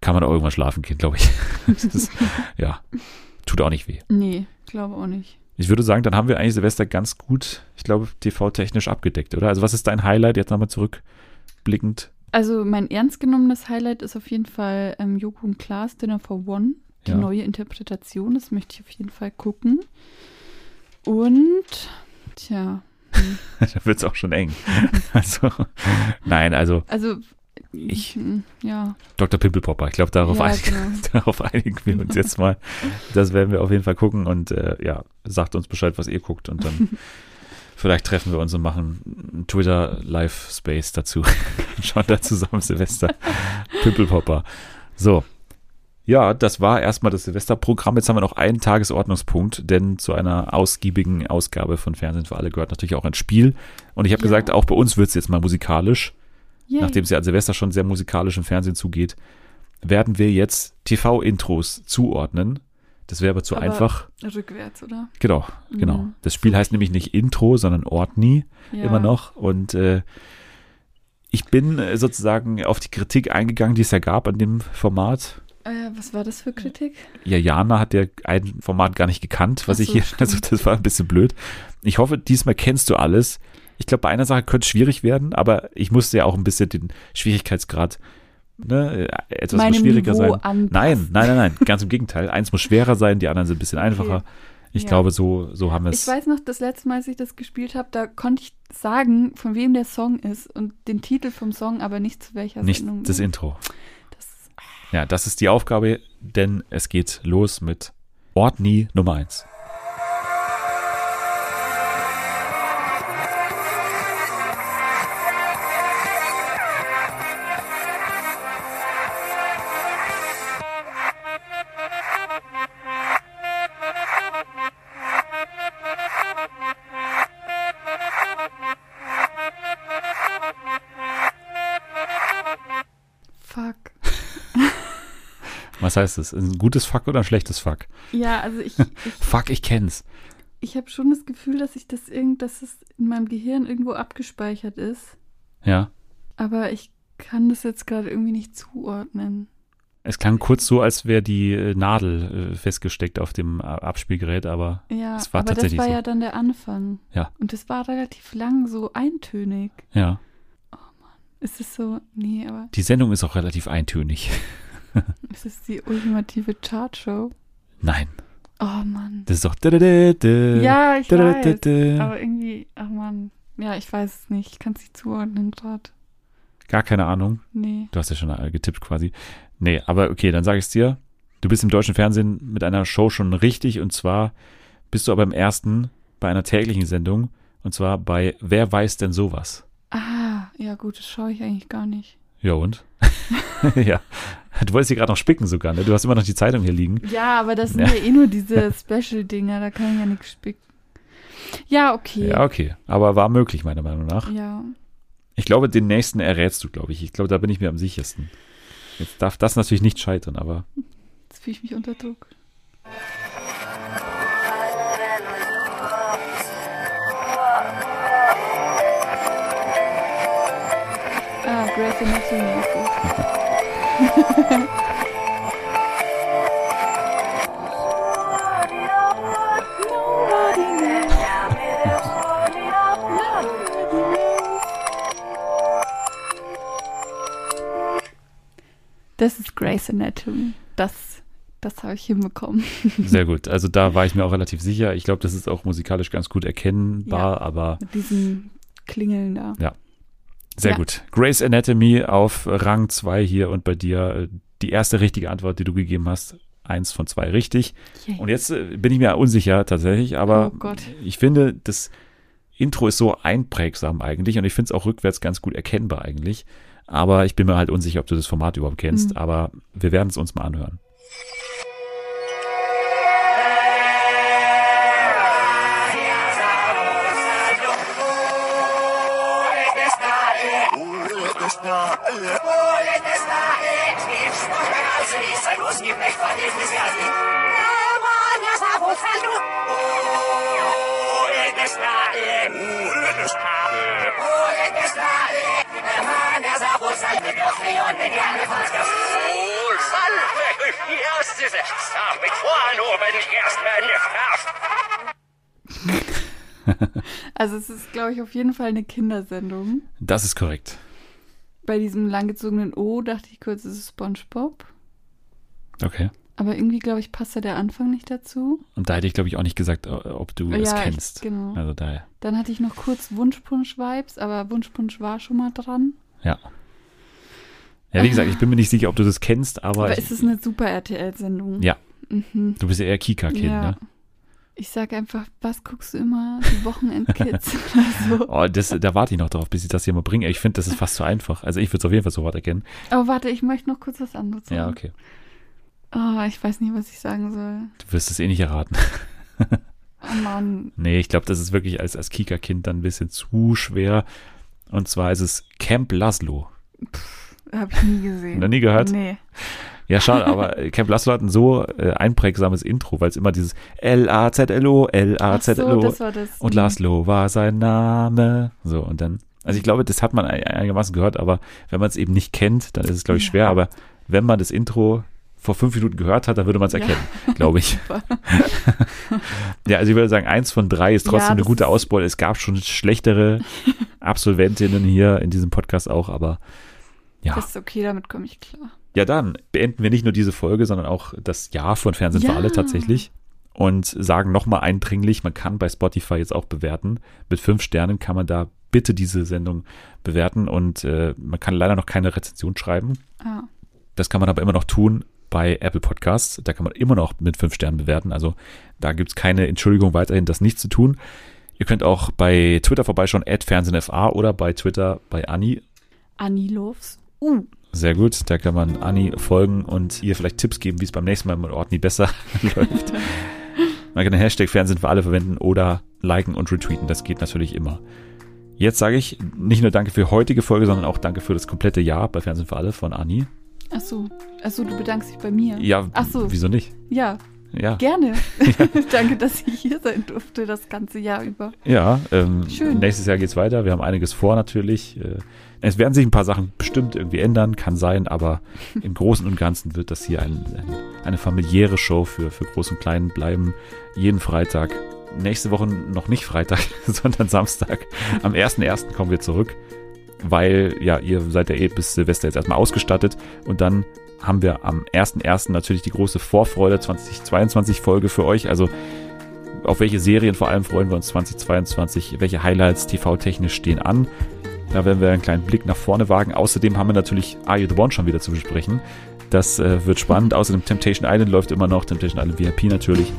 Speaker 1: kann man auch irgendwann schlafen gehen, glaube ich. (laughs) Ist, ja, tut auch nicht weh.
Speaker 2: Nee, glaube auch nicht.
Speaker 1: Ich würde sagen, dann haben wir eigentlich Silvester ganz gut, ich glaube, TV-technisch abgedeckt, oder? Also was ist dein Highlight jetzt nochmal zurückblickend?
Speaker 2: Also mein ernst genommenes Highlight ist auf jeden Fall ähm, Joko und Klaas Dinner for One, die
Speaker 1: Ja.
Speaker 2: neue Interpretation. Das möchte ich auf jeden Fall gucken. Und, tja, (laughs)
Speaker 1: da wird es auch schon eng. (laughs) Also, nein, also
Speaker 2: also
Speaker 1: Ich-
Speaker 2: mm, ja,
Speaker 1: Dr. Pimpelpopper, ich glaube, darauf,
Speaker 2: ja genau. (laughs)
Speaker 1: darauf einigen wir uns jetzt mal. Das werden wir auf jeden Fall gucken und äh, ja, sagt uns Bescheid, was ihr guckt und dann vielleicht treffen wir uns und machen einen Twitter Live Space dazu. Schauen da zusammen Silvester Pimpelpopper. So. Ja, das war erstmal das Silvesterprogramm. Jetzt haben wir noch einen Tagesordnungspunkt, denn zu einer ausgiebigen Ausgabe von Fernsehen für alle gehört natürlich auch ein Spiel. Und ich habe
Speaker 2: Ja.
Speaker 1: gesagt, auch bei uns wird es jetzt mal musikalisch
Speaker 2: Yay.
Speaker 1: nachdem es ja an Silvester schon sehr musikalisch im Fernsehen zugeht, werden wir jetzt TV-Intros zuordnen. Das wäre aber zu
Speaker 2: Aber-
Speaker 1: einfach.
Speaker 2: Rückwärts, oder?
Speaker 1: Genau, genau.
Speaker 2: Mhm.
Speaker 1: Das Spiel heißt nämlich nicht Intro, sondern Ordni
Speaker 2: Ja.
Speaker 1: immer noch. Und äh, ich bin äh, sozusagen auf die Kritik eingegangen, die es ja gab an dem Format.
Speaker 2: Äh, was war das für Kritik?
Speaker 1: Ja, Jana hat ja ein Format gar nicht gekannt, was
Speaker 2: Ach
Speaker 1: ich
Speaker 2: so,
Speaker 1: hier, (laughs) also das war ein bisschen blöd. Ich hoffe, diesmal kennst du alles. Ich glaube, bei einer Sache könnte es schwierig werden, aber ich musste ja auch ein bisschen den Schwierigkeitsgrad ne, äh, etwas
Speaker 2: Meinem
Speaker 1: schwieriger
Speaker 2: Niveau
Speaker 1: sein.
Speaker 2: anpassen.
Speaker 1: Nein, nein, nein, nein, ganz im Gegenteil. Eins muss schwerer sein, die anderen sind ein bisschen einfacher. Ich
Speaker 2: Ja.
Speaker 1: glaube, so, so haben wir
Speaker 2: Ich
Speaker 1: es.
Speaker 2: weiß noch, das letzte Mal, als ich das gespielt habe, da konnte ich sagen, von wem der Song ist und den Titel vom Song, aber nicht zu welcher
Speaker 1: Nicht
Speaker 2: Sendung.
Speaker 1: das Intro. Ja, das ist die Aufgabe, denn es geht los mit Ordni Nummer 1. Was heißt das? Ein gutes Fuck oder ein schlechtes Fuck?
Speaker 2: Ja, also ich, (laughs) ich,
Speaker 1: Fuck, ich kenn's.
Speaker 2: ich habe schon das Gefühl, dass ich das irgend, dass es in meinem Gehirn irgendwo abgespeichert ist.
Speaker 1: Ja.
Speaker 2: Aber ich kann das jetzt gerade irgendwie nicht zuordnen.
Speaker 1: Es klang kurz so, als wäre die äh, Nadel äh, festgesteckt auf dem äh, Abspielgerät, aber
Speaker 2: Ja,
Speaker 1: Es war
Speaker 2: aber das
Speaker 1: tatsächlich
Speaker 2: war
Speaker 1: so.
Speaker 2: ja dann der Anfang.
Speaker 1: Ja.
Speaker 2: Und das war relativ lang so eintönig.
Speaker 1: ja.
Speaker 2: Ist es so? Nee, aber
Speaker 1: Die Sendung ist auch relativ eintönig. (laughs) (laughs)
Speaker 2: ist es die ultimative Chartshow?
Speaker 1: Nein.
Speaker 2: Oh Mann.
Speaker 1: Das ist doch. Ja,
Speaker 2: ich weiß. Aber irgendwie, ach Mann. Ja, ich weiß es nicht. Ich kann es nicht zuordnen gerade.
Speaker 1: Gar keine Ahnung.
Speaker 2: Nee.
Speaker 1: Du hast ja schon getippt quasi. Nee, aber okay, dann sage ich es dir. Du bist im deutschen Fernsehen mit einer Show schon richtig und zwar bist du aber im ersten bei einer täglichen Sendung und zwar bei Wer weiß denn sowas?
Speaker 2: Ah, ja gut, das schaue ich eigentlich gar nicht.
Speaker 1: Ja und? (laughs) (laughs) ja. Du wolltest hier gerade noch spicken sogar, ne? Du hast immer noch die Zeitung hier liegen.
Speaker 2: Ja, aber das sind
Speaker 1: Ja.
Speaker 2: ja, eh nur diese (laughs) Special-Dinger, da kann ich ja nichts spicken. Ja, okay.
Speaker 1: Ja, okay. Aber war möglich, meiner Meinung nach.
Speaker 2: Ja.
Speaker 1: Ich glaube, den nächsten errätst du, glaube ich. Ich glaube, da bin ich mir am sichersten. Jetzt darf das natürlich nicht scheitern, aber
Speaker 2: Jetzt fühle ich mich unter Druck. Grace. Nobody knows. Das ist Grace Anatomy. Das, das habe ich hinbekommen.
Speaker 1: sehr gut. Also da war ich mir auch relativ sicher. Ich glaube, das ist auch musikalisch ganz gut erkennbar, aber
Speaker 2: Mit diesem Klingeln da.
Speaker 1: Sehr
Speaker 2: Ja.
Speaker 1: gut. Grace Anatomy auf Rang 2 hier und bei dir äh, die erste richtige Antwort, die du gegeben hast. Eins von zwei richtig.
Speaker 2: Yay.
Speaker 1: Und jetzt äh, bin ich mir unsicher tatsächlich, aber
Speaker 2: Oh
Speaker 1: ich finde, das Intro ist so einprägsam eigentlich und ich finde es auch rückwärts ganz gut erkennbar eigentlich. Aber ich bin mir halt unsicher, ob du das Format überhaupt kennst,
Speaker 2: Mhm.
Speaker 1: aber wir werden es uns mal anhören. (laughs)
Speaker 2: Also es ist, glaube ich, auf jeden Fall eine Kindersendung.
Speaker 1: Das ist korrekt.
Speaker 2: Bei diesem langgezogenen O dachte ich kurz, es ist SpongeBob.
Speaker 1: Okay.
Speaker 2: Aber irgendwie, glaube ich, passt da der Anfang nicht dazu.
Speaker 1: Und da hätte ich, glaube ich, auch nicht gesagt, ob du es
Speaker 2: Ja, ich-
Speaker 1: kennst.
Speaker 2: genau.
Speaker 1: Also daher,
Speaker 2: Dann hatte ich noch kurz Wunschpunsch-Vibes, aber Wunschpunsch war schon mal dran.
Speaker 1: ja. Ja, wie gesagt, ich bin mir nicht sicher, ob du das kennst, aber,
Speaker 2: Aber
Speaker 1: ich,
Speaker 2: es ist eine super RTL-Sendung.
Speaker 1: Ja.
Speaker 2: Mhm.
Speaker 1: du bist ja eher Kika-Kind,
Speaker 2: ja.
Speaker 1: ne?
Speaker 2: Ich sage einfach, was guckst du immer? Die Wochenendkids (laughs) oder so.
Speaker 1: Oh, das, da warte ich noch drauf, bis ich das hier mal bringe. Ich finde, das ist fast zu einfach. Also ich würde es auf jeden Fall sofort erkennen.
Speaker 2: Aber warte, ich möchte noch kurz was anderes sagen.
Speaker 1: Ja, okay.
Speaker 2: Oh, ich weiß nicht, was ich sagen soll.
Speaker 1: Du wirst es eh nicht erraten.
Speaker 2: Oh Mann. (laughs)
Speaker 1: Nee, ich glaube, das ist wirklich als, als Kika-Kind dann ein bisschen zu schwer. Und zwar ist es Camp Laszlo.
Speaker 2: Habe ich nie gesehen.
Speaker 1: Noch nie gehört?
Speaker 2: Nee.
Speaker 1: Ja, schade, aber äh, Camp Laszlo hat ein so äh, einprägsames Intro, weil es immer dieses L-A-Z-L-O,
Speaker 2: Ach so,
Speaker 1: L-A-Z-L-O
Speaker 2: das war das.
Speaker 1: und Laszlo war sein Name. So, und dann, also ich glaube, das hat man ein- einigermaßen gehört, aber wenn man es eben nicht kennt, dann ist es, glaube ich,
Speaker 2: Ja.
Speaker 1: schwer. Aber wenn man das Intro vor fünf Minuten gehört hat, dann würde man es
Speaker 2: Ja.
Speaker 1: erkennen, glaube ich. (laughs) (laughs) Ja, also ich würde sagen, eins von drei ist trotzdem
Speaker 2: Ja,
Speaker 1: eine gute Ausbeute. Es gab schon schlechtere (laughs) Absolventinnen hier in diesem Podcast auch, aber ja.
Speaker 2: Das ist okay, damit komme ich klar.
Speaker 1: Ja, dann beenden wir nicht nur diese Folge, sondern auch das Jahr von Fernsehen für
Speaker 2: Ja.
Speaker 1: alle tatsächlich und sagen nochmal eindringlich, man kann bei Spotify jetzt auch bewerten. Mit fünf Sternen kann man da bitte diese Sendung bewerten und äh, man kann leider noch keine Rezension schreiben.
Speaker 2: Ah,
Speaker 1: Das kann man aber immer noch tun bei Apple Podcasts. Da kann man immer noch mit fünf Sternen bewerten. Also da gibt es keine Entschuldigung weiterhin, das nicht zu tun. Ihr könnt auch bei Twitter vorbeischauen, FernsehenFA oder bei Twitter bei Anni.
Speaker 2: Annie Loves. Uh,
Speaker 1: Sehr gut, da kann man Anni folgen und ihr vielleicht Tipps geben, wie es beim nächsten Mal mit Ordni besser (laughs) läuft. Man kann den Hashtag Fernsehen für alle verwenden oder liken und retweeten, das geht natürlich immer. Jetzt sage ich nicht nur danke für heutige Folge, sondern auch danke für das komplette Jahr bei Fernsehen für alle von Anni.
Speaker 2: achso. Achso, du bedankst dich bei mir.
Speaker 1: Ja,
Speaker 2: Ach so.
Speaker 1: wieso nicht?
Speaker 2: Ja,
Speaker 1: Ja,
Speaker 2: gerne. (laughs) (laughs) Danke, dass ich hier sein durfte das ganze Jahr über.
Speaker 1: ja ähm,
Speaker 2: Schön.
Speaker 1: nächstes Jahr geht's weiter. Wir haben einiges vor natürlich. Äh, Es werden sich ein paar Sachen bestimmt irgendwie ändern, kann sein, aber im Großen und Ganzen wird das hier ein, ein, eine familiäre Show für, für Groß und Klein bleiben. Jeden Freitag. Nächste Woche noch nicht Freitag, (laughs) sondern Samstag. Am 1.1. kommen wir zurück, weil ja, ihr seid ja eh bis Silvester jetzt erstmal ausgestattet und dann haben wir am 1.1. natürlich die große Vorfreude 2022 Folge für euch. Also auf welche Serien vor allem freuen wir uns 2022? Welche Highlights TV-technisch stehen an? Da werden wir einen kleinen Blick nach vorne wagen. Außerdem haben wir natürlich Are You the One schon wieder zu besprechen. Das äh, wird spannend. Außerdem Temptation Island läuft immer noch. Temptation Island VIP natürlich.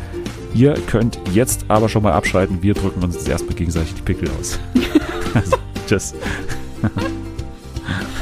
Speaker 1: Ihr könnt jetzt aber schon mal abschalten. Wir drücken uns jetzt erstmal gegenseitig die Pickel aus. (laughs) also, tschüss. (laughs)